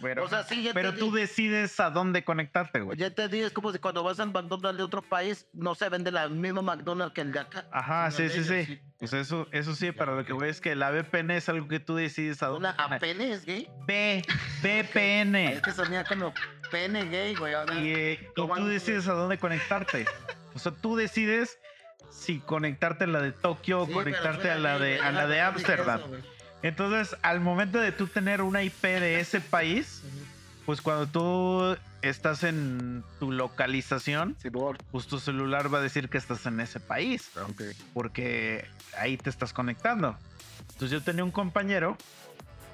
Pero, O sea, sí, ya pero tú decides a dónde conectarte, güey. Ya te digo, es como si cuando vas al McDonald's de otro país, no se vende la misma McDonald's que el de acá. Ajá, sí, sí, sí. Pues eso, eso sí, pero lo que voy es que la VPN es algo que tú decides a dónde. Una apene es gay. V, VPN. [LAUGHS] Es que sonía como pene gay, güey. Y, eh, y ¿Cómo tú algo, decides a dónde conectarte. O sea, tú decides si conectarte a la de Tokio o Sí, conectarte a la de, a la de Ámsterdam. Entonces, al momento de tú tener una IP de ese país, pues cuando tú estás en tu localización, pues tu celular va a decir que estás en ese país, porque ahí te estás conectando. Entonces yo tenía un compañero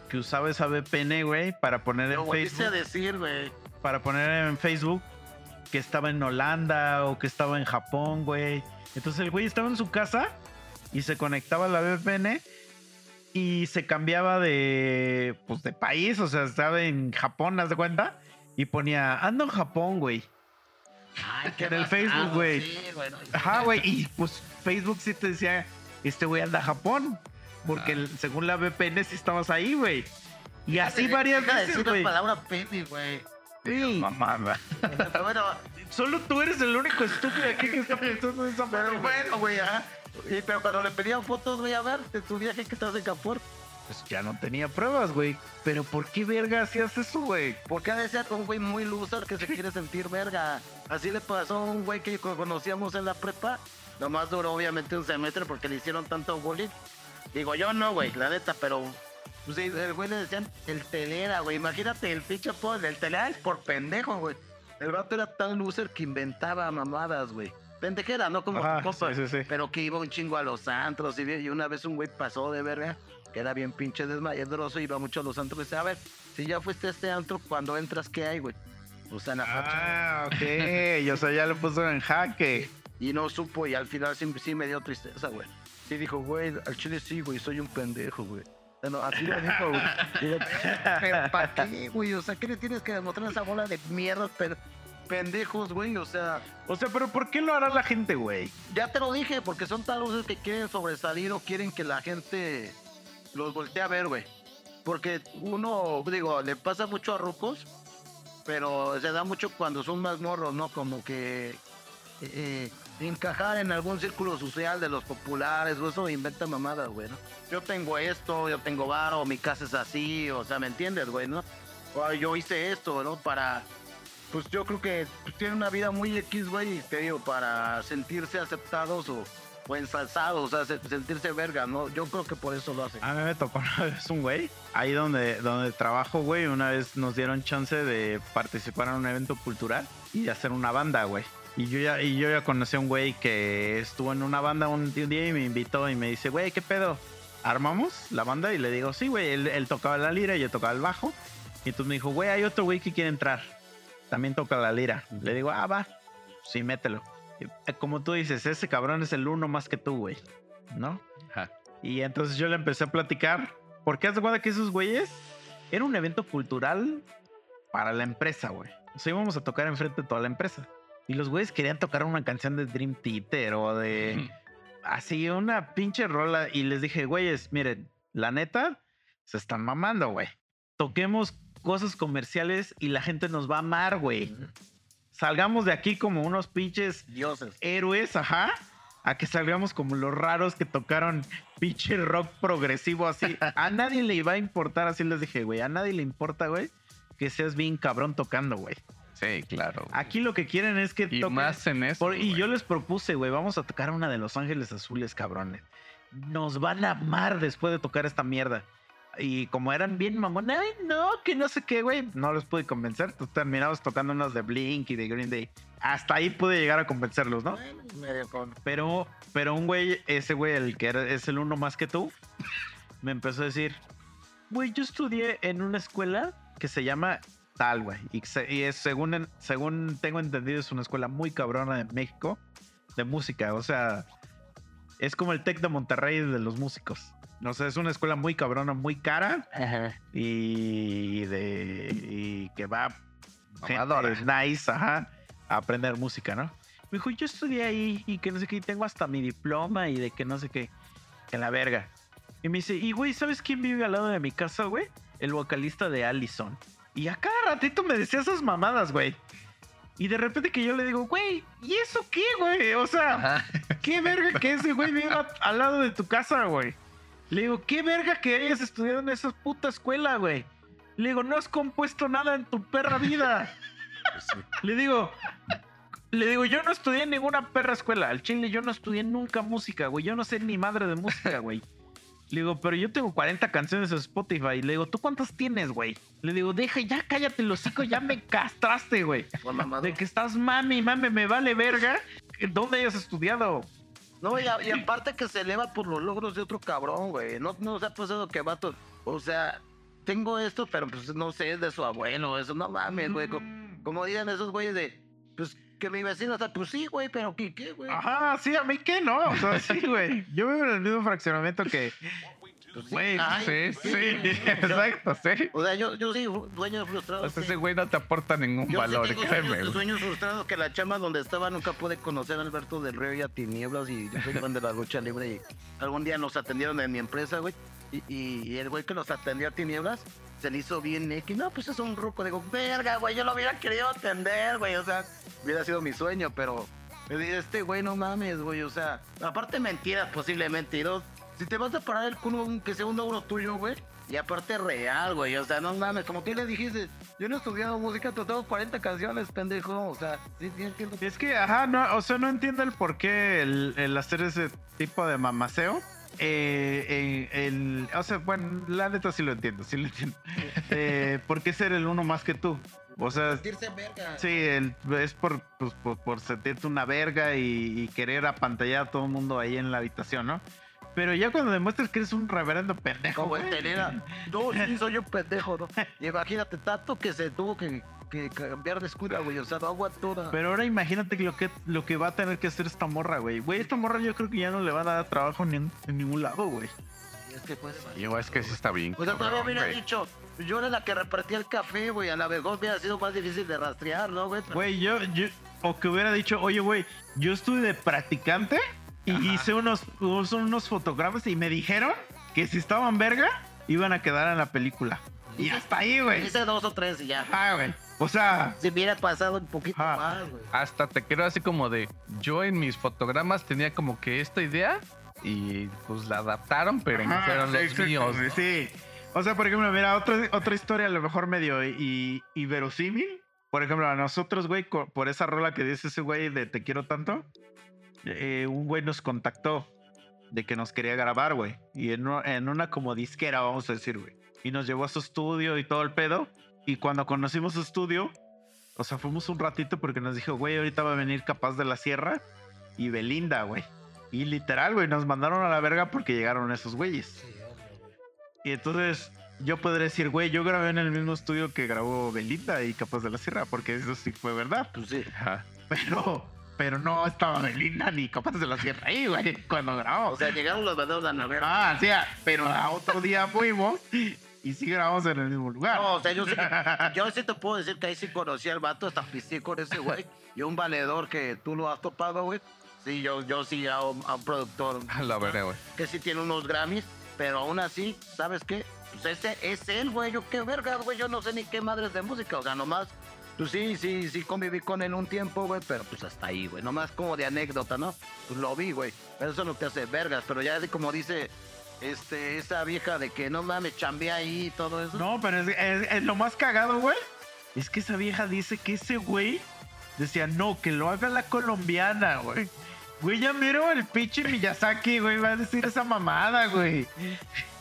que usaba esa VPN, güey, para poner Lo en a Facebook, decir, güey. Para poner en Facebook que estaba en Holanda o que estaba en Japón, güey. Entonces el güey estaba en su casa y se conectaba a la VPN y se cambiaba de, pues, de país, o sea, estaba en Japón, ¿haz de cuenta? Y ponía, ando en Japón, güey. Ay, En el Facebook, güey. Sí, Ajá, güey. Y pues Facebook sí te decía, este güey anda a Japón. Porque Ah. el- según la VPN sí estabas ahí, güey. Y así varias veces, güey. la palabra pene, güey. Sí. Mamada. bueno, Solo tú eres el único estúpido aquí que está pensando en esa pero madre, güey. bueno, güey, ajá. Y, pero cuando le pedían fotos, güey, a ver, de tu viaje que estás en Capur. Pues ya no tenía pruebas, güey. Pero ¿por qué verga hacías eso, güey? Porque ha de ser un güey muy loser que se quiere sentir verga. Así le pasó a un güey que co- conocíamos en la prepa. Nomás duró obviamente un semestre porque le hicieron tanto bullying. Digo, yo no, güey, la neta, pero... Pues, el güey le decían el telera, güey. Imagínate el pinche pod, el telera es por pendejo, güey. El vato era tan loser que inventaba mamadas, güey. Pendejera, no como Ajá, tu compa. sí, sí, sí. Pero que iba un chingo a los antros y, y una vez un güey pasó de verga, que era bien pinche desmayadroso, iba mucho a los antros y decía, a ver, si ya fuiste a este antro, cuando entras, ¿qué hay, güey? O sea, en la facha. Ah, ok. o sea, ya lo puso en jaque. Y no supo, y al final sí, sí me dio tristeza, güey. Sí dijo, güey, al chile sí, güey, soy un pendejo, güey. Bueno, así lo dijo, güey. [LAUGHS] Digo, pero ¿para qué, güey? O sea, ¿qué le tienes que demostrar a esa bola de mierda, pero pendejos, güey? O sea, O sea, pero ¿por qué lo hará la gente, güey? ya te lo dije, porque son tan luces que quieren sobresalir o quieren que la gente los voltee a ver, güey. Porque uno, digo, le pasa mucho a rucos, pero se da mucho cuando son más morros, ¿no? Como que eh, encajar en algún círculo social de los populares o eso inventa mamadas, güey, ¿no? Yo tengo esto, yo tengo varo, mi casa es así, o sea, ¿me entiendes, güey, no? Yo hice esto, ¿no? Para pues yo creo que pues, tienen una vida muy X, güey, te digo, para sentirse aceptados o, ensalzados, o sea, se- sentirse verga, ¿no? Yo creo que por eso lo hacen. A mí me tocó [LAUGHS] una vez un güey. Ahí donde, donde trabajo, güey, una vez nos dieron chance de participar en un evento cultural y hacer una banda, güey. Y yo ya, y yo ya conocí a un güey que estuvo en una banda un, un día y me invitó y me dice, güey, ¿qué pedo? ¿Armamos la banda? Y le digo, sí, güey. Él, él tocaba la lira y yo tocaba el bajo. Y entonces me dijo, güey, hay otro güey que quiere entrar. También toca la lira. Le digo, ah, va. Sí, mételo. Y, eh, Como tú dices, ese cabrón es el uno más que tú, güey. ¿No? Ajá. Y entonces yo le empecé a platicar. Porque haz de cuenta que esos güeyes era un evento cultural para la empresa, güey. O sea, íbamos a tocar enfrente de toda la empresa. Y los güeyes querían tocar una canción de Dream Theater o de así una pinche rola. Y les dije, güeyes, miren, la neta, se están mamando, güey. Toquemos cosas comerciales y la gente nos va a amar, güey. Salgamos de aquí como unos pinches Dioses. héroes, ajá. a que salgamos como los raros que tocaron pinche rock progresivo así. [LAUGHS] A nadie le iba a importar, así les dije, güey. A nadie le importa, güey, que seas bien cabrón tocando, güey. Sí, claro. güey. Aquí lo que quieren es que Y más en eso. por- y yo les propuse, güey, vamos a tocar una de Los Ángeles Azules, cabrones. Nos van a amar después de tocar esta mierda. Y como eran bien mamones, ay, no, que no sé qué, güey, no los pude convencer. Terminamos tocando unos de Blink y de Green Day. Hasta ahí pude llegar a convencerlos, ¿no? Bueno, medio con- Pero, pero un güey, ese güey, el que era- es el uno más que tú, me empezó a decir, güey, yo estudié en una escuela que se llama tal, güey. Y, y es, según, según tengo entendido, es una escuela muy cabrona de México de música. O sea, es como el Tec de Monterrey de los músicos. O sea, es una escuela muy cabrona, muy cara y de y que va gente nice, ajá, a aprender música, ¿no? Me dijo, yo estudié ahí y que no sé qué, y tengo hasta mi diploma y de que no sé qué, que la verga. Y me dice, y güey, ¿sabes quién vive al lado de mi casa, güey? El vocalista de Allison. Y a cada ratito me decía esas mamadas, güey. Y de repente que yo le digo, güey, ¿y eso qué, güey? O sea, Ajá. ¿Qué verga que ese güey viva al lado de tu casa, güey? Le digo, ¿qué verga que hayas estudiado en esa puta escuela, güey? Le digo, no has compuesto nada en tu perra vida. pues sí. Le digo, le digo, yo no estudié en ninguna perra escuela. Al chile yo no estudié nunca música, güey. Yo no sé ni madre de música, güey. Le digo, pero yo tengo 40 canciones en Spotify. Le digo, ¿tú cuántas tienes, güey? Le digo, deja, ya cállate los hocico, ya me castraste, güey. [LAUGHS] De que estás mami, mami, me vale verga. ¿Dónde hayas estudiado? No, y, a- y aparte que se eleva por los logros de otro cabrón, güey. No, no se ha pasado que vato. O sea, tengo esto, pero pues no sé, es de su abuelo, eso. No mames, güey. co- Como, digan esos güeyes de, pues que mi vecino está, pues sí, güey, pero ¿qué, qué, güey? Ajá, sí, a mí qué no. O sea, [LAUGHS] sí, güey. Yo vivo en el mismo fraccionamiento que. Pues Güey, Ay, Sí, sí, [LAUGHS] exacto, sí. O sea, yo, yo sí, dueño frustrado. O sea, sí. ese güey no te aporta ningún Yo sí valor, tengo créeme. sueños, güey. sueños frustrados que la chama donde estaba nunca pude conocer a Alberto del Río y a Tinieblas y yo soy fan de la lucha libre y algún día nos atendieron en mi empresa, güey. Y, y- y el güey que nos atendió a Tinieblas se le hizo bien X. No, pues es un ruco. Digo, verga, güey, yo lo hubiera querido atender, güey. O sea, hubiera sido mi sueño, pero este güey no mames, güey. O sea, aparte mentiras posiblemente. Y dos, si te vas a parar el culo, que sea un logro tuyo, güey. Y aparte real, güey. O sea, no mames, como tú le dijiste, yo no he estudiado música, pero tengo 40 canciones, pendejo. O sea, sí, sí entiendo. Es que, ajá, no, o sea, no entiendo el por qué el, el hacer ese tipo de mamaceo. Eh, eh, el, o sea, bueno, la neta sí lo entiendo, sí lo entiendo. [LAUGHS] Eh, ¿Por qué ser el uno más que tú? O sea, Sentirse verga. sí, el- es por, pues, por, por sentirte una verga y, y querer apantallar a todo el mundo ahí en la habitación, ¿no? Pero ya cuando demuestras que eres un reverendo pendejo, Como güey. el tenera. No, sí, soy un pendejo, ¿no? Imagínate, tanto que se tuvo que, que cambiar de escuela, güey. O sea, no aguantó. Pero ahora imagínate lo que, lo que va a tener que hacer esta morra, güey. Güey, esta morra yo creo que ya no le va a dar trabajo ni en, en ningún lado, güey. Es que pues. Y güey, es que sí está bien. O sea, todavía hubiera dicho, yo era la que repartía el café, güey. A la mejor hubiera sido más difícil de rastrear, ¿no, güey? Güey, yo, yo, o que hubiera dicho, oye, güey, yo estuve de practicante y hice unos, unos fotogramas y me dijeron que si estaban verga, iban a quedar en la película. Y hasta ahí, güey. Hice dos o tres y ya. Ajá, güey. O sea, Si hubiera pasado un poquito Ajá. más, güey. Hasta te creo así como de, yo en mis fotogramas tenía como que esta idea y pues la adaptaron, pero no Ajá, fueron los míos. güey, Sí. O sea, por ejemplo, mira, otra, otra historia a lo mejor medio y, y verosímil. Por ejemplo, a nosotros, güey, por esa rola que dice ese güey de Te quiero tanto, eh, un güey nos contactó de que nos quería grabar, güey. Y en, en una como disquera, vamos a decir, güey. Y nos llevó a su estudio y todo el pedo. Y cuando conocimos su estudio, o sea, fuimos un ratito porque nos dijo, güey, ahorita va a venir Capaz de la Sierra y Belinda, güey. Y literal, güey, nos mandaron a la verga porque llegaron esos güeyes. Y entonces yo podré decir, güey, yo grabé en el mismo estudio que grabó Belinda y Capaz de la Sierra, porque eso sí fue verdad. Pues sí. Ajá. Pero, pero no estaba Belinda ni Capaz de la Sierra ahí, güey, cuando grabamos. O sea, llegaron los vendedores a la verga. ah, sí, ah, pero a otro día fuimos y sí grabamos en el mismo lugar. No, o sea, yo sí, [LAUGHS] yo sí te puedo decir que ahí sí conocí al vato, hasta pisé con ese güey. Y un valedor que tú lo has topado, güey. Sí, yo, yo sí a un, a un productor [LAUGHS] A la veré, güey. que sí tiene unos Grammys, pero aún así, ¿sabes qué? Pues ese es él, güey. Yo qué verga, güey. Yo no sé ni qué madres de música. O sea, nomás Pues sí, sí, sí conviví con él un tiempo, güey, pero pues hasta ahí, güey. Nomás como de anécdota, ¿no? Pues lo vi, güey. Pero eso no te hace vergas. Pero ya de como dice este, esa vieja de que no mames, chambea ahí y todo eso. No, pero es, es- es lo más cagado, güey. Es que esa vieja dice que ese güey decía, no, que lo haga la colombiana, güey. Güey, ya miro el pinche Miyazaki, güey, va a decir esa mamada, güey.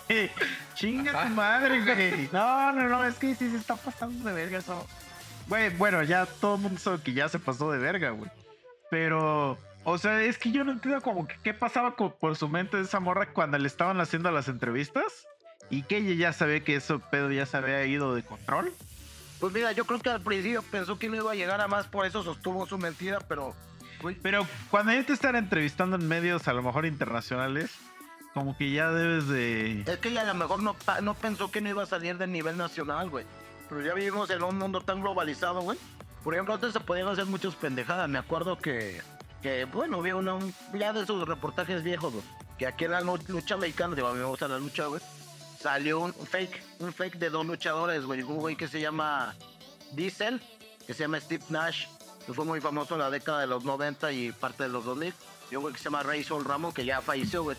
[LAUGHS] Chinga tu madre, güey. No, no, no, es que sí se está pasando de verga eso. Güey, bueno, ya todo el mundo sabe que ya se pasó de verga, güey. Pero, o sea, es que yo no entiendo como que qué pasaba por su mente de esa morra cuando le estaban haciendo las entrevistas. Y que ella ya sabía que eso pedo ya se había ido de control. Pues mira, yo creo que al principio pensó que no iba a llegar a más, por eso sostuvo su mentira, pero. Pero cuando ya te están entrevistando en medios a lo mejor internacionales, como que ya debes de... Es que a lo mejor no, no pensó que no iba a salir del nivel nacional, güey. Pero ya vivimos en un mundo tan globalizado, güey. Por ejemplo, antes se podían hacer muchas pendejadas. Me acuerdo que, que bueno, vi uno, un- ya de esos reportajes viejos, güey. Que aquí en la lu- lucha mexicana, digo, a mí me gusta la lucha, güey. Salió un fake, un fake de dos luchadores, güey. Un güey que se llama Diesel, que se llama Steve Nash, fue muy famoso en la década de los 90 y parte de los 2000. Y un güey que se llama Razor Ramón, que ya falleció, güey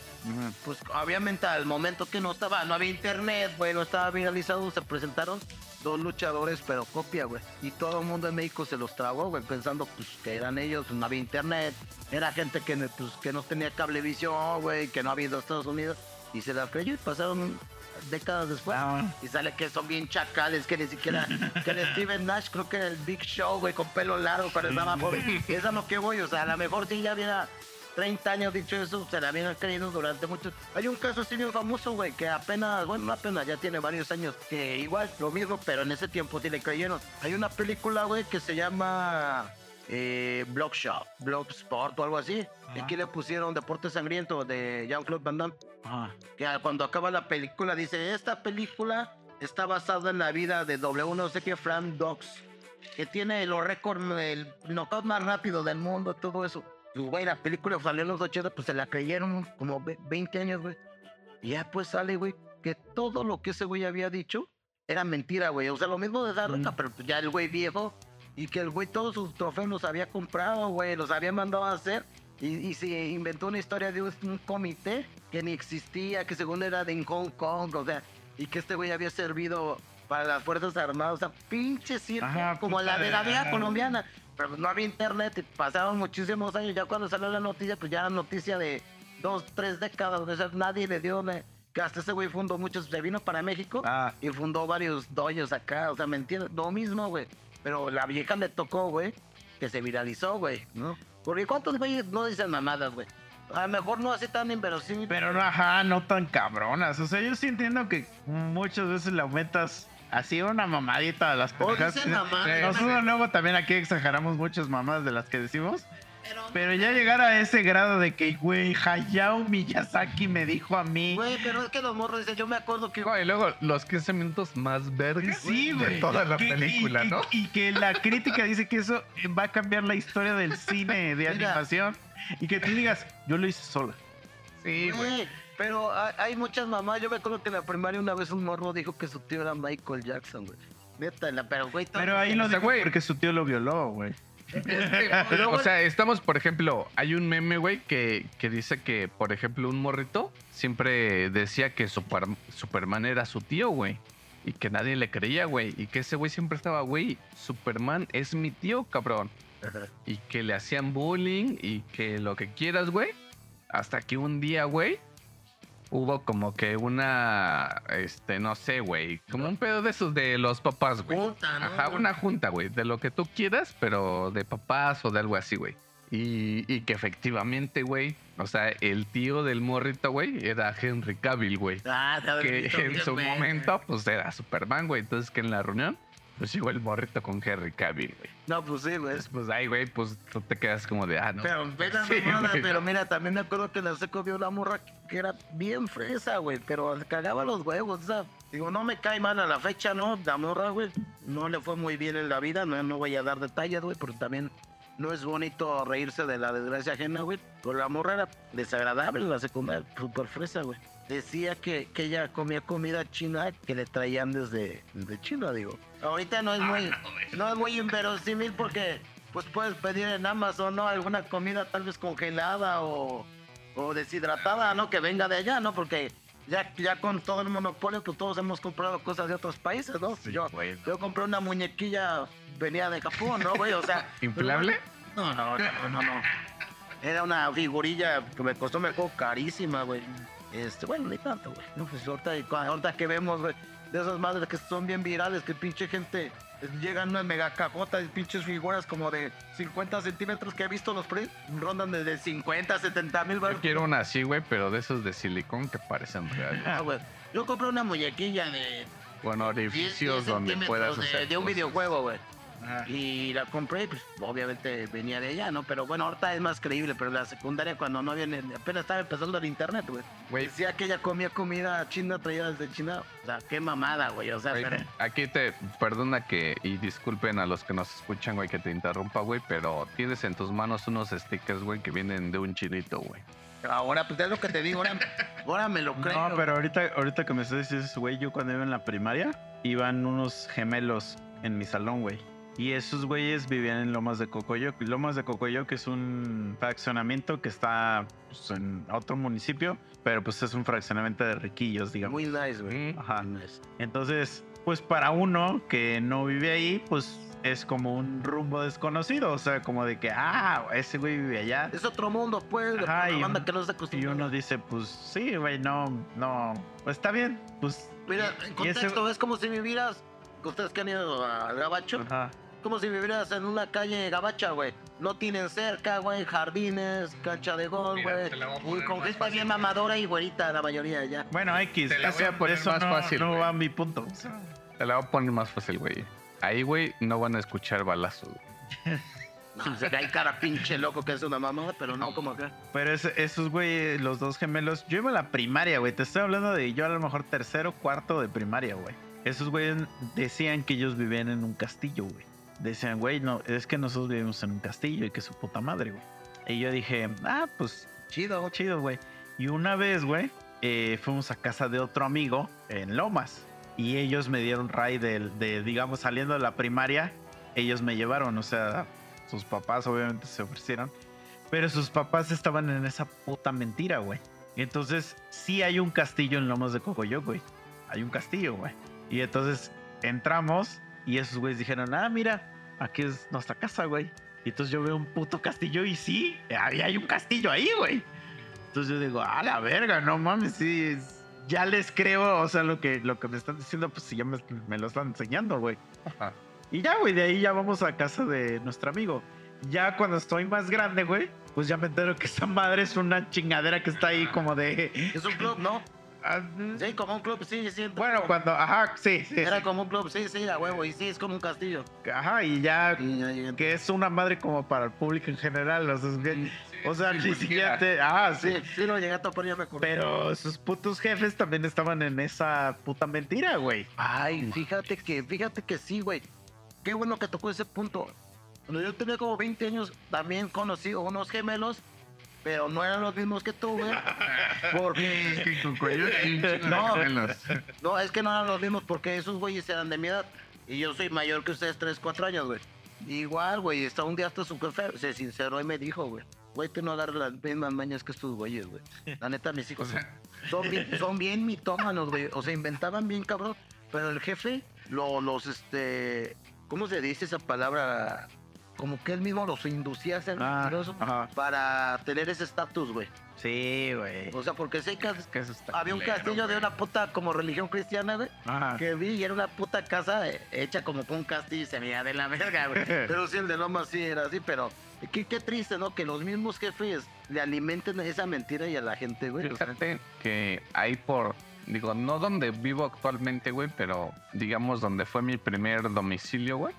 pues obviamente al momento que no estaba, no había internet, güey, no estaba viralizado, se presentaron dos luchadores, pero copia, güey. Y todo el mundo en México se los tragó, güey, pensando pues que eran ellos, no había internet, era gente que, no- pues, que no tenía cablevisión, güey, que no había ido a Estados Unidos, y se la creyó y pasaron décadas después. Ah, Y sale que son bien chacales, que ni siquiera. Que el Steven Nash, creo que era el Big Show, güey, con pelo largo cuando estaba joven. Es lo que voy, o sea, a lo mejor si ya hubiera 30 años dicho eso, se la habían creído durante mucho. Hay un caso así bien famoso, güey, que apenas, bueno, no apenas, ya tiene varios años, que igual, lo mismo, pero en ese tiempo sí le creyeron. Hay una película, güey, que se llama. Eh, Bloodshot, Bloodsport o algo así. Y Ajá. aquí le pusieron Deporte Sangriento de Jean-Claude Van Damme ah, que cuando acaba la película dice, esta película está basada en la vida de W no sé qué Frank Dogs, que tiene los récords, el knockout más rápido del mundo, todo eso. Y güey, la película salió en los 80, pues se la creyeron como ve- 20 años, güey. Y ya pues sale, güey, que todo lo que ese güey había dicho era mentira, güey. O sea, lo mismo de dar Mm. pero ya el güey viejo y que el güey todos sus trofeos los había comprado, güey, los había mandado a hacer. Y, y se inventó una historia de un, un comité que ni existía, que según era de Hong Kong, o sea, y que este güey había servido para las Fuerzas Armadas, o sea, pinche circo, Ajá, como la de la vida colombiana. Pero pues no había internet y pasaron muchísimos años. Ya cuando salió la noticia, pues ya era noticia de dos, tres décadas. O sea, nadie le dio. ne- Que hasta ese güey fundó muchos. Se vino para México ah, y fundó varios doyos acá. O sea, ¿me entiendes? Lo mismo, güey. Pero la vieja le tocó, güey, que se viralizó, güey, ¿no? Porque ¿cuántos güeyes no dicen mamadas, güey? A lo mejor no así tan inverosímil. pero no, ajá, no tan cabronas. O sea, yo sí entiendo que muchas veces le aumentas así una mamadita a las mamadas. Nosotros luego también aquí exageramos muchas mamadas de las que decimos. Pero ya llegar a ese grado de que, güey, Hayao Miyazaki me dijo a mí. Güey, pero es que los morros dicen, yo me acuerdo que... No, y luego los 15 minutos más verdes Sí, güey. de toda la Que- película, y- ¿no? Y que la crítica dice que eso va a cambiar la historia del cine de Mira. animación. Y que tú digas, yo lo hice sola. Sí, güey. Güey, pero hay, muchas mamás. Yo me acuerdo que en la primaria una vez un morro dijo que su tío era Michael Jackson, güey. Neta, pero güey... Pero ahí lo O sea, dijo güey. porque su tío lo violó, güey. [LAUGHS] Pero, o sea, estamos, por ejemplo, hay un meme, güey, que, que dice que, por ejemplo, un morrito siempre decía que Super- Superman era su tío, güey. Y que nadie le creía, güey. Y que ese güey siempre estaba, güey, Superman es mi tío, cabrón. Ajá. Y que le hacían bullying y que lo que quieras, güey. Hasta que un día, güey, hubo como que una, este, no sé, güey, como un pedo de esos de los papás, güey. Junta, ¿no? Ajá, una junta, güey, de lo que tú quieras, pero de papás o de algo así, güey. Y, y que efectivamente, güey, o sea, el tío del morrito, güey, era Henry Cavill, güey. Ah, Que visto en su momento, pues era Superman, güey. Entonces que en la reunión, pues llegó el morrito con Henry Cavill, güey. No, pues sí, güey. Entonces, pues ahí, güey, pues tú te quedas como de, ah, no. Pero, ve la [LAUGHS] Sí, mamada, güey. pero mira, también me acuerdo que la seco vio una morra que era bien fresa, güey, pero cagaba los huevos, o sea, digo, no me cae mal a la fecha, ¿no? La morra, güey, no le fue muy bien en la vida, no, no voy a dar detalles, güey, porque también no es bonito reírse de la desgracia ajena, güey. Pero la morra era desagradable en la secundaria, súper fresa, güey. Decía que, que ella comía comida china que le traían desde, desde China, digo. Ahorita no es muy, no es muy inverosímil porque pues puedes pedir en Amazon, ¿no? Alguna comida tal vez congelada o, o deshidratada, ¿no? Que venga de allá, ¿no? Porque ya, ya con todo el monopolio, pues todos hemos comprado cosas de otros países, ¿no? yo, güey. yo compré una muñequilla, venía de Japón, ¿no, güey? O sea... [LAUGHS] ¿Inflable? [LAUGHS] No, no, no, no, no. Era una figurilla que me costó, me costó carísima, güey. Este, bueno, ni tanto, güey. No, pues ahorita, ahorita que vemos, güey, de esas madres que son bien virales, que pinche gente eh, llegan unas mega cajotas y pinches figuras como de 50 centímetros que he visto los precios, rondan desde 50, 70 mil Yo quiero una así, güey, pero de esos de silicón que parecen reales. Ah, güey. Yo compré una muñequilla de Con 10, orificios 10 donde puedas hacer de un videojuego, güey. Ajá. Y la compré, pues obviamente venía de allá, ¿no? Pero bueno, ahorita es más creíble, pero la secundaria cuando no viene, apenas estaba empezando el internet, güey. Decía que ella comía comida china traída desde China. O sea, qué mamada, güey. O sea, pero- Aquí te perdona que y disculpen a los que nos escuchan, güey, que te interrumpa, güey, pero tienes en tus manos unos stickers, güey, que vienen de un chilito, güey. ahora, pues es lo que te digo, ahora, ahora me lo [LAUGHS] creo. No, pero ahorita, ahorita que me estás diciendo güey, yo cuando iba en la primaria, iban unos gemelos en mi salón, güey. Y esos güeyes vivían en Lomas de Cocoyoc. Y Lomas de Cocoyoc es un fraccionamiento que está pues, en otro municipio, pero pues es un fraccionamiento de riquillos, digamos. Muy nice, güey. Ajá. Nice. Entonces, pues para uno que no vive ahí, pues es como un rumbo desconocido. O sea, como de que, ah, ese güey vive allá. Es otro mundo, pues. Ajá, la y banda que no se Y uno dice, pues sí, güey, no, no, pues está bien, pues. Mira, en y ese- contexto, es como si vivieras. Ustedes que han ido al Gabacho, Ajá. Como si vivieras en una calle gabacha, güey. No tienen cerca, güey, jardines, cancha de gol, güey. Uy, con gente fácil. bien mamadora y güerita, la mayoría ya. Bueno, X, Te la voy a eso, más no, fácil, no güey. va a mi punto. O sea, Te la voy a poner más fácil, güey. Ahí, güey, no van a escuchar balazos. güey. [LAUGHS] No, se cae cara pinche loco que es una mamada, pero no como acá. Pero esos güey, los dos gemelos, yo iba a la primaria, güey. Te estoy hablando de yo a lo mejor tercero, cuarto de primaria, güey. Esos güeyes decían que ellos vivían en un castillo, güey. Decían, güey, no, es que nosotros vivimos en un castillo y que su puta madre, güey. Y yo dije, ah, pues Chido. chido, güey. Y una vez, güey, eh, fuimos a casa de otro amigo en Lomas. Y ellos me dieron ray del- de, digamos, saliendo de la primaria. Ellos me llevaron, o sea, sus papás obviamente se ofrecieron. Pero sus papás estaban en esa puta mentira, güey. Entonces, sí hay un castillo en Lomas de Cocoyoc, güey. Hay un castillo, güey. Y entonces entramos y esos güeyes dijeron, ah, mira, aquí es nuestra casa, güey. Y entonces yo veo un puto castillo y sí, ahí hay un castillo ahí, güey. Entonces yo digo, a la verga, no mames, sí, ya les creo, o sea, lo que, lo que me están diciendo, pues sí, ya me, me lo están enseñando, güey. Y ya, güey, de ahí ya vamos a casa de nuestro amigo. Ya cuando estoy más grande, güey, pues ya me entero que esa madre es una chingadera que está ahí como de... Es un club, ¿no? Sí, como un club, sí, sí. Bueno, cuando, ajá, sí, sí, Era sí. como un club, sí, sí, a huevo. Y sí, es como un castillo. Ajá, y ya Y, que es una madre como para el público en general, o sea, es que- o sea, sí, ni siquiera te, ah, sí, sí, lo llegué a topar, ya me acordé. pero sus putos jefes también estaban en esa puta mentira, güey. Ay, fíjate que, fíjate que sí, güey. Qué bueno que tocó ese punto. Cuando yo tenía como 20 años, también conocí a unos gemelos, pero no eran los mismos que tú, güey. [LAUGHS] Porque. No. No, es que no eran los mismos porque esos güeyes eran de mi edad. Y yo soy mayor que ustedes 3, 4 años, güey. Igual, güey, hasta un día hasta su jefe se sinceró y me dijo, güey. Güey, tú no agarras las mismas mañas que estos güeyes, güey. La neta, mis hijos [LAUGHS] O sea, son bien, son bien mitómanos, güey. O sea, inventaban bien, cabrón. Pero el jefe, lo- los, este. ¿Cómo se dice esa palabra? Como que él mismo los inducía a ser Ah, ajá. para tener ese estatus, güey. Sí, güey. O sea, porque sé que había un castillo de una puta como religión cristiana, güey. Que vi y era una puta casa eh, hecha como con un castillo y se veía de la verga, güey. [LAUGHS] Pero sí, el de Loma sí era así, pero qué, qué triste, ¿no? Que los mismos jefes le alimenten esa mentira y a la gente, güey. O sea, Fíjate que ahí por, digo, no donde vivo actualmente, güey, pero digamos donde fue mi primer domicilio, güey.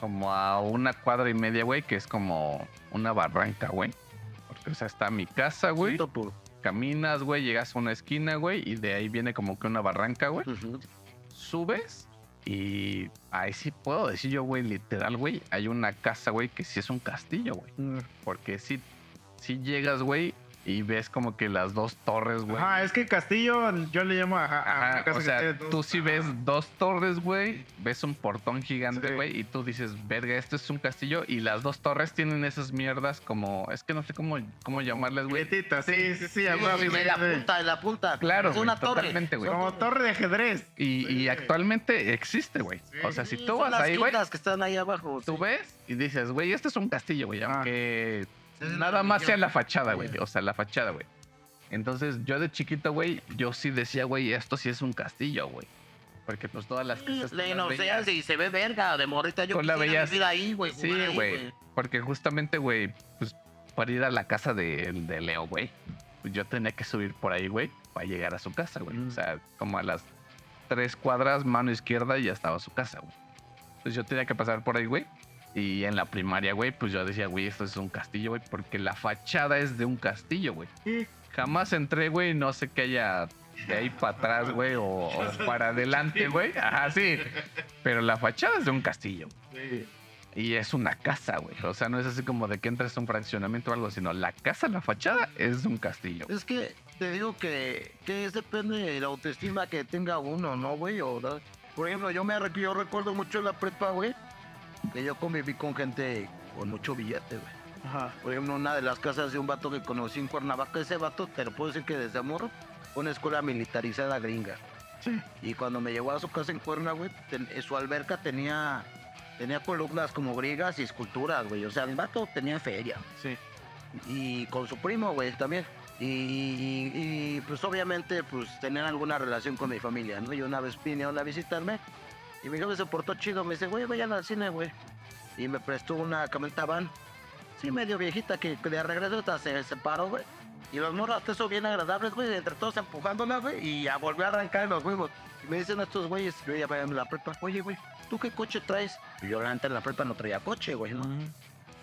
Como a una cuadra y media, güey, que es como una barranca, güey. Porque, o sea, está mi casa, güey. Caminas, güey, llegas a una esquina, güey, y de ahí viene como que una barranca, güey. Subes Y ahí sí puedo decir yo, güey, literal, güey, hay una casa, güey, que sí es un castillo, güey. Porque si, si llegas, güey, y ves como que las dos torres, güey. Ajá, es que Castillo yo le llamo a, a- a Ajá, casa o sea, dos- tú sí ves dos torres, güey, ves un portón gigante, Sí. güey, y tú dices, verga, esto es un castillo, y las dos torres tienen esas mierdas como, es que no sé cómo, cómo llamarles, güey. Sí, sí, sí, Sí, sí, la punta, en la punta. Claro, es una torre. totalmente, güey. Como torre de ajedrez. Y, y actualmente existe, güey. O sea, si Sí, tú son vas las ahí, güey, que están ahí abajo. tú sí. ves y dices, güey, este es un castillo, güey, Ah. aunque nada más sea la fachada, güey. O sea, la fachada, güey. Entonces, yo de chiquito, güey, yo sí decía, güey, esto sí es un castillo, güey. Porque pues todas las casas... La las inocencia veías. y se ve verga de morrita. Yo la veías- vivir ahí, güey. Sí, güey. Porque justamente, güey, pues para ir a la casa de, de Leo, güey, pues yo tenía que subir por ahí, güey, para llegar a su casa, güey. Mm. O sea, como a las tres cuadras, mano izquierda, y ya estaba su casa, güey. Entonces yo tenía que pasar por ahí, güey. Y en la primaria, güey, pues yo decía, güey, esto es un castillo, güey, porque la fachada es de un castillo, güey. Jamás entré, güey, no sé qué haya de ahí para atrás, güey, o, o para adelante, güey. Ajá, sí. Pero la fachada es de un castillo. Sí. Y es una casa, güey. O sea, no es así como de que entras a un fraccionamiento o algo, sino la casa, la fachada es un castillo. Es que te digo que, que depende de la autoestima que tenga uno, ¿no, güey? Por ejemplo, yo me yo recuerdo mucho la prepa, güey, que yo conviví con gente con mucho billete, güey. Ajá. Por ejemplo, una de las casas de un vato que conocí en Cuernavaca, ese vato, te lo puedo decir que desde fue una escuela militarizada gringa. Sí. Y cuando me llevó a su casa en Cuerna, güey, ten- su alberca tenía, tenía columnas como griegas y esculturas, güey. O sea, el vato tenía feria. Sí. Y con su primo, güey, también. Y, y- y, pues obviamente, pues tenían alguna relación con mi familia, ¿no? Y una vez vinieron a visitarme y mi jefe se portó chido. Me dice, güey, vayan al cine, güey. Y me prestó una camioneta van. Sí, medio viejita que, de regreso hasta se separó, güey. Y los morros hasta eso bien agradables, güey, entre todos empujándola, güey, y a volver a arrancar los huevos. Y me dicen estos güeyes, yo ya en la prepa, oye, güey, ¿tú qué coche traes? Y yo, neta, en la prepa no traía coche, güey, ¿no?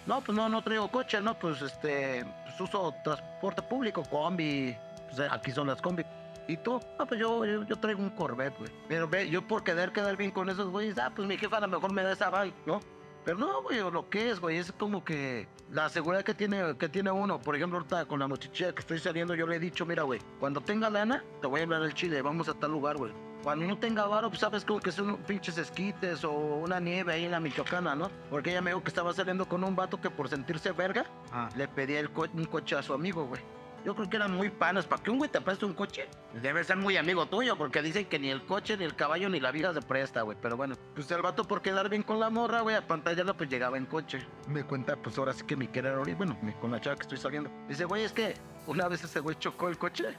No, pues no, no traigo coche, no, pues este, pues uso transporte público, combi, pues aquí son las combi. ¿Y tú? Ah, pues yo, yo, yo traigo un Corvette, güey. Pero ve, yo por querer quedar bien con esos güeyes, ah, pues mi jefa a lo mejor me da esa bike, ¿no? Pero no, güey, lo que es, güey, es como que la seguridad que tiene, que tiene uno. Por ejemplo, ahorita con la muchacha que estoy saliendo, yo le he dicho, mira, güey, cuando tenga lana, te voy a hablar del chile, vamos a tal lugar, güey. Cuando no tenga varo, pues sabes como que son pinches esquites o una nieve ahí en la Michoacana, ¿no? Porque ella me dijo que estaba saliendo con un vato que por sentirse verga, Ah. le pedía el co- un coche a su amigo, güey. Yo creo que eran muy panas. ¿Para que un güey te preste un coche? Debe ser muy amigo tuyo, porque dicen que ni el coche, ni el caballo, ni la vieja se presta, güey. Pero bueno, pues el vato por quedar bien con la morra, güey, a pantallarla, pues llegaba en coche. Me cuenta, pues ahora sí que mi querer ahorita, bueno, con la chava que estoy saliendo. Dice, güey, es que una vez ese güey chocó el coche.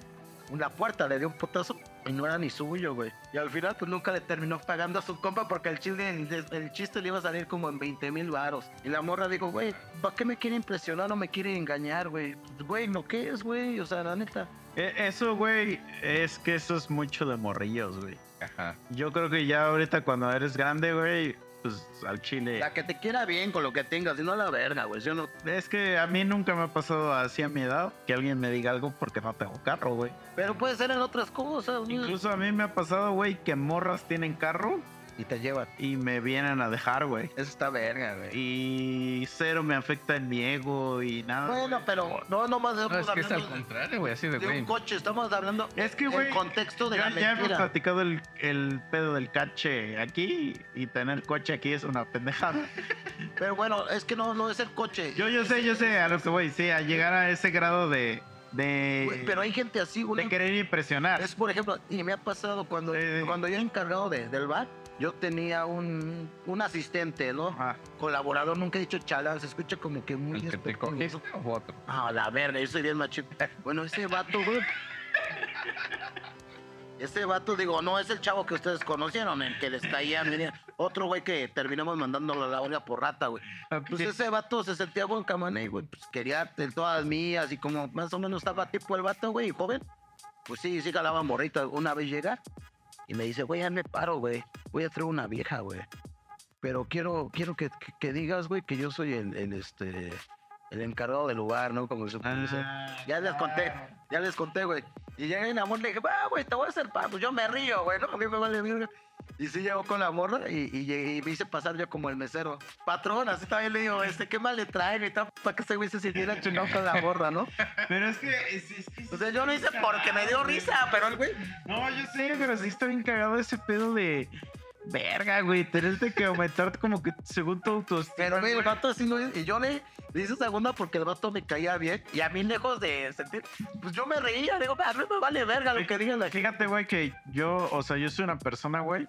Una puerta le dio un potazo y no era ni suyo, güey. Y al final, pues nunca le terminó pagando a su compa porque el chiste, el, el chiste le iba a salir como en 20 mil varos. Y la morra dijo, güey, ¿para qué me quiere impresionar o me quiere engañar, güey? Pues, Güey, ¿no qué es, güey? O sea, la neta. E- Eso, güey, es que eso es mucho de morrillos, güey. Ajá. Yo creo que ya ahorita cuando eres grande, güey, pues al chile. La que te quiera bien con lo que tengas, y no a la verga, güey. Yo no. Es que a mí nunca me ha pasado así a mi edad que alguien me diga algo porque no tengo carro, güey. Pero puede ser en otras cosas, güey. Incluso a mí me ha pasado, güey, que morras tienen carro Y te llevan. y me vienen a dejar, güey. Eso está verga, güey. Y cero me afecta en mi ego y nada. Bueno, pero no, no más No, es que es al contrario, güey, así de, de güey. un coche, estamos hablando Es que, en güey, contexto de ya, la ya hemos mentira. platicado el, el pedo del cache aquí y tener coche aquí es una pendejada. [LAUGHS] Pero bueno, es que no, no es el coche. Yo, yo sé, yo sé a lo que voy, sí, a llegar a ese grado de, de, Pero hay gente así, güey. de querer impresionar. Es por ejemplo, y me ha pasado cuando, sí. cuando yo era encargado de, del bar, yo tenía un, un asistente, ¿no? Ajá. Colaborador, nunca he dicho chalán, se escucha como que muy El que te cogiste o otro. Ah, la verga, yo soy bien machito. Bueno, ese vato, güey. Ese vato, digo, no es el chavo que ustedes conocieron, el que les caía. Otro güey que terminamos mandándolo a la olla por rata, güey. Pues ese vato se sentía buen camané, güey. Pues quería de todas mías y como más o menos estaba tipo el vato, güey, joven. Pues sí, sí jalaba morrita. Una vez llega y me dice, güey, ya me paro, güey. Voy a traer una vieja, güey. Pero quiero, quiero que, digas, güey, que yo soy el, el, este, el encargado del lugar, ¿no? Como se Ah, Ya les conté, ya les conté, güey. Y llegué en amor, le dije, va, güey, te voy a hacer pa. Pues yo me río, güey, ¿no? A mí me vale mierda. Y sí llegó con la morra y, y, y me hice pasar yo como el mesero. Patrón, así también le digo, este, ¿qué mal le traen? Y tal, para que ese güey se sintiera chingado con la morra, ¿no? [LAUGHS] Pero es que. Es, es que O sea, yo lo hice porque me dio risa, pero el güey... No, yo sé, pero sí está bien cagado ese pedo de. Verga, güey. Tenerte que aumentar como que según tu autoestima. Pero güey, el vato así lo hizo. Y yo le, le hice segunda porque el vato me caía bien. Y a mí, lejos de sentir, pues yo me reía. Digo, a mí me vale verga lo que diga la. Fíjate, güey, que yo, o sea, yo soy una persona, güey,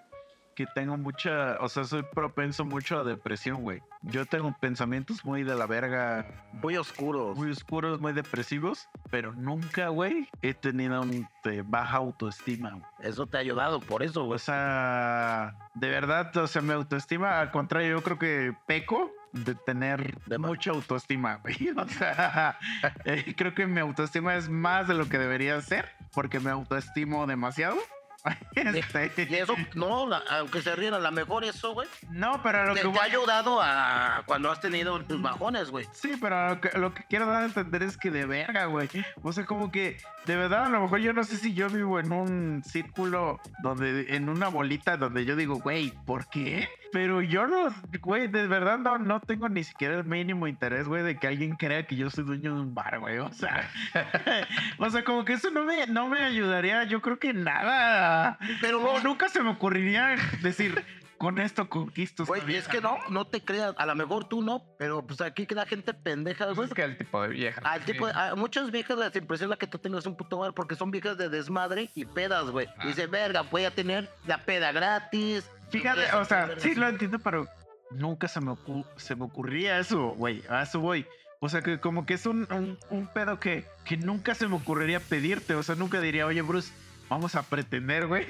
que tengo mucha, o sea, soy propenso mucho a depresión, güey. Yo tengo pensamientos muy de la verga, Muy oscuros. muy oscuros, muy depresivos, pero nunca, güey, he tenido un, de baja autoestima. güey. Eso te ha ayudado, por eso, O güey. sea, de verdad, o sea, mi autoestima, al contrario, yo creo que peco de tener De mucha autoestima, [LAUGHS] güey. O sea, eh, creo que mi autoestima es más de lo que debería ser, porque me autoestimo demasiado. [LAUGHS] Este, Y eso, no, la- aunque se ríen, a lo mejor eso, güey, no, pero lo te, que te ha ayudado a cuando has tenido tus bajones, güey. Sí, pero lo que, lo que quiero dar a entender es que de verga, güey. O sea, como que de verdad, a lo mejor yo no sé si yo vivo en un círculo donde, en una bolita donde yo digo, güey, ¿por qué? Pero yo no, güey, de verdad no, no tengo ni siquiera el mínimo interés, güey, de que alguien crea que yo soy dueño de un bar, güey. O sea, [LAUGHS] o sea, como que eso no me, no me ayudaría, yo creo que nada. Pero no, nunca se me ocurriría decir, con esto conquisto. güey, es vieja", que no, no te creas. A lo mejor tú no, pero pues aquí queda gente pendeja, Pues es que el tipo de vieja. Al tipo, a muchas viejas les impresiona que tú tengas un puto bar porque son viejas de desmadre y pedas, güey. Ah. Dice, verga, voy a tener la peda gratis. Fíjate, o sea, sí lo entiendo, pero nunca se me, ocu- se me ocurría eso, güey. A eso voy. O sea, que como que es un, un, un pedo que, que nunca se me ocurriría pedirte. O sea, nunca diría, oye, Bruce, vamos a pretender, güey.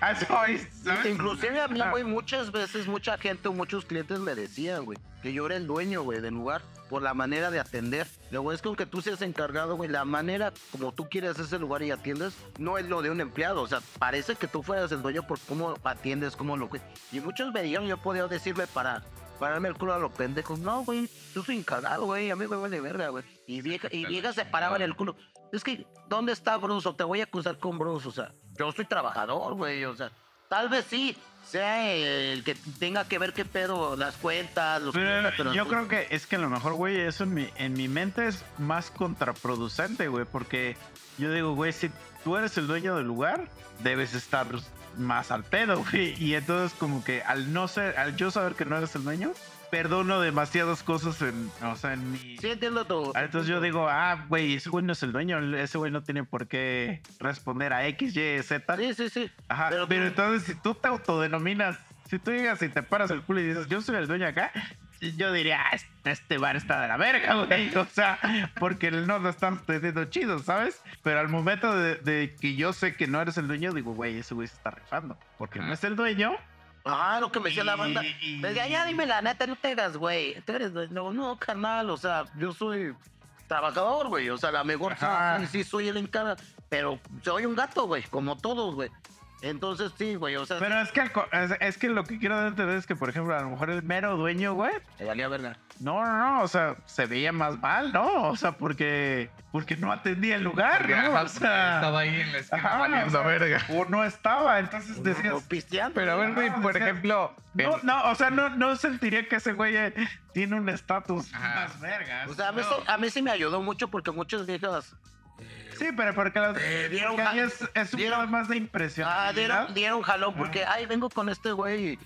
a eso voy, ¿sabes? Inclusive a mí, Ah. güey, muchas veces mucha gente o muchos clientes me decían, güey, que yo era el dueño, güey, del lugar por la manera de atender. Luego es que tú seas encargado, güey, la manera como tú quieres ese lugar y atiendes no es lo de un empleado. O sea, parece que tú fueras el dueño por cómo atiendes, cómo lo... Y muchos me dijeron, yo podía decirle para pararme el culo a los pendejos. No, güey, yo soy encargado, güey, a mí me vale verga, güey. Y vieja, y viejas se paraban el culo. Es que, ¿dónde está Bruce? O te voy a acusar con Bruce. O sea, yo soy trabajador, güey. O sea, tal vez sí sea el que tenga que ver qué pedo, las cuentas, los Pero yo tú- creo que es que a lo mejor, güey, eso en mi, en mi mente es más contraproducente, güey, porque yo digo, güey, si tú eres el dueño del lugar, debes estar más al pedo, güey. Y entonces como que al no ser, al yo saber que no eres el dueño, perdono demasiadas cosas en, o sea, en mi... Sí, entiendo tu... Ah, Entonces yo digo, ah, güey, ese güey no es el dueño, ese güey no tiene por qué responder a X, Y, Z. Sí, sí, sí. Ajá, Pero pero, entonces si tú te autodenominas, si tú llegas y te paras el culo y dices, yo soy el dueño acá, yo diría, ah, es- este bar está de la verga, güey. [LAUGHS] O sea, porque no lo están teniendo chido, ¿sabes? Pero al momento de, de que yo sé que no eres el dueño, digo, güey, ese güey se está rifando. Porque no es el dueño. Ah, lo que me decía la banda. y- Me decía, ya dime la neta, no te hagas, güey. Tú eres dueño". No, no, carnal, o sea, yo soy trabajador, güey. O sea, a lo mejor sí, sí soy el encargado, pero soy un gato, güey, como todos, güey. Entonces, sí, güey, o sea, Pero es que, es, es que lo que quiero entender es que, por ejemplo, a lo mejor el mero dueño, güey, me valía verga. no, no, no, o sea, se veía más mal, ¿no? O sea, porque, porque no atendía el lugar, ¿no? O sea, Estaba ahí en la esquina Ajá, valiendo o sea, verga. o no estaba, entonces decías, O pisteando. Pero a ver, güey, por ejemplo. No, no, o sea, no, no sentiría que ese güey eh, tiene un estatus más vergas. O sea, a mí, No. a mí sí me ayudó mucho porque muchas viejas Sí, pero porque las Eh, dieron porque ahí ja- es, es un dieron- más de impresión. ah, dieron, dieron jalón porque, ay, vengo con este güey.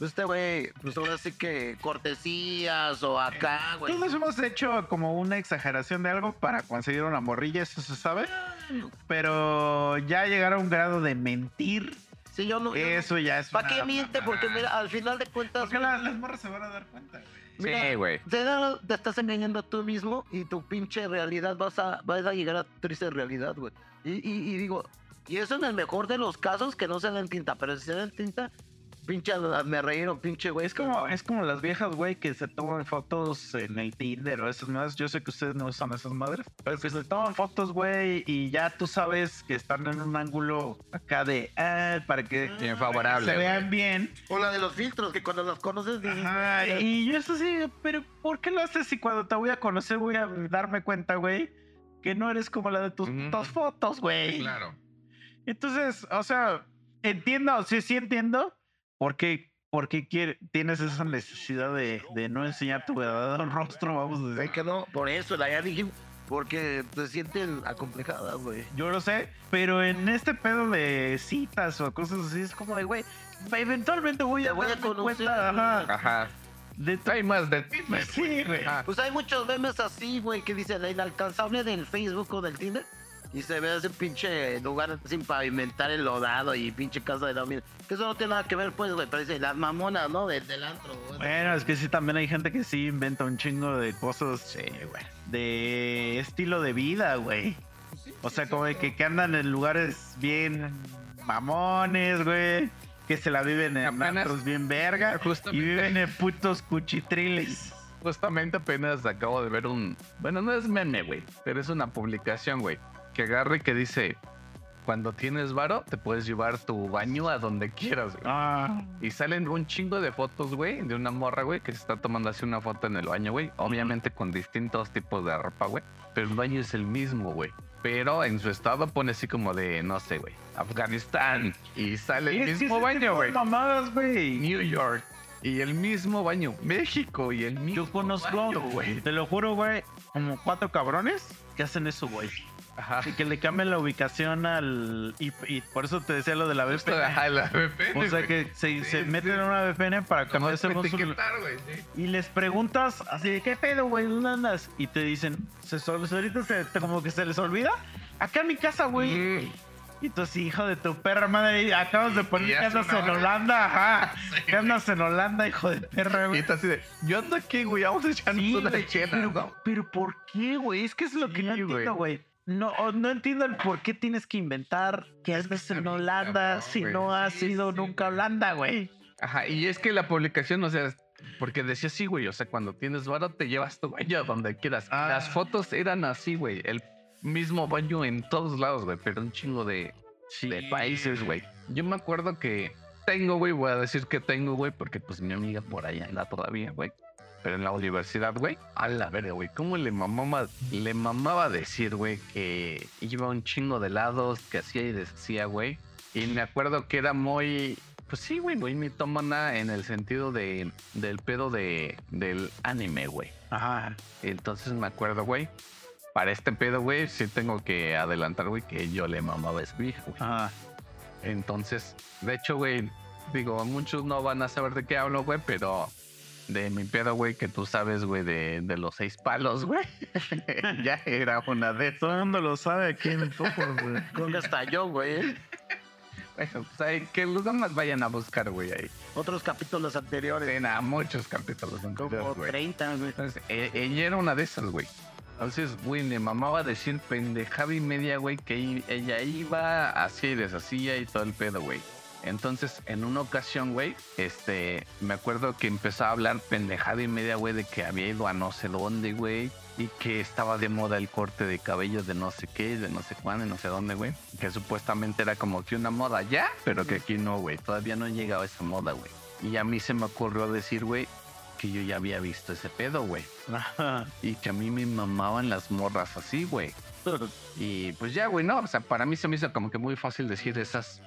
Este güey, pues ahora sí que cortesías o acá, güey. Todos hemos hecho como una exageración de algo para conseguir una morrilla, eso se sabe. Pero ya llegar a un grado de mentir, Sí, yo no. yo no- eso ya es. ¿Para qué miente? Porque mira, al final de cuentas. Porque la- las morras se van a dar cuenta, güey. Mira, Sí, güey. Te, te estás engañando a tú mismo y tu pinche realidad vas a, vas a llegar a triste realidad, güey. Y, y- y digo, y eso en el mejor de los casos que no se den tinta, pero si se den tinta, pinche me reíron, pinche güey. Es como, es como las viejas, güey, que se toman fotos en el Tinder o esas madres. Yo sé que ustedes no usan esas madres, pero que se toman fotos, güey, y ya tú sabes que están en un ángulo acá de, ah, para que Bien favorable. se güey. vean bien. O la de los filtros, que cuando los conoces dices, Ajá, "Güey, y yo eso sí, pero ¿por qué lo haces si cuando te voy a conocer voy a darme cuenta, güey, que no eres como la de tus, tus fotos, güey? Claro. Entonces, o sea, entiendo, sí, sí entiendo. ¿Por qué, por qué quiere- tienes esa necesidad de, de no enseñar tu verdadero rostro? Vamos a Es decir. que no, por eso la ya dije, porque te sienten acomplejada, güey. Yo lo sé, pero en este pedo de citas o cosas así, es como de, güey, eventualmente voy Te a voy a conocer, cuenta, ajá, Ajá. de Hay más de ti. [LAUGHS] Sí, güey. Pues hay muchos memes así, güey, que dicen el inalcanzable del Facebook o del Tinder. Y se ve ese pinche lugar sin pavimentar enlodado y pinche casa de dominio. Que eso no tiene nada que ver, pues, güey. Pero dice las mamonas, ¿no? Del, del antro, güey. Bueno, es que sí, también hay gente que sí inventa un chingo de cosas de estilo de vida, güey. O sea, como de que, que andan en lugares bien mamones, güey. Que se la viven en Apenas- antros bien verga. Y viven en putos cuchitriles. Justamente apenas acabo de ver un. Bueno, no es meme, güey. Pero es una publicación, güey. Que agarre que dice: Cuando tienes varo, te puedes llevar tu baño a donde quieras, güey. Ah, Y salen un chingo de fotos, güey, de una morra, güey, que se está tomando así una foto en el baño, güey. Obviamente con distintos tipos de ropa, güey. Pero el baño es el mismo, güey. Pero en su estado pone así como de, no sé, güey, Afganistán. Y sale el mismo baño, güey. Mamadas, güey. New York. Y el mismo baño. México y el mismo Yo conozco, baño, güey. te lo juro, güey, como cuatro cabrones que hacen eso, güey. Ajá. Y que le cambian la ubicación al. Y, y por eso te decía lo de la VPN. ajá, la VPN, O sea que se, Sí, se sí. meten en una VPN para es según su- sí. Y les preguntas así de qué pedo, güey, ¿dónde andas? Y te dicen, se, ahorita se, como que se les olvida. Acá en mi casa, güey. Mm. Y tú sí, hijo de tu perra madre, acabas de poner Y que andas en. Holanda, ajá. [LAUGHS] Que andas en Holanda, hijo de perra, Y güey. está así de, yo ando aquí, güey, vamos a echarnos Sí, una chela, pero, ¿no? pero ¿por qué, güey? Es que es lo que no Sí, entiendo, güey. No, no entiendo el por qué tienes que inventar que andas está en Holanda si no has Sí, ido sí, nunca Holanda, güey. Ajá, y es que la publicación, o sea, porque decía así, güey, o sea, cuando tienes varo te llevas tu baño a donde quieras. Ah. Las fotos eran así, güey, el mismo baño en todos lados, güey, pero un chingo de, de países, güey. Yo me acuerdo que tengo, güey, voy a decir que tengo, güey, porque pues mi amiga por ahí anda todavía, güey. Pero en la universidad, güey, a la verga, güey, ¿cómo le mamaba, le mamaba decir, güey, que iba un chingo de lados, que hacía y deshacía, güey? Y me acuerdo que era muy, pues sí, güey, muy mitómana en el sentido de, del pedo de, del anime, güey. Ajá. Entonces me acuerdo, güey, para este pedo, güey, sí tengo que adelantar, güey, que yo le mamaba a vieja, güey. Ajá. Entonces, de hecho, güey, digo, muchos no van a saber de qué hablo, güey, pero de mi pedo, güey, que tú sabes, güey, de, de los seis palos, güey. [LAUGHS] ya era una de esas. Todo el mundo lo sabe aquí en Focus, güey. Yo, güey. Bueno, pues ahí, que los demás vayan a buscar, güey, ahí. Otros capítulos anteriores. En a muchos capítulos Como anteriores, güey. 30, güey. Entonces, e- ella era una de esas, güey. Entonces, güey, me mamaba decir pendejada y media, güey, que ella iba, hacía y deshacía y todo el pedo, güey. Entonces, en una ocasión, güey, este, me acuerdo que empezó a hablar pendejada y media, güey, de que había ido a no sé dónde, güey, y que estaba de moda el corte de cabello de no sé qué, de no sé cuándo, y no sé dónde, güey. Que supuestamente era como que una moda ya, pero que aquí no, güey. Todavía no llegaba esa moda, güey. Y a mí se me ocurrió decir, güey, que yo ya había visto ese pedo, güey. Y que a mí me mamaban las morras así, güey. [LAUGHS] Y pues ya, güey, no. O sea, para mí se me hizo como que muy fácil decir esas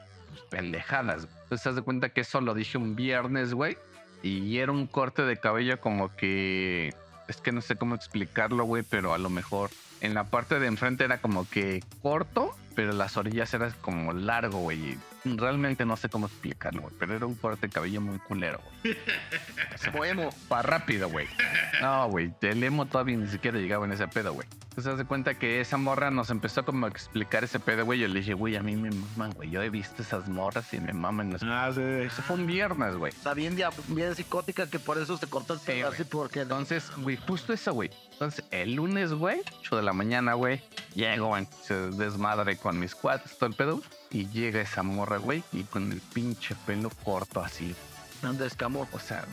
pendejadas. Entonces, te de cuenta que eso lo dije un viernes, güey. Y era un corte de cabello como que. Es que no sé cómo explicarlo, güey, pero a lo mejor en la parte de enfrente era como que corto, pero las orillas eran como largo, güey. Realmente no sé cómo explicarlo, güey, pero era un corte de cabello muy culero, güey. [LAUGHS] Bohemo. Pa' rápido, güey. No, güey. El emo todavía ni siquiera llegaba en ese pedo, güey. Entonces, haz de cuenta que esa morra nos empezó como a explicar ese pedo, güey. Yo le dije, güey, a mí me maman, güey. Yo he visto esas morras y me maman. las- Ah, sí. Eso fue un viernes, güey. Está bien, bien psicótica que por eso se cortó el Sí, así porque Entonces, güey, justo eso, güey. Entonces, el lunes, güey, 8 de la mañana, güey, llego, se desmadre con mis cuates, todo el pedo. Y llega esa morra, güey, y con el pinche pelo corto así. anda escamó. O sea,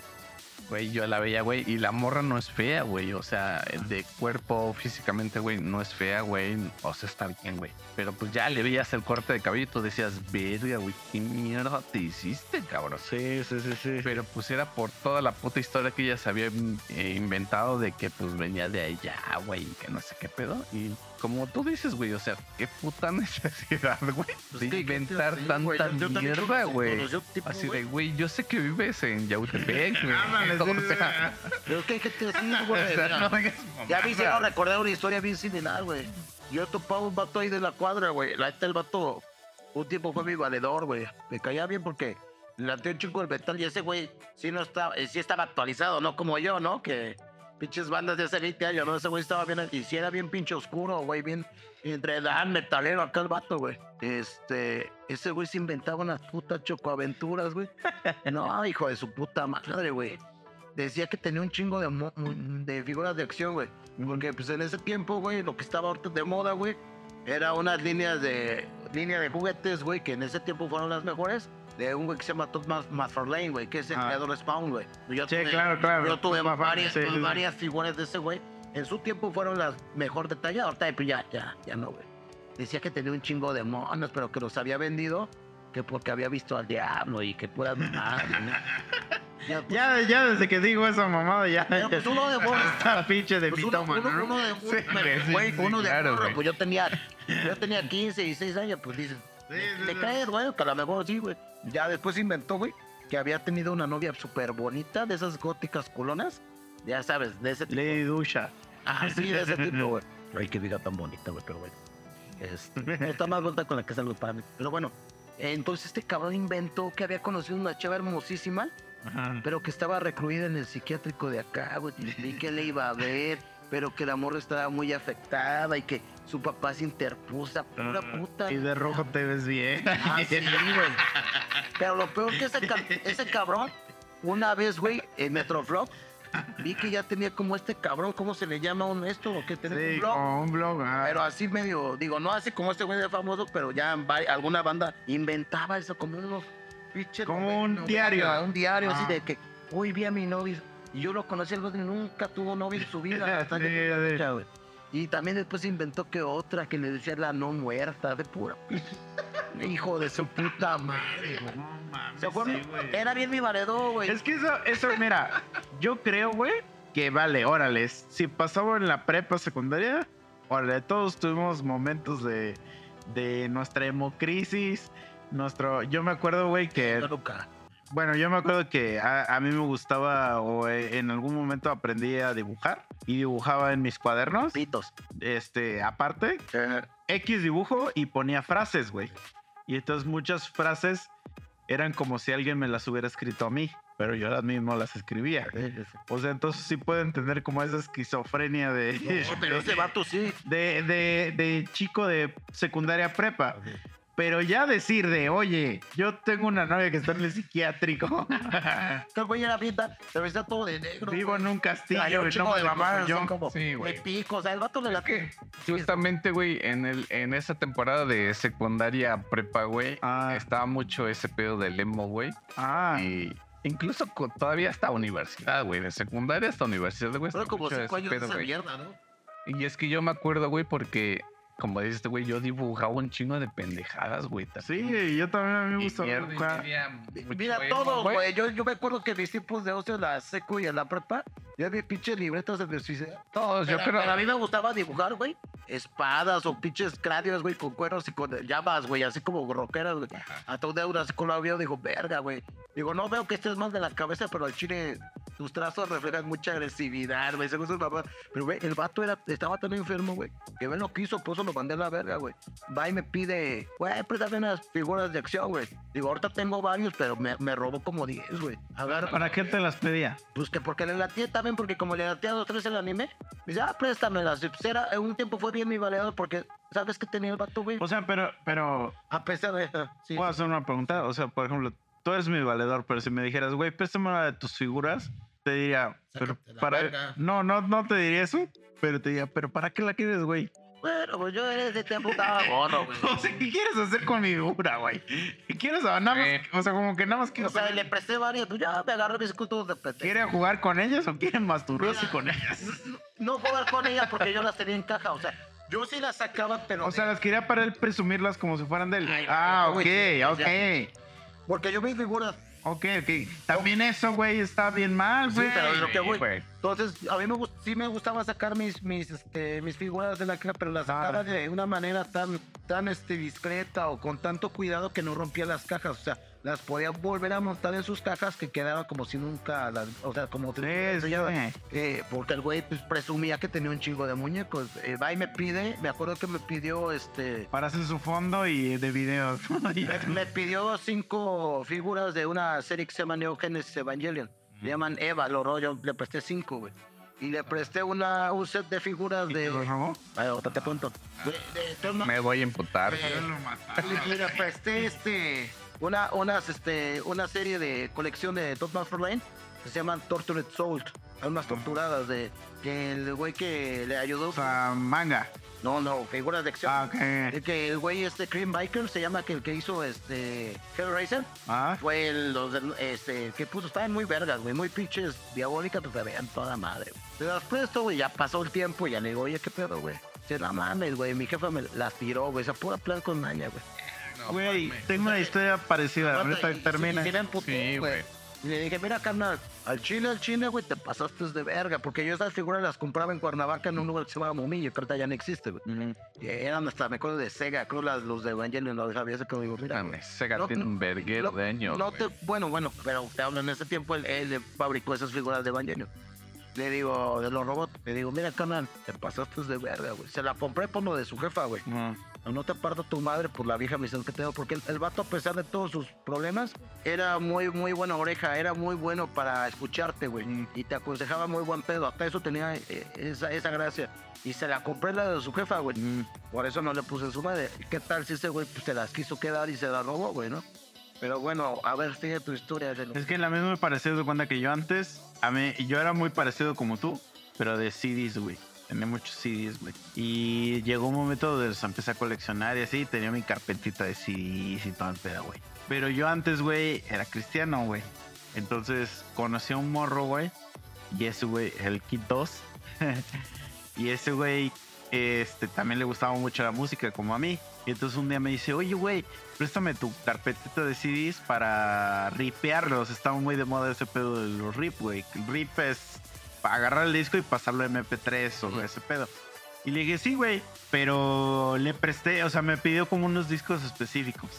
güey, yo la veía, güey, y la morra no es fea, güey. O sea, de cuerpo, físicamente, güey, no es fea, güey. O sea, está bien, güey. Pero pues ya le veías el corte de cabello y tú decías, verga, güey, ¿qué mierda te hiciste, cabrón? Sí, sí, sí, sí. Pero pues era por toda la puta historia que ella se había eh, inventado de que pues venía de allá, güey, que no sé qué pedo. Y como tú dices, güey, o sea, qué puta [LAUGHS] necesidad, güey, Pues de que- inventar tanta yo- yo mierda, güey. Así de, güey. yo sé que vives en Yautepec, [LAUGHS] güey. [LAUGHS] O sea, Pero es que hay gente así, o güey. sea, mira. no digas Ya me hicieron recordar una historia bien similar, güey. Yo he topado un vato ahí de la cuadra, güey. La neta, el vato, un tiempo fue mi valedor, güey. Me caía bien porque le un chico el metal y ese güey sí, no estaba, eh, sí estaba actualizado, no como yo, ¿no? Que pinches bandas de hace 20 años, ¿no? Ese güey estaba bien, y sí era bien pinche oscuro, güey, bien entre dan metalero acá el vato, güey. Este, ese güey se inventaba unas putas chocoaventuras, güey. [LAUGHS] No, hijo de su puta madre, güey decía que tenía un chingo de, de figuras de acción, güey. Porque pues en ese tiempo, güey, lo que estaba ahorita de moda, güey, era unas líneas de línea de juguetes, güey, que en ese tiempo fueron las mejores. De un güey que se llama Todd McFarlane, güey, que es el Ah. creador de Spawn, güey. Yo Sí, tuve- claro, claro. Yo tuve Más varias, sí, sí, varias figuras de ese güey. En su tiempo fueron las mejor detalladas. Ahorita pues, ya, ya, ya no, güey. Decía que tenía un chingo de monos, pero que los había vendido que porque había visto al diablo y que puras mamadas. [LAUGHS] Ya, pues, Ya, ya desde que digo esa mamada, ya. Pero, pues, uno de morro. Está [LAUGHS] pinche de Pues uno, uno- ¿no? uno de Sí, sí, güey, sí, uno de claro, morro, güey. pues yo tenía, yo tenía 15 y 6 años, pues dices, Sí, sí, ¿te sí. crees, güey? Que a lo mejor sí, güey. Ya después inventó, güey, que había tenido una novia súper bonita, de esas góticas culonas, ya sabes, de ese tipo. Lady Dusha. Ah, sí, de ese tipo, güey. Ay, qué vida tan bonita, güey, pero bueno. Este, [LAUGHS] está más bonita con la que salgo para mí. Pero bueno, entonces este cabrón inventó que había conocido una chava hermosísima, Ajá. pero que estaba recluida en el psiquiátrico de acá, güey, y que le iba a ver, pero que la morra estaba muy afectada y que su papá se interpuso, pura puta. Ah, Y de rojo te ves bien. Ah, sí, güey. Pero lo peor que ese, ese cabrón, una vez, güey, en Metroflop, vi que ya tenía como este cabrón, ¿cómo se le llama a un esto? ¿O que tenía Sí, un blog? un blog. ah. Pero así medio, digo, no así como este güey de famoso, pero ya alguna banda inventaba eso como unos pinches Como un novelas, diario. Un diario así Ah. de que hoy vi a mi novio. Y yo lo conocí, el güey nunca tuvo novio en su vida. hasta [LAUGHS] Sí, que-. Y también después inventó que otra que le decía la no muerta, de pura. [LAUGHS] Hijo de su puta madre, güey. No mames, ¿Se acuerdan? sí, güey. Era bien mi valedor, güey. Es que eso, eso, mira, [LAUGHS] yo creo, güey, que vale, órale, si pasaba en la prepa secundaria, órale, todos tuvimos momentos de, de nuestra hemocrisis, nuestro, yo me acuerdo, güey, que. Bueno, yo me acuerdo que a, a mí me gustaba o eh, en algún momento aprendí a dibujar y dibujaba en mis cuadernos, Pitos. este, aparte, X dibujo y ponía frases, güey. Y entonces muchas frases eran como si alguien me las hubiera escrito a mí, pero yo las mismo las escribía. O sea, entonces sí puedo entender como esa esquizofrenia de, No, pero ese vato sí. de, de, de chico de secundaria prepa. Pero ya decir de, oye, yo tengo una novia que está en el psiquiátrico, [LAUGHS] El güey era pinta, pero está todo de negro. vivo güey. en un castillo, Traía un no de me cojo yo. como Sí, güey. de pico. O sea, el vato le la que. Justamente, güey, en, el, en esa temporada de secundaria prepa, güey, Ah. estaba mucho ese pedo del emo, güey. Ah, Y incluso todavía hasta universidad, güey. De secundaria hasta universidad, güey. Fueron está como cinco años de esa güey. mierda, ¿no? Y es que yo me acuerdo, güey, porque, como dices, este güey, yo dibujaba un chingo de pendejadas, güey. sí, yo también a mí me Y gusta mierda y dibujar. Mira, emo, todos, güey. Yo, yo me acuerdo que mis tipos de ocio la secu y en la prepa, yo vi pinches libretas de suicida. Todos, yo creo. pero a mí me gustaba dibujar, güey. Espadas o pinches cráneos, güey, con cuernos y con llamas, güey, así como rockeras, güey. Hasta un deuda así con la veo, digo, verga, güey. Digo, no veo que estés más de la cabeza, pero al chile tus trazos reflejan mucha agresividad, güey, según sus papás. Pero, güey, el vato era, estaba tan enfermo, güey, que ven lo que hizo, por eso lo mandé a la verga, güey. Va y me pide, güey, préstame unas figuras de acción, güey. Digo, ahorita tengo varios, pero me, me robó como 10, güey. Agarra, ¿Para qué te las pedía? pues que porque le latía también, porque como le latía a dos tres el anime, me dice, ah, préstamelas. Pues era, en un tiempo fue bien mi valedor, porque, ¿sabes qué tenía el vato, güey? O sea, pero, pero A pesar de. Sí. Puedo hacer una pregunta. O sea, por ejemplo, tú eres mi valedor, pero si me dijeras, güey, préstame una de tus figuras, te diría, pero para. verga. No, no, no te diría eso, pero te diría, pero ¿para qué la quieres, güey? Bueno, pues yo en ese tiempo estaba [LAUGHS] gordo, güey. O sea, ¿qué quieres hacer con mi figura, güey? ¿Qué quieres? Nada más, Eh. o sea, como que nada más quiero O sea, le presté varias, pues ya me agarré mis cultos de pendejo. ¿Quiere jugar con ellas o quiere masturbarse con ellas? No jugar con ellas porque yo las tenía en caja, o sea, yo sí las sacaba, pero. O sea, las quería para él presumirlas como si fueran de él. Ay, Ah, ok, o ok. Porque yo mis figuras, Ok, ok. También eso, güey, está bien mal, Sí, güey. pero lo que voy. güey. Entonces, a mí me, gust- sí me gustaba sacar mis, mis, este, mis figuras de la caja, pero las sacaba de una manera tan, tan este, discreta o con tanto cuidado que no rompía las cajas. O sea, las podía volver a montar en sus cajas que quedaba como si nunca las. O sea, como. Sí, sí, güey. eh, porque el güey pues, presumía que tenía un chingo de muñecos. Eh, va y me pide, me acuerdo que me pidió este. Para hacer su fondo y de videos. [LAUGHS] Me, me pidió cinco figuras de una serie que se llama Neo Genesis Evangelion. Se llaman Eva, lo rollo, le presté cinco, güey. Y le presté una, un set de figuras de. Por favor. Ay, otra te cuento. De, de, de una- Me voy a imputar. Eh, le, le presté este. Una, unas, este, una serie de colección de for Lane que se llaman Tortured Souls. Unas torturadas de. Que el güey que le ayudó. O sea, manga. No, no, figuras de acción. Ah, ok. El que el güey este Cream Biker se llama que el que hizo este Hellraiser Ah, fue el los este que puso estaban muy vergas, güey, muy pinches diabólicas, pues se veían toda madre. Pero después esto, güey, ya pasó el tiempo y ya le digo, oye, qué pedo, güey. Dice, no mames, güey, mi jefa me las tiró, güey, esa pura plan con maña, güey. Güey, tengo una historia parecida. Ahorita termina. sí güey. Y le dije, mira, carnal, al chile, al chile, güey, te pasaste de verga. Porque yo esas figuras las compraba en Cuernavaca en un lugar que se llama Momillo, que ahorita ya no existe, güey. Y eran hasta, me acuerdo de Sega, creo las, los de Evangelion, los sabía ese que digo, mira, güey. Sega No, tiene un verguero de años. no te- bueno, bueno, pero te hablo en ese tiempo, él, él fabricó esas figuras de Evangelion. Le digo, de los robots, le digo, mira, carnal, te pasaste de verga, güey. Se la compré por lo de su jefa, güey. No te parto tu madre por la vieja misión que tengo, porque el, el vato, a pesar de todos sus problemas, era muy, muy buena oreja, era muy bueno para escucharte, güey. Mm. Y te aconsejaba muy buen pedo, hasta eso tenía eh, esa, esa gracia. Y se la compré la de su jefa, güey. Por eso no le puse su madre. ¿Qué tal si ese güey pues, se las quiso quedar y se las robó, güey, no? Pero bueno, a ver, sigue tu historia. de lo- Es que la misma me pareció de cuenta que yo antes, a mí, yo era muy parecido como tú, pero de CDs, güey. Tenía muchos CDs, güey. Y llegó un momento donde los empecé a coleccionar y así, tenía mi carpetita de CDs y todo el pedo, güey. Pero yo antes, güey, era cristiano, güey. Entonces conocí a un morro, güey. Y ese, güey, el Kid 2. [LAUGHS] y ese, güey, este, también le gustaba mucho la música, como a mí. Y entonces un día me dice, oye, güey, préstame tu carpetita de CDs para ripearlos. Estaba muy de moda ese pedo de los rip, güey. Rip es agarrar el disco y pasarlo a MP3 o ese pedo. Y le dije, sí, güey. Pero le presté, o sea, me pidió como unos discos específicos.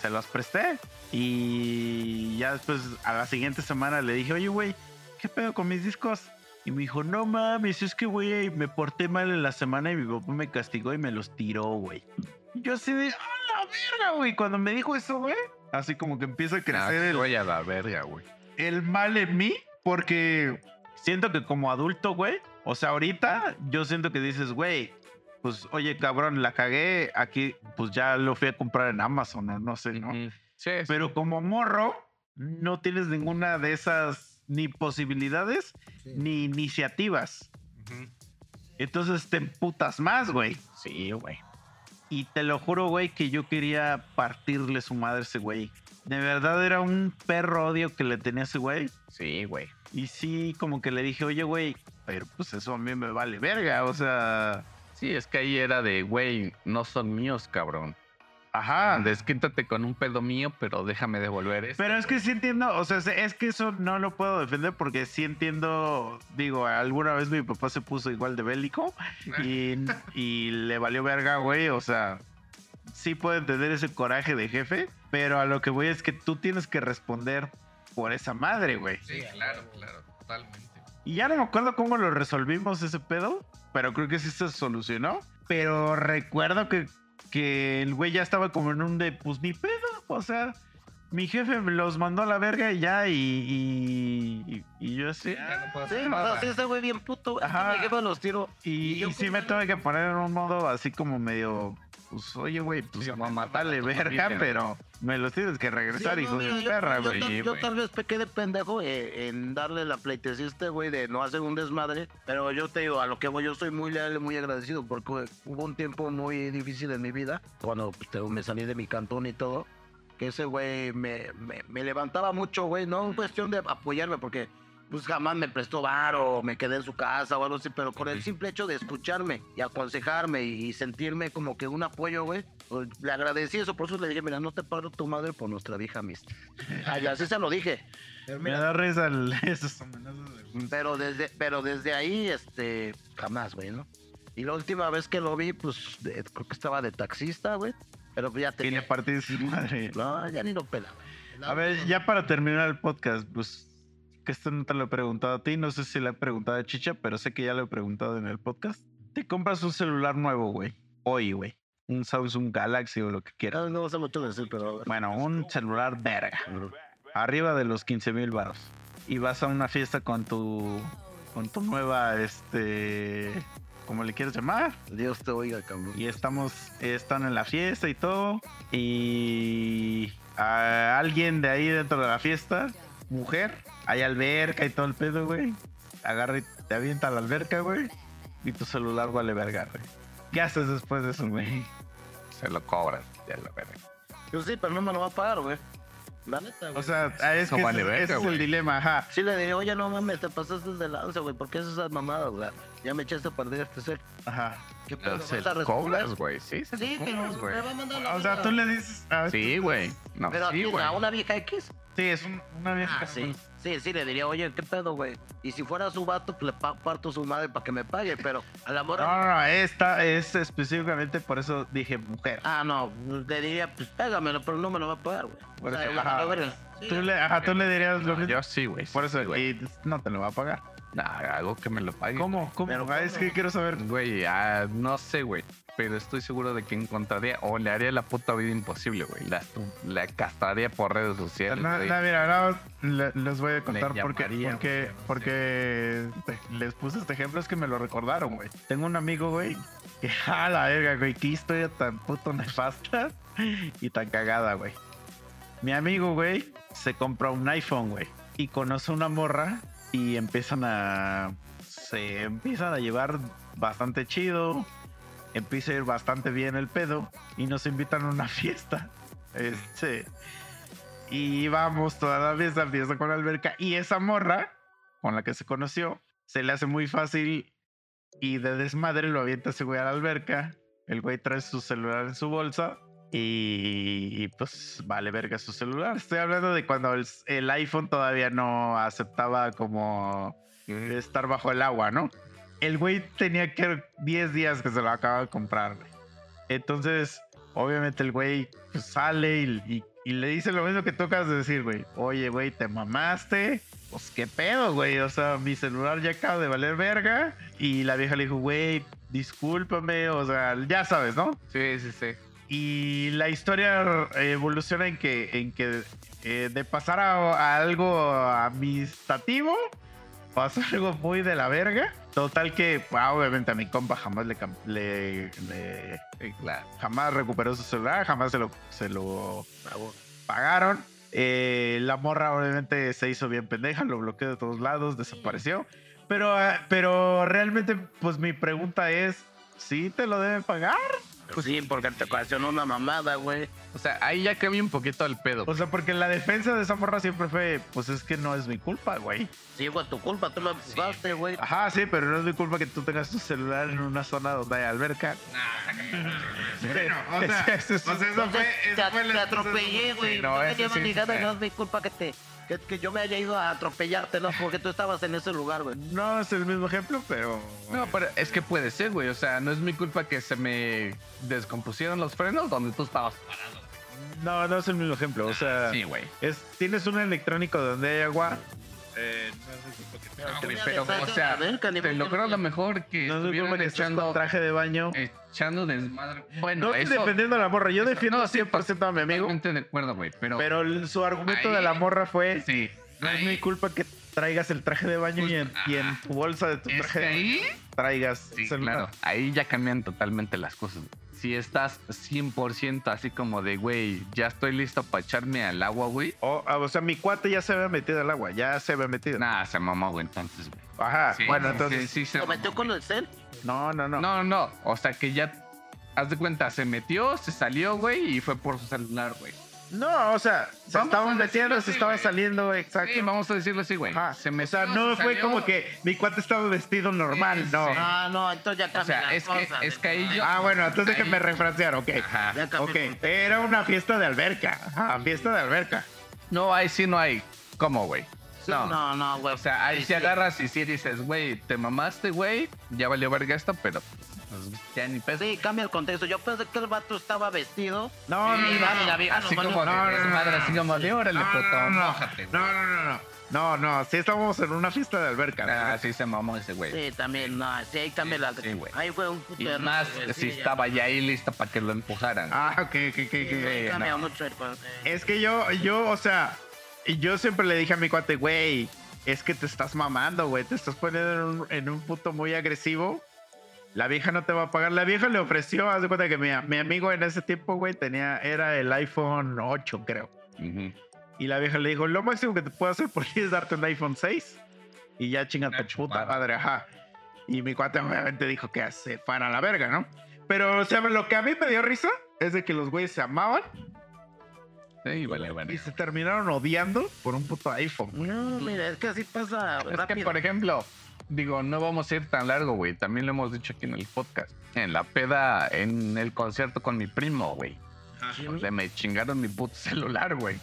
Se los presté. Y ya después, a la siguiente semana, le dije, oye, güey, ¿qué pedo con mis discos? Y me dijo, no mames, es que, güey, me porté mal en la semana y mi papá me castigó y me los tiró, güey. Y yo así de, ¡a la verga, güey! Cuando me dijo eso, güey, así como que empieza a Ah, crecer el, voy a la verga, güey. el mal en mí, porque siento que como adulto, güey, o sea, ahorita yo siento que dices, güey, pues, oye, cabrón, la cagué aquí, pues ya lo fui a comprar en Amazon, o no sé, ¿no? Sí, sí. Pero como morro, no tienes ninguna de esas ni posibilidades ni iniciativas. Entonces te emputas más, güey. Sí, güey. Y te lo juro, güey, que yo quería partirle su madre a ese güey. De verdad era un perro odio que le tenía a ese güey. Sí, güey. Y sí, como que le dije, oye, güey, pero pues eso a mí me vale verga. O sea, Sí, es que ahí era de, güey, no son míos, cabrón. ajá. Desquíntate con un pedo mío, pero déjame devolver esto. Pero es que sí entiendo, o sea, es que eso no lo puedo defender porque sí entiendo, digo, alguna vez mi papá se puso igual de bélico y, [LAUGHS] y le valió verga, güey, o sea, sí puedo entender ese coraje de jefe, pero a lo que voy es que tú tienes que responder por esa madre, güey. Sí, claro, claro, totalmente. Y ya no me acuerdo cómo lo resolvimos ese pedo, pero creo que sí se solucionó. Pero recuerdo que, que el güey ya estaba como en un de, pues ni pedo, o sea, mi jefe me los mandó a la verga y ya, y, y, y- y yo así. ya no puedo Sí, hacer o nada. sea, sí, ese güey bien puto. güey. Ajá. Mi jefa los tiro. Y, Y yo y sí me tuve que poner en un modo así como medio, pues oye, güey, pues vamos a matarle verga, pero me los tienes que regresar, Sí, hijo no, de mira, yo- perra, yo, güey. tal- Sí, yo güey. tal vez pequé de pendejo eh, en darle la pleitesía a este güey de no hacer un desmadre, pero yo te digo, a lo que voy, yo soy muy leal y muy agradecido porque hubo un tiempo muy difícil en mi vida, cuando pues, te- me salí de mi cantón y todo, que ese güey me, me, me levantaba mucho, güey, no en cuestión de apoyarme, porque pues jamás me prestó bar o me quedé en su casa o algo así, pero por el simple hecho de escucharme y aconsejarme y sentirme como que un apoyo, güey, pues, le agradecí eso, por eso le dije, mira, no te paro tu madre por nuestra vieja amistad. [LAUGHS] Así se lo dije. Pero, Me da risa el- [LAUGHS] esos amenazas de- pero desde, pero desde ahí, este, jamás, güey, ¿no? Y la última vez que lo vi, pues, de- creo que estaba de taxista, güey, pero ya Y le tenía... partí su madre. No, ya ni lo pelaba. A ver, ya para terminar el podcast, pues que esto no te lo he preguntado a ti, no sé si le he preguntado a Chicha, pero sé que ya lo he preguntado en el podcast. Te compras un celular nuevo, güey. Hoy, güey. Un Samsung Galaxy o lo que quieras. No, no sé mucho decir, pero... Bueno, un celular verga. Arriba de los 15 mil baros. Y vas a una fiesta con tu. con tu nueva, este. como le quieres llamar. Dios te oiga, cabrón. Y estamos, están en la fiesta y todo. Y a alguien de ahí dentro de la fiesta, mujer, hay alberca y todo el pedo, güey. Agarra y te avienta a la alberca, güey. Y tu celular vale verga, güey. ¿Qué haces después de eso, güey? Se lo cobran. Ya lo verga. Yo sí, pero no me lo va a pagar, güey. La neta, güey. O sea, ah, es Eso que vale ese- verga, ese es el dilema, ajá. Sí le diría, oye, no mames, te pasaste de lanza, güey. ¿Por qué haces esas mamadas, güey? Ya me echaste a perder este ser. Ajá. ¿Qué pedo? se ¿Vas a cobras, güey. Sí, se Sí, cobras, güey. me va a mandar la O sea, tú le dices. ah, sí. Güey. No, Pero sí, ¿a, güey. a una vieja X. es un- una vieja. Ah, sí. Sí, sí, le diría, oye, ¿qué pedo, güey? Y si fuera su vato, pues le pa- parto su madre para que me pague, pero a la No, mora... no, no, esta es específicamente por eso dije mujer. Ah, no, le diría, pues pégamelo, pero no me lo va a pagar, güey. Por O sea, eso, ajá. Sí, Tú le, ajá, tú le dirías lo mismo. Yo sí, güey. Por eso, sí, güey. y no te lo va a pagar. Nah, algo que me lo pague. ¿Cómo? ¿Cómo? Pero Ah, es que quiero saber. Güey, ah, no sé, güey. Pero estoy seguro de que encontraría o le haría la puta vida imposible, güey. La, la castraría por redes sociales. No, no, mira, no, le- les voy a contar porque, llamaría, porque, no porque les puse este ejemplo, es que me lo recordaron, güey. Tengo un amigo, güey, que [LAUGHS] a la verga, güey, qué historia tan puto nefasta y tan cagada, güey. Mi amigo, güey, se compra un iPhone, güey, y conoce una morra y empiezan a. Se empiezan a llevar bastante chido. Empieza a ir bastante bien el pedo y nos invitan a una [LAUGHS] fiesta. Este. Y vamos toda la fiesta, fiesta con la alberca. Y esa morra con la que se conoció, se le hace muy fácil y de desmadre lo avienta ese güey a la alberca. El güey trae su celular en su bolsa y, pues vale verga su celular. Estoy hablando de cuando el, iPhone todavía no aceptaba como estar bajo el agua, ¿no? El güey tenía que 10 días que se lo acaba de comprar. Entonces, obviamente el güey pues, sale y, le dice lo mismo que tú acabas de decir, güey. Oye, güey, te mamaste. Pues qué pedo, güey. O sea, mi celular ya acaba de valer verga. Y la vieja le dijo, güey, discúlpame. O sea, ya sabes, ¿no? Sí, sí, sí. Y la historia evoluciona en que, en que eh, de pasar a, algo amistativo, pasó [LAUGHS] algo muy de la verga. Total que, ah, obviamente a mi compa jamás le, le, le- claro. jamás recuperó su celular, jamás se lo, se lo pagaron. Eh, la morra obviamente se hizo bien pendeja, lo bloqueó de todos lados, desapareció. Pero, ah, pero realmente, pues mi pregunta es, ¿sí te lo deben pagar? Pues sí, porque te ocasionó una mamada, güey. O sea, ahí ya cambia un poquito el pedo. O sea, porque la defensa de esa morra siempre fue, pues es que no es mi culpa, güey. Sí, fue tu culpa, tú lo empujaste, güey. Ajá, sí, pero no es mi culpa que tú tengas tu celular en una zona donde hay alberca. Bueno, o [LAUGHS] sea, o sea, eso fue, te, eso fue te la atropellé, güey. Sí, no, me llevas no es mi culpa que te... Que, que yo me haya ido a atropellarte, ¿no? Porque tú estabas en ese lugar, güey. No es el mismo ejemplo, pero... No, pero es que puede ser, güey. O sea, no es mi culpa que se me descompusieron los frenos donde tú estabas parado. No, no es el mismo ejemplo. O sea, Sí, güey. es, tienes un electrónico donde hay agua. Eh, no es mi culpa que te- Pero, pero, o sea, te lo que creo lo mejor que no es mi estuvieran culpa que estés con echando, traje de baño. echando desmadre. Bueno, no estoy eso... defendiendo a la morra, yo defiendo no, sí, 100% a mi amigo. Totalmente de acuerdo, güey. Pero, Pero el- su argumento Ahí- de la morra fue: sí. No es mi culpa que traigas el traje de baño y en, y en ajá. tu bolsa de tu Es traje de baño ahí... traigas Sí, celular. claro. Ahí ya cambian totalmente las cosas. Si estás 100% así como de, güey, ya estoy listo para echarme al agua, güey. O, ah, o sea, mi cuate ya se había metido al agua, ya se había metido. Nada, se mamó, güey, entonces, güey. Ajá, Sí, bueno, sí, entonces. Sí, sí, se ¿Lo metió mamó, con güey. el cel? No, no, no. No, no, o sea que ya, haz de cuenta, se metió, se salió, güey, y fue por su celular, güey. No, o sea, se estaban metiendo, se estaba saliendo, exacto. Sí, vamos a decirlo así, güey. Ajá. Se o me sea, no fue como que mi cuate estaba vestido normal, Sí, no. sí. Ah, no, entonces ya O cambian sea, las es que, cosas, es que ahí yo. Ah, bueno, entonces déjenme Ahí- refrasear, ok. Ajá. Ya cambió Ok, era una fiesta de alberca. Ajá, fiesta de alberca. No, ahí sí no hay. ¿Cómo, güey? No. No, no, güey. O sea, ahí sí. agarras y sí dices, güey, te mamaste, güey. Ya valió verga esto, pero pues, ya ni. Sí, cambia el contexto. Yo pensé que el vato estaba vestido. No, no, no. vale, la vieja Así como no, no, madre, así como de, órale, No, puto, no, no, no, no, no, no. No, no, sí estábamos en una fiesta de alberca. Ah, sí se mamó ese güey. Sí, también, no, sí, ahí cambia la. sí, güey. Ahí fue un puto Y error, más si sí, estaba ya ahí lista para que lo empujaran. Ah, ok, ok, ok, Sí, ok. cambia no. mucho el concepto. Es que yo, yo, o sea, yo siempre le dije a mi cuate, güey, es que te estás mamando, güey, te estás poniendo en un, en un punto muy agresivo. La vieja no te va a pagar. La vieja le ofreció, haz de cuenta que mi, mi amigo en ese tiempo, güey, tenía, era el iPhone 8, creo. Ujú. Y la vieja le dijo, lo máximo que te puedo hacer por ti es darte un iPhone 6. Y ya chinga tu puta chupada. madre, ajá. Y mi cuate obviamente dijo que se fueran a la verga, ¿no? Pero, o sea, lo que a mí me dio risa es de que los güeyes se amaban Sí, vale, vale. y se terminaron odiando por un puto iPhone. No, mira, es que así pasa Es que, rápido. por ejemplo, digo, no vamos a ir tan largo, güey. También lo hemos dicho aquí en el podcast. En la peda, en el concierto con mi primo, güey. O sea, me chingaron mi puto [LAUGHS] celular, güey.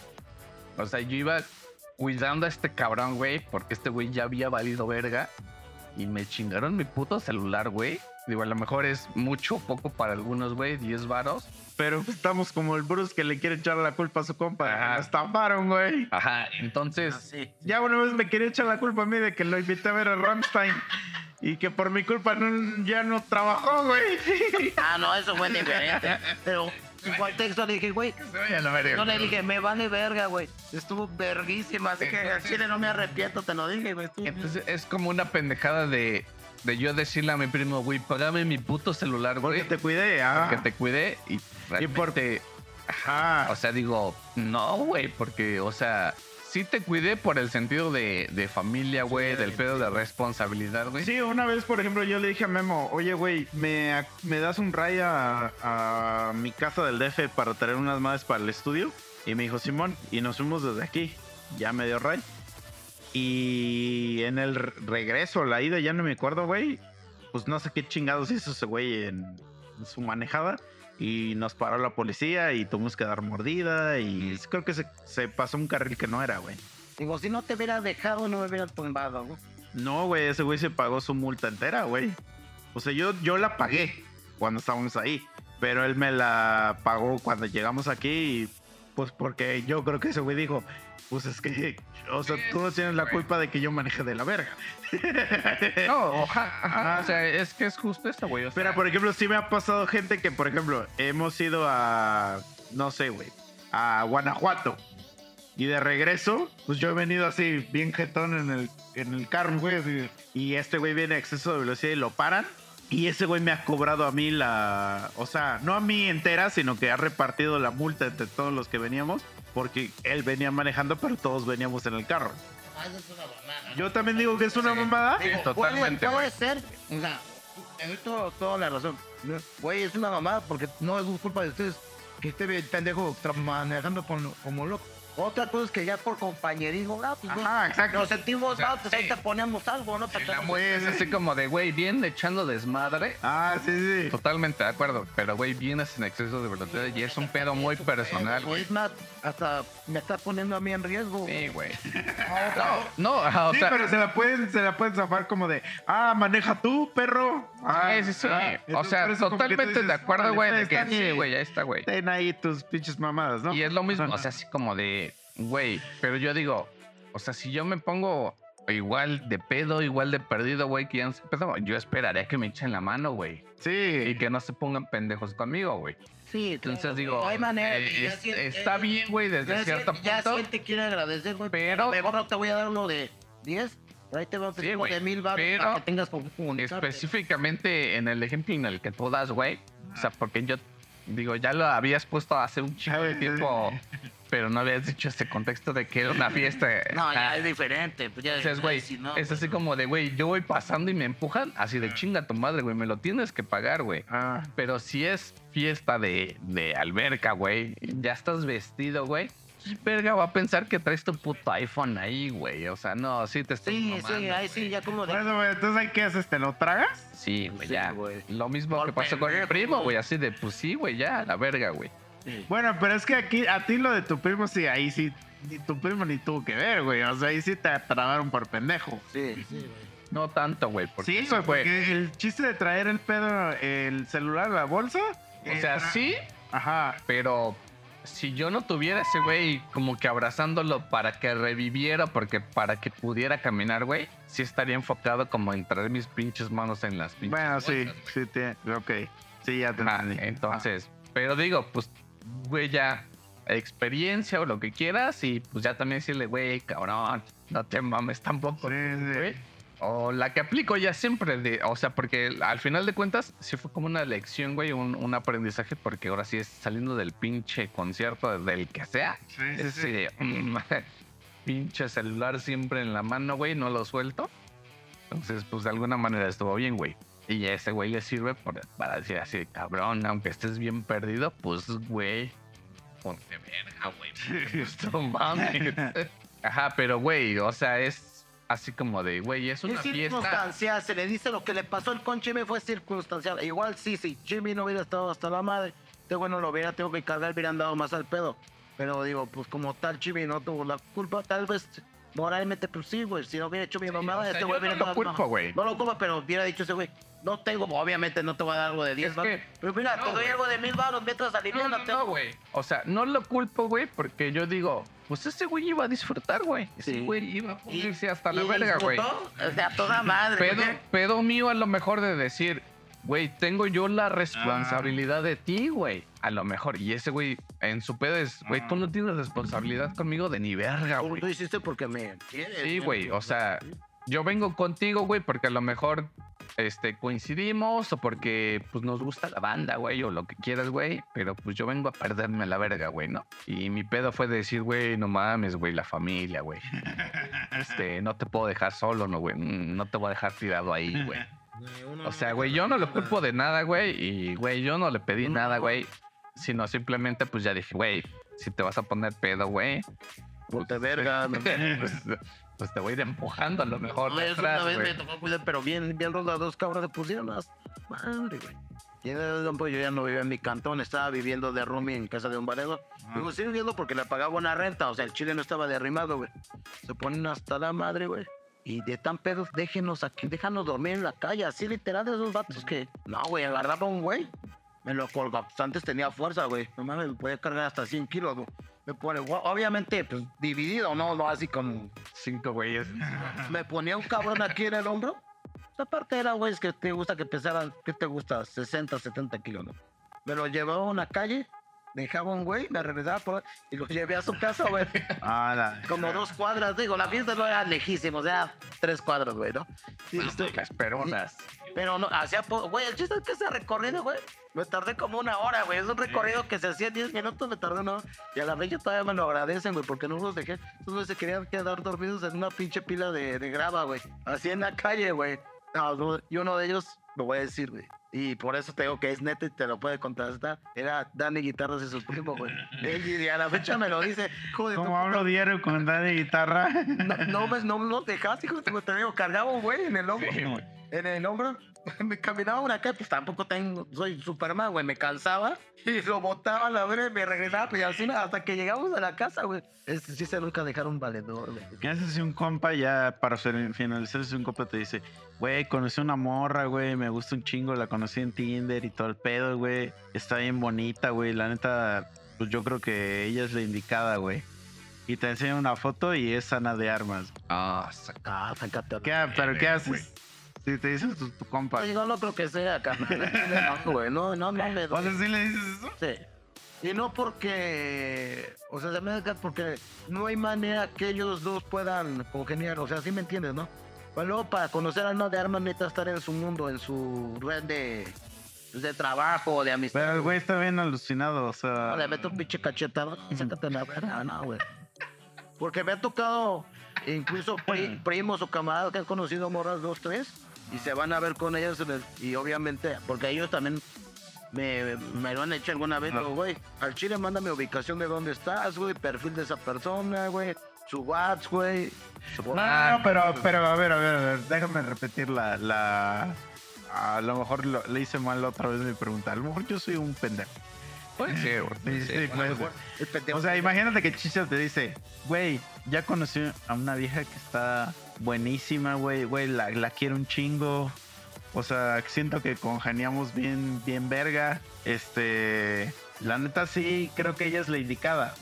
O sea, yo iba cuidando a este cabrón, güey, porque este güey ya había valido verga. Y me chingaron mi puto celular, güey. Digo, a lo mejor es mucho o poco para algunos, güey, 10 varos. Pero estamos como el Bruce que le quiere echar la culpa a su compa. Ajá. Me estafaron, güey. Ajá, entonces, Así. Ya una vez me quería echar la culpa a mí de que lo invité a ver a Rammstein. Y que por mi culpa no- ya no trabajó, güey. Ah, no, eso fue diferente. [LAUGHS] Pero en contexto le dije, güey, no le dije, me vale verga, güey. Estuvo verguísima, así que al chile no me arrepiento, te lo dije, güey. entonces es como una pendejada de, de yo decirle a mi primo, güey, pagame mi puto celular, güey. Porque te cuidé, ah. que te cuide y, Y por- realmente, Ajá. o sea, digo, no, güey, porque, o sea, sí te cuidé por el sentido de, de familia, güey, del pedo de responsabilidad, güey. Sí, una vez, por ejemplo, yo le dije a Memo, oye, güey, ¿me, me das un ray a, a mi casa del DF para traer unas madres para el estudio? Y me dijo, Simón, y nos fuimos desde aquí. Ya me dio ray. Y en el re- regreso, la ida, ya no me acuerdo, güey. Pues no sé qué chingados hizo ese güey en, en su manejada. Y nos paró la policía y tuvimos que dar mordida. Y creo que se, se pasó un carril que no era, güey. Digo, si no te hubiera dejado, no me hubieras tumbado, güey. No, güey, ese güey se pagó su multa entera, güey. O sea, yo, yo la pagué cuando estábamos ahí. Pero él me la pagó cuando llegamos aquí. Y, pues porque yo creo que ese güey dijo, pues es que, o sea, tú no tienes la culpa de que yo maneje de la verga. [LAUGHS] No, oja- ajá, o sea, es que es justo esto, güey. o sea, Pero, por ejemplo, sí me ha pasado gente que, por ejemplo, hemos ido a, no sé, güey, a Guanajuato. Y de regreso, pues yo he venido así, bien jetón en el, en el carro, güey. y este güey viene a exceso de velocidad y lo paran. Y ese güey me ha cobrado a mí la. O sea, no a mí entera, sino que ha repartido la multa entre todos los que veníamos. Porque él venía manejando, pero todos veníamos en el carro. Ah, eso es una mamada. Yo también digo que es una mamada. Sí, Digo, totalmente, Puede, puede ser, o sea, te doy todo- toda la razón. Güey, es una mamada porque no es culpa de ustedes que esté bien pendejo manejando como loco. Otra cosa es que ya por compañerismo, ah, pues, Ajá, exacto. nos sentimos, O sea, ah, pues ahí sí. te ponemos algo, ¿no? Para la es así como de, güey, bien echando desmadre. Ah, sí, sí. Totalmente de acuerdo, pero güey, vienes en exceso de velocidad y es un pedo muy personal, güey. es más, hasta me está poniendo a mí en riesgo. Sí, güey. [LAUGHS] No, ajá, o sí, sea, pero se la pueden, se la pueden zafar como de, ah, maneja tú, perro. Ah, sí, sí, sí. ah. o Entonces, sea, totalmente de acuerdo, "Órale, güey, de que sí, güey, ahí está, güey. Ten ahí tus pinches mamadas, ¿no? Y es lo mismo, o sea, así como de, güey, pero yo digo, o sea, si yo me pongo igual de pedo, igual de perdido, güey, que ya no sé pedo, yo esperaría que me echen la mano, güey. Y Sí. que no se pongan pendejos conmigo, güey. Sí, Entonces claro, digo, hay manera. eh, ya es- siente- está eh, bien, güey, desde ya cierto siente- Ya punto. siente quiere agradecer, güey. Pero- Mejor no te voy a dar uno de 10. Pero ahí te va a Sí, güey, de mil baros pero para que tengas con. Específicamente en el ejemplo en el que tú das, güey. O sea, porque yo digo, ya lo habías puesto hace un chingo de tiempo [LAUGHS] pero no habías dicho ese contexto de que era una fiesta. No, ya Ah, es diferente. Pues ya Dices, güey, si no, es pues, así como de, güey, yo voy pasando y me empujan, así de chinga tu madre, güey, me lo tienes que pagar, güey. Ah, Pero si es fiesta de, de alberca, güey, ya estás vestido, güey. Pues, Verga, va a pensar que traes tu puto iPhone ahí, güey. O sea, no, sí te estás Sí, sí, ahí sí, ya como de. bueno, güey, entonces, ¿ahí ¿qué haces? ¿Te lo tragas? Sí, güey, Sí, ya. güey. Lo mismo Por que pasó con mi primo, güey. Así de, pues sí, güey, ya, la verga, güey. Sí. Bueno, pero es que aquí, a ti lo de tu primo, sí, ahí sí, ni tu primo ni tuvo que ver, güey. O sea, ahí sí te tragaron por pendejo. Sí, sí, güey. No tanto, güey. porque Sí, güey, porque el chiste de traer el pedo, el celular a la bolsa. O sea, tra- sí, Ajá. pero si yo no tuviera ese güey como que abrazándolo para que reviviera, porque para que pudiera caminar, güey, sí estaría enfocado como en traer mis pinches manos en las pinches Bueno, sí, sí, te, ok. Sí, ya te entendí. entonces, pero digo, pues, güey, ya experiencia o lo que quieras y pues ya también decirle, güey, cabrón, no te mames tampoco, Sí, sí. O la que aplico ya siempre, de, o sea, porque al final de cuentas sí fue como una lección, güey, un, un aprendizaje, porque ahora sí es saliendo del pinche concierto, del que sea. Sí, sí, Es sí. mm, [LAUGHS] pinche celular siempre en la mano, güey, no lo suelto. Entonces, pues de alguna manera estuvo bien, güey. Y a ese güey le sirve por- para decir así, cabrón, aunque estés bien perdido, pues, güey, ponte verga, güey. No mames. [LAUGHS] Ajá, pero, güey, o sea, es así como de, güey, es una Es fiesta. circunstancial, se le dice lo que le pasó con Jimmy fue circunstancial. Igual sí, si Jimmy no hubiera estado hasta la madre, este güey no lo hubiera tenido que cargar, hubiera andado más al pedo. Pero digo, pues como tal Jimmy no tuvo la culpa, tal vez moralmente, pues sí, güey, si no hubiera hecho mi o sea, este güey no hubiera lo culpo, güey. No lo culpa, pero hubiera dicho ese güey, no tengo, obviamente no te voy a dar algo de 10 Es varos, que- Pero mira, no, te doy güey. algo de mil baros mientras No, aliviana. no, no, güey. O sea, no lo culpo, güey, porque yo digo, pues ese güey iba a disfrutar, güey. Ese Sí. güey iba a irse hasta la verga, güey. O sea, toda madre. Pedo, pedo mío a lo mejor de decir, güey, tengo yo la responsabilidad de ti, güey. A lo mejor. Y ese güey en su pedo es, güey, tú no tienes responsabilidad conmigo de ni verga, Tú güey. lo hiciste porque me quieres. Sí, güey. O sea, yo vengo contigo, güey, porque a lo mejor este, coincidimos o porque pues nos gusta la banda, güey, o lo que quieras, güey. Pero pues yo vengo a perderme la verga, güey, ¿no? Y mi pedo fue decir, güey, no mames, güey, la familia, güey. Este, no te puedo dejar solo, no, güey. Mm, No te voy a dejar tirado ahí, güey. O sea, güey, yo no lo culpo de nada, güey. Y, güey, yo no le pedí nada, güey. Sino simplemente, pues ya dije, güey, si te vas a poner pedo, güey. Ponte verga. [LAUGHS] no. pues, pues te voy a ir empujando a lo mejor. Una vez, una atrás, vez me tocó cuidar, pero bien, bien los dos cabros le pusieron las madre, güey. Y en ese tiempo yo ya no vivía en mi cantón, estaba viviendo de roomie en casa de un varedor. Digo, sí viviendo porque le pagaba una renta, o sea, el chile no estaba derrimado, güey. Se ponen hasta la madre, güey. Y de tan pedos, déjenos aquí, déjanos dormir en la calle, así literal de esos vatos que, no, güey, agarraba un güey, me lo colgaba, pues antes tenía fuerza, güey, no mames, me podía cargar hasta 100 kilos, güey. Me pone, obviamente, pues dividido, no, no así como Cinco güeyes. [LAUGHS] me ponía un cabrón aquí en el hombro. Esa parte era, güey, que te gusta que pesaran, ¿qué te gusta? 60, 70 kilos, ¿no? Me lo llevaba a una calle, dejaba un güey, me regresaba por y lo llevé a su casa, güey. Ah, la- Como dos cuadras, digo, la fiesta no era lejísimo, o sea, tres cuadras, güey, ¿no? Este, Las peronas. pero no, hacía, güey, el chiste es que ese recorrido, güey, me tardé como una hora, güey. Es un recorrido que se hacía en 10 minutos, me tardé una hora. Y a la fecha todavía me lo agradecen, güey, porque no los dejé. Entonces se querían quedar dormidos en una pinche pila de, de grava, güey. Así en la calle, güey. No, no, y uno de ellos, lo voy a decir, güey. Y por eso te digo que es neto y te lo puede contrastar. Era Dani Guitarras y su primo, güey. Y a la fecha me lo dice. Joder, ¿Cómo hablo diario con Dani guitarra? no, no, me- no, no dejaste, hijo te digo, cargaba güey en el hombro. Sí. En el hombro, [LAUGHS] me caminaba una calle, pues tampoco tengo, soy Superman, güey, me cansaba [LAUGHS] y lo botaba a la verga y me regresaba, pues y así hasta que llegamos a la casa, güey. Este sí se nunca dejar un valedor, güey. ¿Qué haces si un compa ya para fin- finalizar si un compa te dice, güey, conocí una morra, güey, me gusta un chingo, la conocí en Tinder y todo el pedo, güey, está bien bonita, güey, la neta, pues yo creo que ella es la indicada, güey. Y te enseña una foto y es Ana de Armas. Ah, saca. Ah, sácate. ¿Qué, ¿Pero qué haces? Si te dice tu, tu compa. Pues yo no creo que sea, carnal. No, güey, no, no, no, me O sea, ¿sí le dices eso? Sí. Y no porque, o sea, se me da porque no hay manera que ellos dos puedan congeniar, o sea, ¿sí me entiendes, no? Pues luego para conocer a una de armas necesita estar en su mundo, en su red de, de trabajo, de amistad. Pero el güey está bien alucinado, o sea. No, le meto un pinche cachetado. En la verga, no, güey. Porque me ha tocado incluso pri- primos o camaradas que han conocido morras dos, tres y se van a ver con ellas el- y obviamente, porque ellos también me, me lo han hecho alguna vez, güey, al chile manda mi ubicación de dónde estás, güey, perfil de esa persona, güey, su WhatsApp, güey. su- No, no, no, pero, pero a ver, a ver, a ver, déjame repetir la, la... A lo mejor lo- le hice mal otra vez mi pregunta. A lo mejor yo soy un pendejo. Puede ser, güey. Sí, puede sí, ser. puede ser. el pendejo. O sea, imagínate que Chicha te dice, güey, ya conocí a una vieja que está buenísima, güey, güey, la, la quiero un chingo. O sea, siento que congeniamos bien, bien verga. Este, la neta sí, creo que ella es la indicada.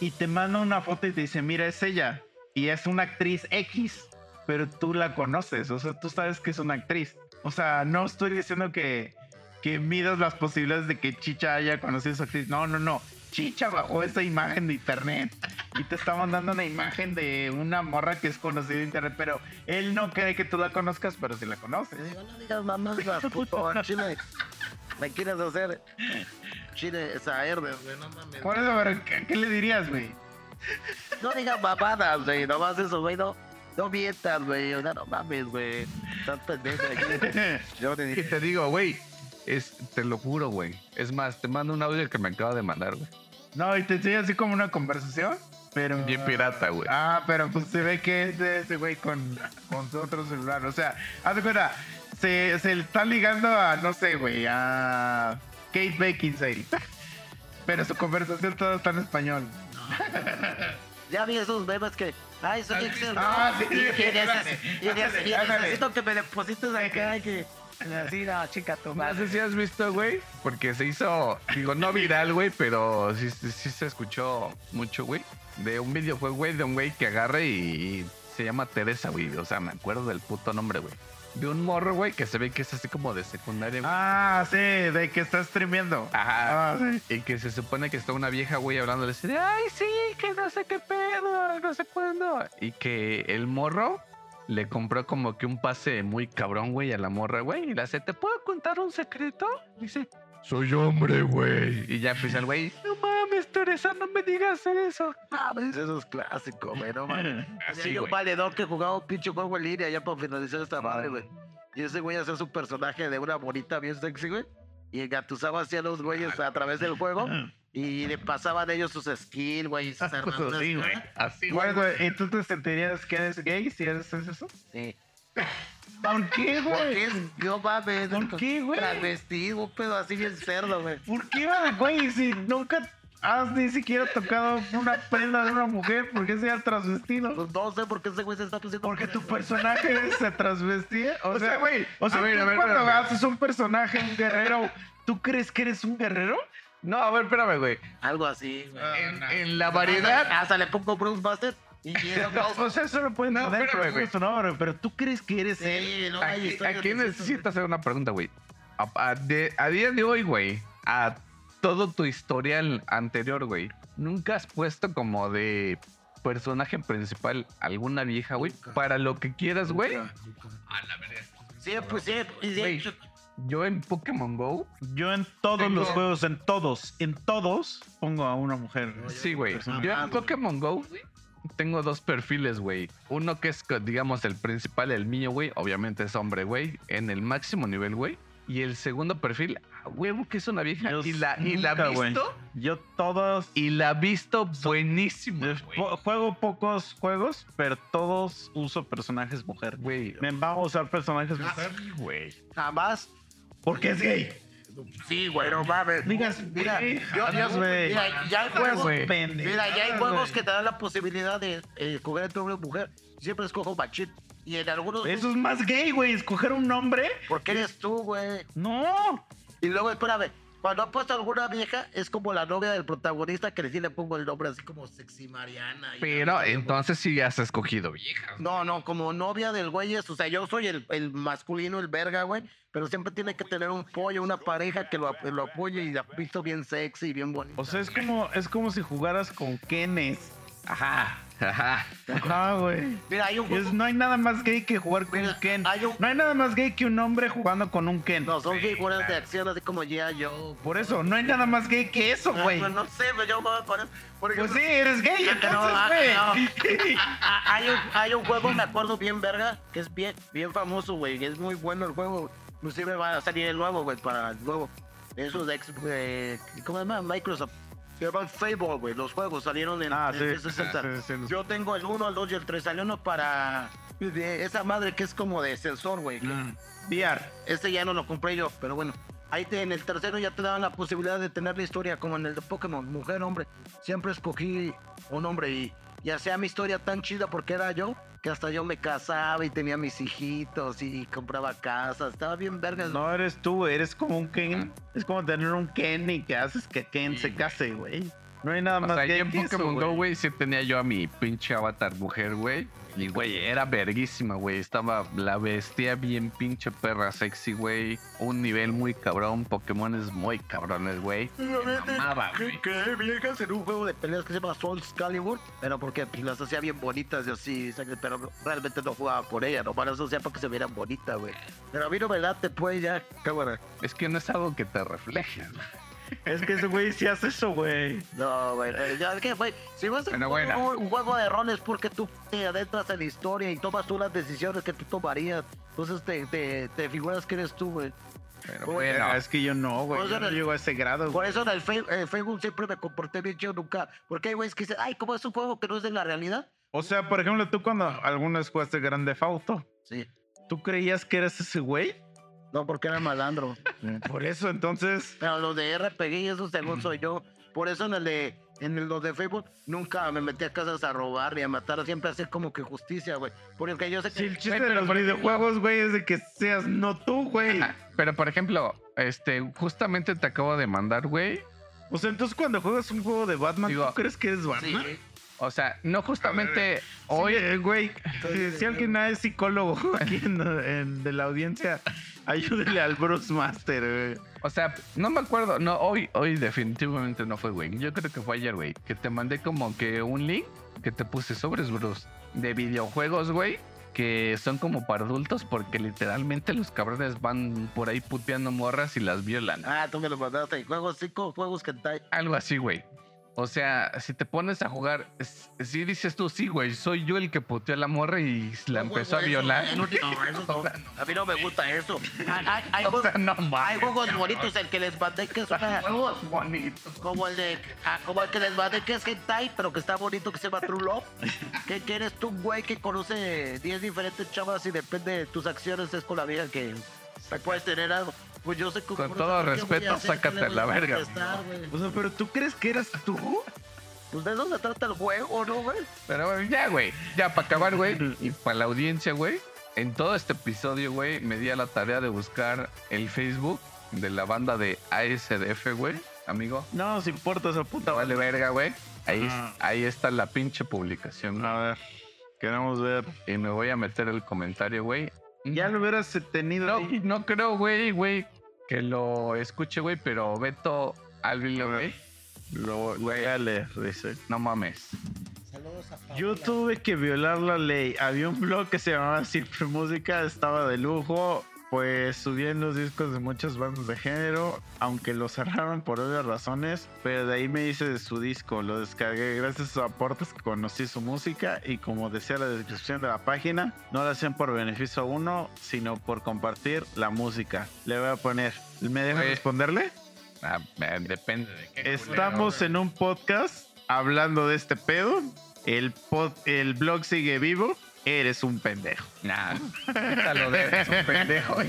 Y te manda una foto y te dice, mira, es ella. Y es una actriz X, pero tú la conoces. O sea, tú sabes que es una actriz. O sea, no estoy diciendo que, que midas las posibilidades de que Chicha haya conocido a esa actriz. No, no, no. Chicha bajó esa imagen de internet y te está mandando una imagen de una morra que es conocida de internet, pero él no cree que tú la conozcas, pero sí la conoces. Digo, no digas mamás, [LAUGHS] puto, chile. Me quieres hacer chile esa herde, güey, no mames. Por eso, pero ¿qué, qué le dirías, güey? No digas mamadas, güey, nomás eso, güey, no. No mientas, güey, o sea, no mames, güey. Estás pendejo aquí. [LAUGHS] Yo te ¿Qué dije, te digo, güey? Es, te lo juro, güey. Es más, te mando un audio que me acaba de mandar, güey. No, y te enseña así como una conversación, pero... Bien pirata, güey. Ah, pero pues se ve que es de ese güey con, con su otro celular. O sea, haz de cuenta, se, se le está ligando a, no sé, güey, a Kate Beckinsale. [LAUGHS] Pero su conversación todo está en español. [LAUGHS] ya vi esos memes que. Ay, soy Excel. Ah, sí, y sí, ándale, y neces- ándale, y ándale. necesito que me deposites acá, que. Así, no, chica, tu No madre. sé si has visto, güey, porque se hizo, digo, no viral, güey, pero sí, sí, sí se escuchó mucho, güey, de un videojuego, güey, de un güey que agarre y, se llama Teresa, güey. O sea, me acuerdo del puto nombre, güey. De un morro, güey, que se ve que es así como de secundaria, güey. Ah, sí, de que está streameando. Ajá. Ah, sí. Y que se supone que está una vieja, güey, hablándole así de, ay, sí, que no sé qué pedo, no sé cuándo. Y que el morro le compró como que un pase muy cabrón, güey, a la morra, güey. Y le hace, ¿te puedo contar un secreto? Dice, soy hombre, güey. Y ya empieza el güey, no mames, Teresa, no me digas eso. Mames, eso es clásico, güey, no mames. [LAUGHS] Así, güey. valedor que jugaba un pinche juego en línea ya para finalizar esta madre, güey. Y ese güey hacía su personaje de una bonita bien sexy, güey. Y engatusaba hacia los güeyes a través del juego. [LAUGHS] Y le pasaban ellos sus skills, güey. y sus [LAUGHS] armaduras. Güey. Así, Güey, güey, ¿y tú te sentirías que eres gay si eres eso? Sí. ¿Por qué, [LAUGHS] ¿Por güey? es? Yo mames. ¿Por qué, güey? Un pedo así bien cerdo, güey. ¿Por qué, güey? Si nunca has ni siquiera tocado una prenda de una mujer, ¿por qué sea transvestido? Pues no sé por qué ese güey se está pusiendo. Porque tu personaje se transvestía. O, O sea, güey, O sea, a ver, tú a ver, cuando espérame. haces un personaje, un guerrero, ¿tú crees que eres un guerrero? No, a ver, espérame, güey. Algo así, güey. En, en la variedad... Hasta le pongo Bruce Buster y [LAUGHS] llega O sea, eso lo pueden No, poner espérame, güey. su nombre, pero tú crees que eres él. Sí, no hay Aquí, historia aquí eso, necesito hacer una pregunta, güey. A, a de- a día de hoy, güey, a todo tu historial anterior, güey, ¿nunca has puesto como de personaje principal alguna vieja, güey? Para lo que quieras, güey. Sí, pues sí, y de Güey. hecho, Yo en Pokémon Go, Yo en todos Tengo- los juegos, en todos, en todos, pongo a una mujer. sí, güey. Yo en Pokémon Go tengo dos perfiles, güey. Uno que es, digamos, el principal, el mío, güey. Obviamente es hombre, güey. En el máximo nivel, güey. Y el segundo perfil, a huevo que es una vieja. Yo y la, y la visto. Yo todos Y la visto buenísimo, po- juego pocos juegos, pero todos uso personajes mujer. Güey. Me va a usar personajes mujer Sí, güey. jamás. Porque es gay. Sí, güey, no mames. Digas, Mira, yo, jamás, yo- güey. mira, ya hay juegos, güey. Mira, ya hay juegos que te dan la posibilidad de eh, escoger entre hombre y mujer. Siempre escojo machín. Y en algunos. Eso es más gay, güey. Escoger un nombre. Porque eres tú, güey. No. Y luego, espérame. Cuando ha puesto alguna vieja, es como la novia del protagonista que sí le pongo el nombre así como sexy Mariana. y- Pero entonces sí has escogido viejas. No, no, como novia del güey es, o sea, yo soy el, el masculino, el verga, güey, pero siempre tiene que tener un pollo, una pareja que lo, lo apoye y la visto bien sexy y bien bonito. O sea, es como, es como si jugaras con Kenes. Ajá. Ajá. Ah, güey. Mira, hay un es- no hay nada más gay que jugar con un Ken. hay un- No hay nada más gay que un hombre jugando con un Ken. No, son figuras de acción así como ya yo. Por eso, no hay nada más gay que eso, güey. Pues no sé, pero yo voy a poner. Por Pues sí, eres gay, No, entonces, ah, güey. Ah, hay, un, hay un juego, me acuerdo bien, verga, que es bien, bien famoso, güey. Es muy bueno el juego. Inclusive va a salir el nuevo, güey, para el nuevo. Esos de ex, eh, ¿cómo se llama? Microsoft. Llama Fable, güey. Los juegos salieron en, Ah, en sí. 360. [LAUGHS] Sí, sí, los- Yo tengo el 1, el 2 y el 3. Salió uno para de esa madre que es como de sensor, güey. Mm. VR. Este ya no lo compré yo, pero bueno. Ahí te- en el tercero ya te daban la posibilidad de tener la historia como en el de Pokémon, mujer, hombre. Siempre escogí un hombre y ya sea mi historia tan chida porque era yo, que hasta yo me casaba y tenía mis hijitos y compraba casas. Estaba bien vergas. No eres tú, eres como un Ken. Es como tener un Ken y que haces que Ken se case, güey. No hay nada O más sea, en que eso, Pokémon Go, güey. güey, sí tenía yo a mi pinche avatar mujer, güey. Y, güey, era verguísima, güey. Estaba la bestia bien pinche perra sexy, güey. Un nivel muy cabrón. Pokémon es muy cabrones, güey. mamaba, güey. que viejas en un juego de peleas que se llama Soul Calibur, pero porque pues, las hacía bien bonitas y así, pero realmente no jugaba por ella, nomás las hacía para que se vieran bonitas, güey. Pero a mí no me late, pues ya, cámara. Es que no es algo que te refleje. güey. Es que ese güey sí hace eso, güey. No, güey, ya, ¿qué, güey? Si vas a Bueno, jugar bueno. un, un juego de rol es porque tú te adentras en la historia y tomas tú las decisiones que tú tomarías. Entonces te, te, te figuras que eres tú, güey. Pero Bueno, bueno, es que yo no, güey. Yo no el- llego a ese grado. Por eso en el eh, Facebook siempre me comporté bien chido nunca. Porque hay güeyes que dicen, ay, ¿cómo es un juego que no es de la realidad? O sea, por ejemplo, tú cuando alguna vez jugaste Grande Fauto, Sí. ¿tú creías que eras ese güey? No, porque era malandro. [LAUGHS] Por eso, entonces. Pero los de RPG y eso según soy yo. Por eso en el de en el, los de Facebook nunca me metí a casas a robar ni a matar, siempre hacer como que justicia, güey. Porque yo sé que Si el chiste Güey, de pero los por videojuegos, güey, es de que seas no tú, güey. Pero por ejemplo, este, justamente te acabo de mandar, güey. O sea, entonces cuando juegas un juego de Batman, Digo, ¿tú crees que eres Batman? Sí. O sea, no justamente hoy. Oye, güey, si, si alguien es psicólogo [LAUGHS] aquí en, en- de la audiencia, ayúdele al Bruce Master, güey. O sea, no me acuerdo. No, hoy, hoy definitivamente no fue, güey. Yo creo que fue ayer, güey. Que te mandé como que un link que te puse sobres, Bruce. De videojuegos, güey. Que son como para adultos porque literalmente los cabrones van por ahí puteando morras y las violan. Ah, tú me lo mandaste. Juegos cinco juegos que hay. Algo así, güey. O sea, si te pones a jugar, si dices tú, sí, güey, soy yo el que puteó a la morra y la No empezó a juego eso, violar. No, no, eso [LAUGHS] no. A mí no me gusta eso. Hay, hay- O juegos- sea, no hay juegos bonitos, el que les mandé que es una- Juegos bonitos. como el de ah, como el que les mandé que es hentai, pero que está bonito que se llama True Love. que, que eres tú, güey, que conoce 10 diferentes chavas y depende de tus acciones es con la vida que te puedes tener algo. Pues yo sé que Con todo eso, ¿qué voy a respeto, sácate la verga. O sea, pero ¿tú crees que eras tú? Pues de eso se trata el juego, ¿no, güey? Pero bueno, ya, güey. Ya, para acabar, güey. Y para la audiencia, güey. En todo este episodio, güey, me di a la tarea de buscar el Facebook de la banda de ASDF, güey. Amigo. No nos importa esa puta. Vale verga, güey. Ahí, Ah. ahí está la pinche publicación. A ver, queremos ver. Y me voy a meter el comentario, güey. Ya lo hubieras tenido. No, ahí. no creo, güey, güey, que lo escuche, güey, pero Beto Alvilo, güey. Lo voy a leer, dice. No mames. Saludos a Yo tuve que violar la ley. Había un blog que se llamaba Siempre Música, estaba de lujo. Pues subían los discos de muchas bandas de género, aunque lo cerraron por obvias razones, pero de ahí me hice de su disco, lo descargué gracias a sus aportes que conocí su música y como decía la descripción de la página, no lo hacían por beneficio a uno, sino por compartir la música. Le voy a poner, ¿me deja responderle? Ah, depende de qué. Estamos en un podcast hablando de este pedo. El, pod- el blog sigue vivo. Eres un pendejo. Nah, quítalo de eres un pendejo. [LAUGHS]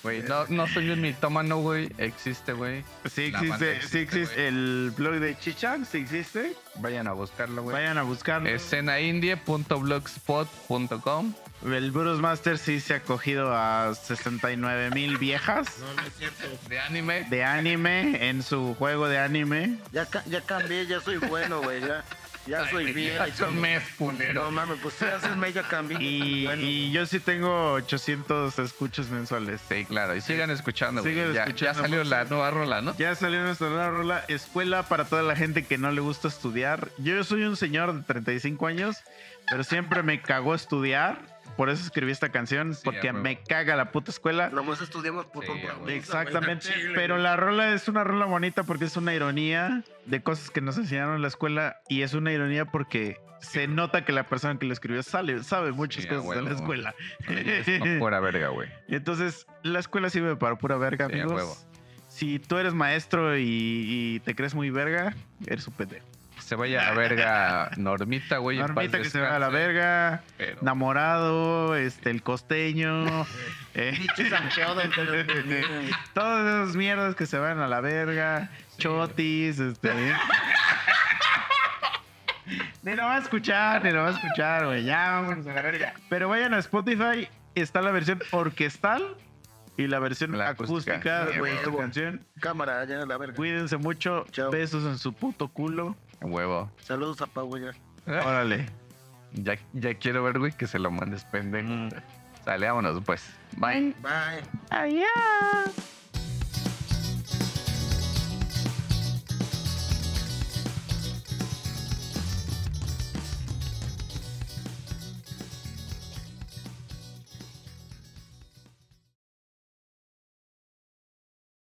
Güey, no, no soy un mitómano, güey. Existe, güey. Sí La banda existe, existe, sí existe. güey. El blog de Chichang, sí existe. Vayan a buscarlo, güey. Vayan a buscarlo. Escenaindie.blogspot.com. El Bruce Master sí se ha cogido a 69 mil viejas No, no es cierto. De anime. de anime en su juego de anime. Ya, ca- ya cambié, ya soy bueno, güey. Ya, Ya soy bien. Un mes, No culero. mames, pues si haces media cambio. Y, Bueno, y yo sí tengo 800 escuchas mensuales. Sí, claro. Y sigan escuchando. Sigan Ya, escuchando ya salió música. la nueva rola, ¿no? Ya salió nuestra nueva rola, escuela para toda la gente que no le gusta estudiar. Yo soy un señor de 35 años, pero siempre me cagó estudiar. Por eso escribí esta canción, Sí, porque me caga la puta escuela. Nomás estudiamos por Sí, compromiso. Exactamente, pero la rola es una rola bonita porque es una ironía de cosas que nos enseñaron en la escuela y es una ironía porque se nota que la persona que lo escribió sabe, sabe muchas cosas de la escuela. [LAUGHS] Pura verga, güey. Entonces, la escuela sirve para pura verga, amigos. Si tú eres maestro y, y te crees muy verga, eres un pendejo. Se vaya a la verga Normita, güey. Normita que se va a la verga, pero- enamorado, este, el costeño, [LAUGHS] eh, [LAUGHS] todas esas mierdas que se van a la verga, chotis, este. [LAUGHS] Ni lo va a escuchar, ni lo va a escuchar, güey. Ya, vámonos a la verga. Pero vayan a Spotify, está la versión orquestal y la versión La acústica, acústica. de esta canción. Cámara, ya la verga. Cuídense mucho. Chao. Besos en su puto culo. Huevo. Saludos a Pau, güey. Órale. Ya, ya quiero ver, güey, que se lo mandes pendejo. Sale, vámonos, pues. Bye. Bye. Adiós.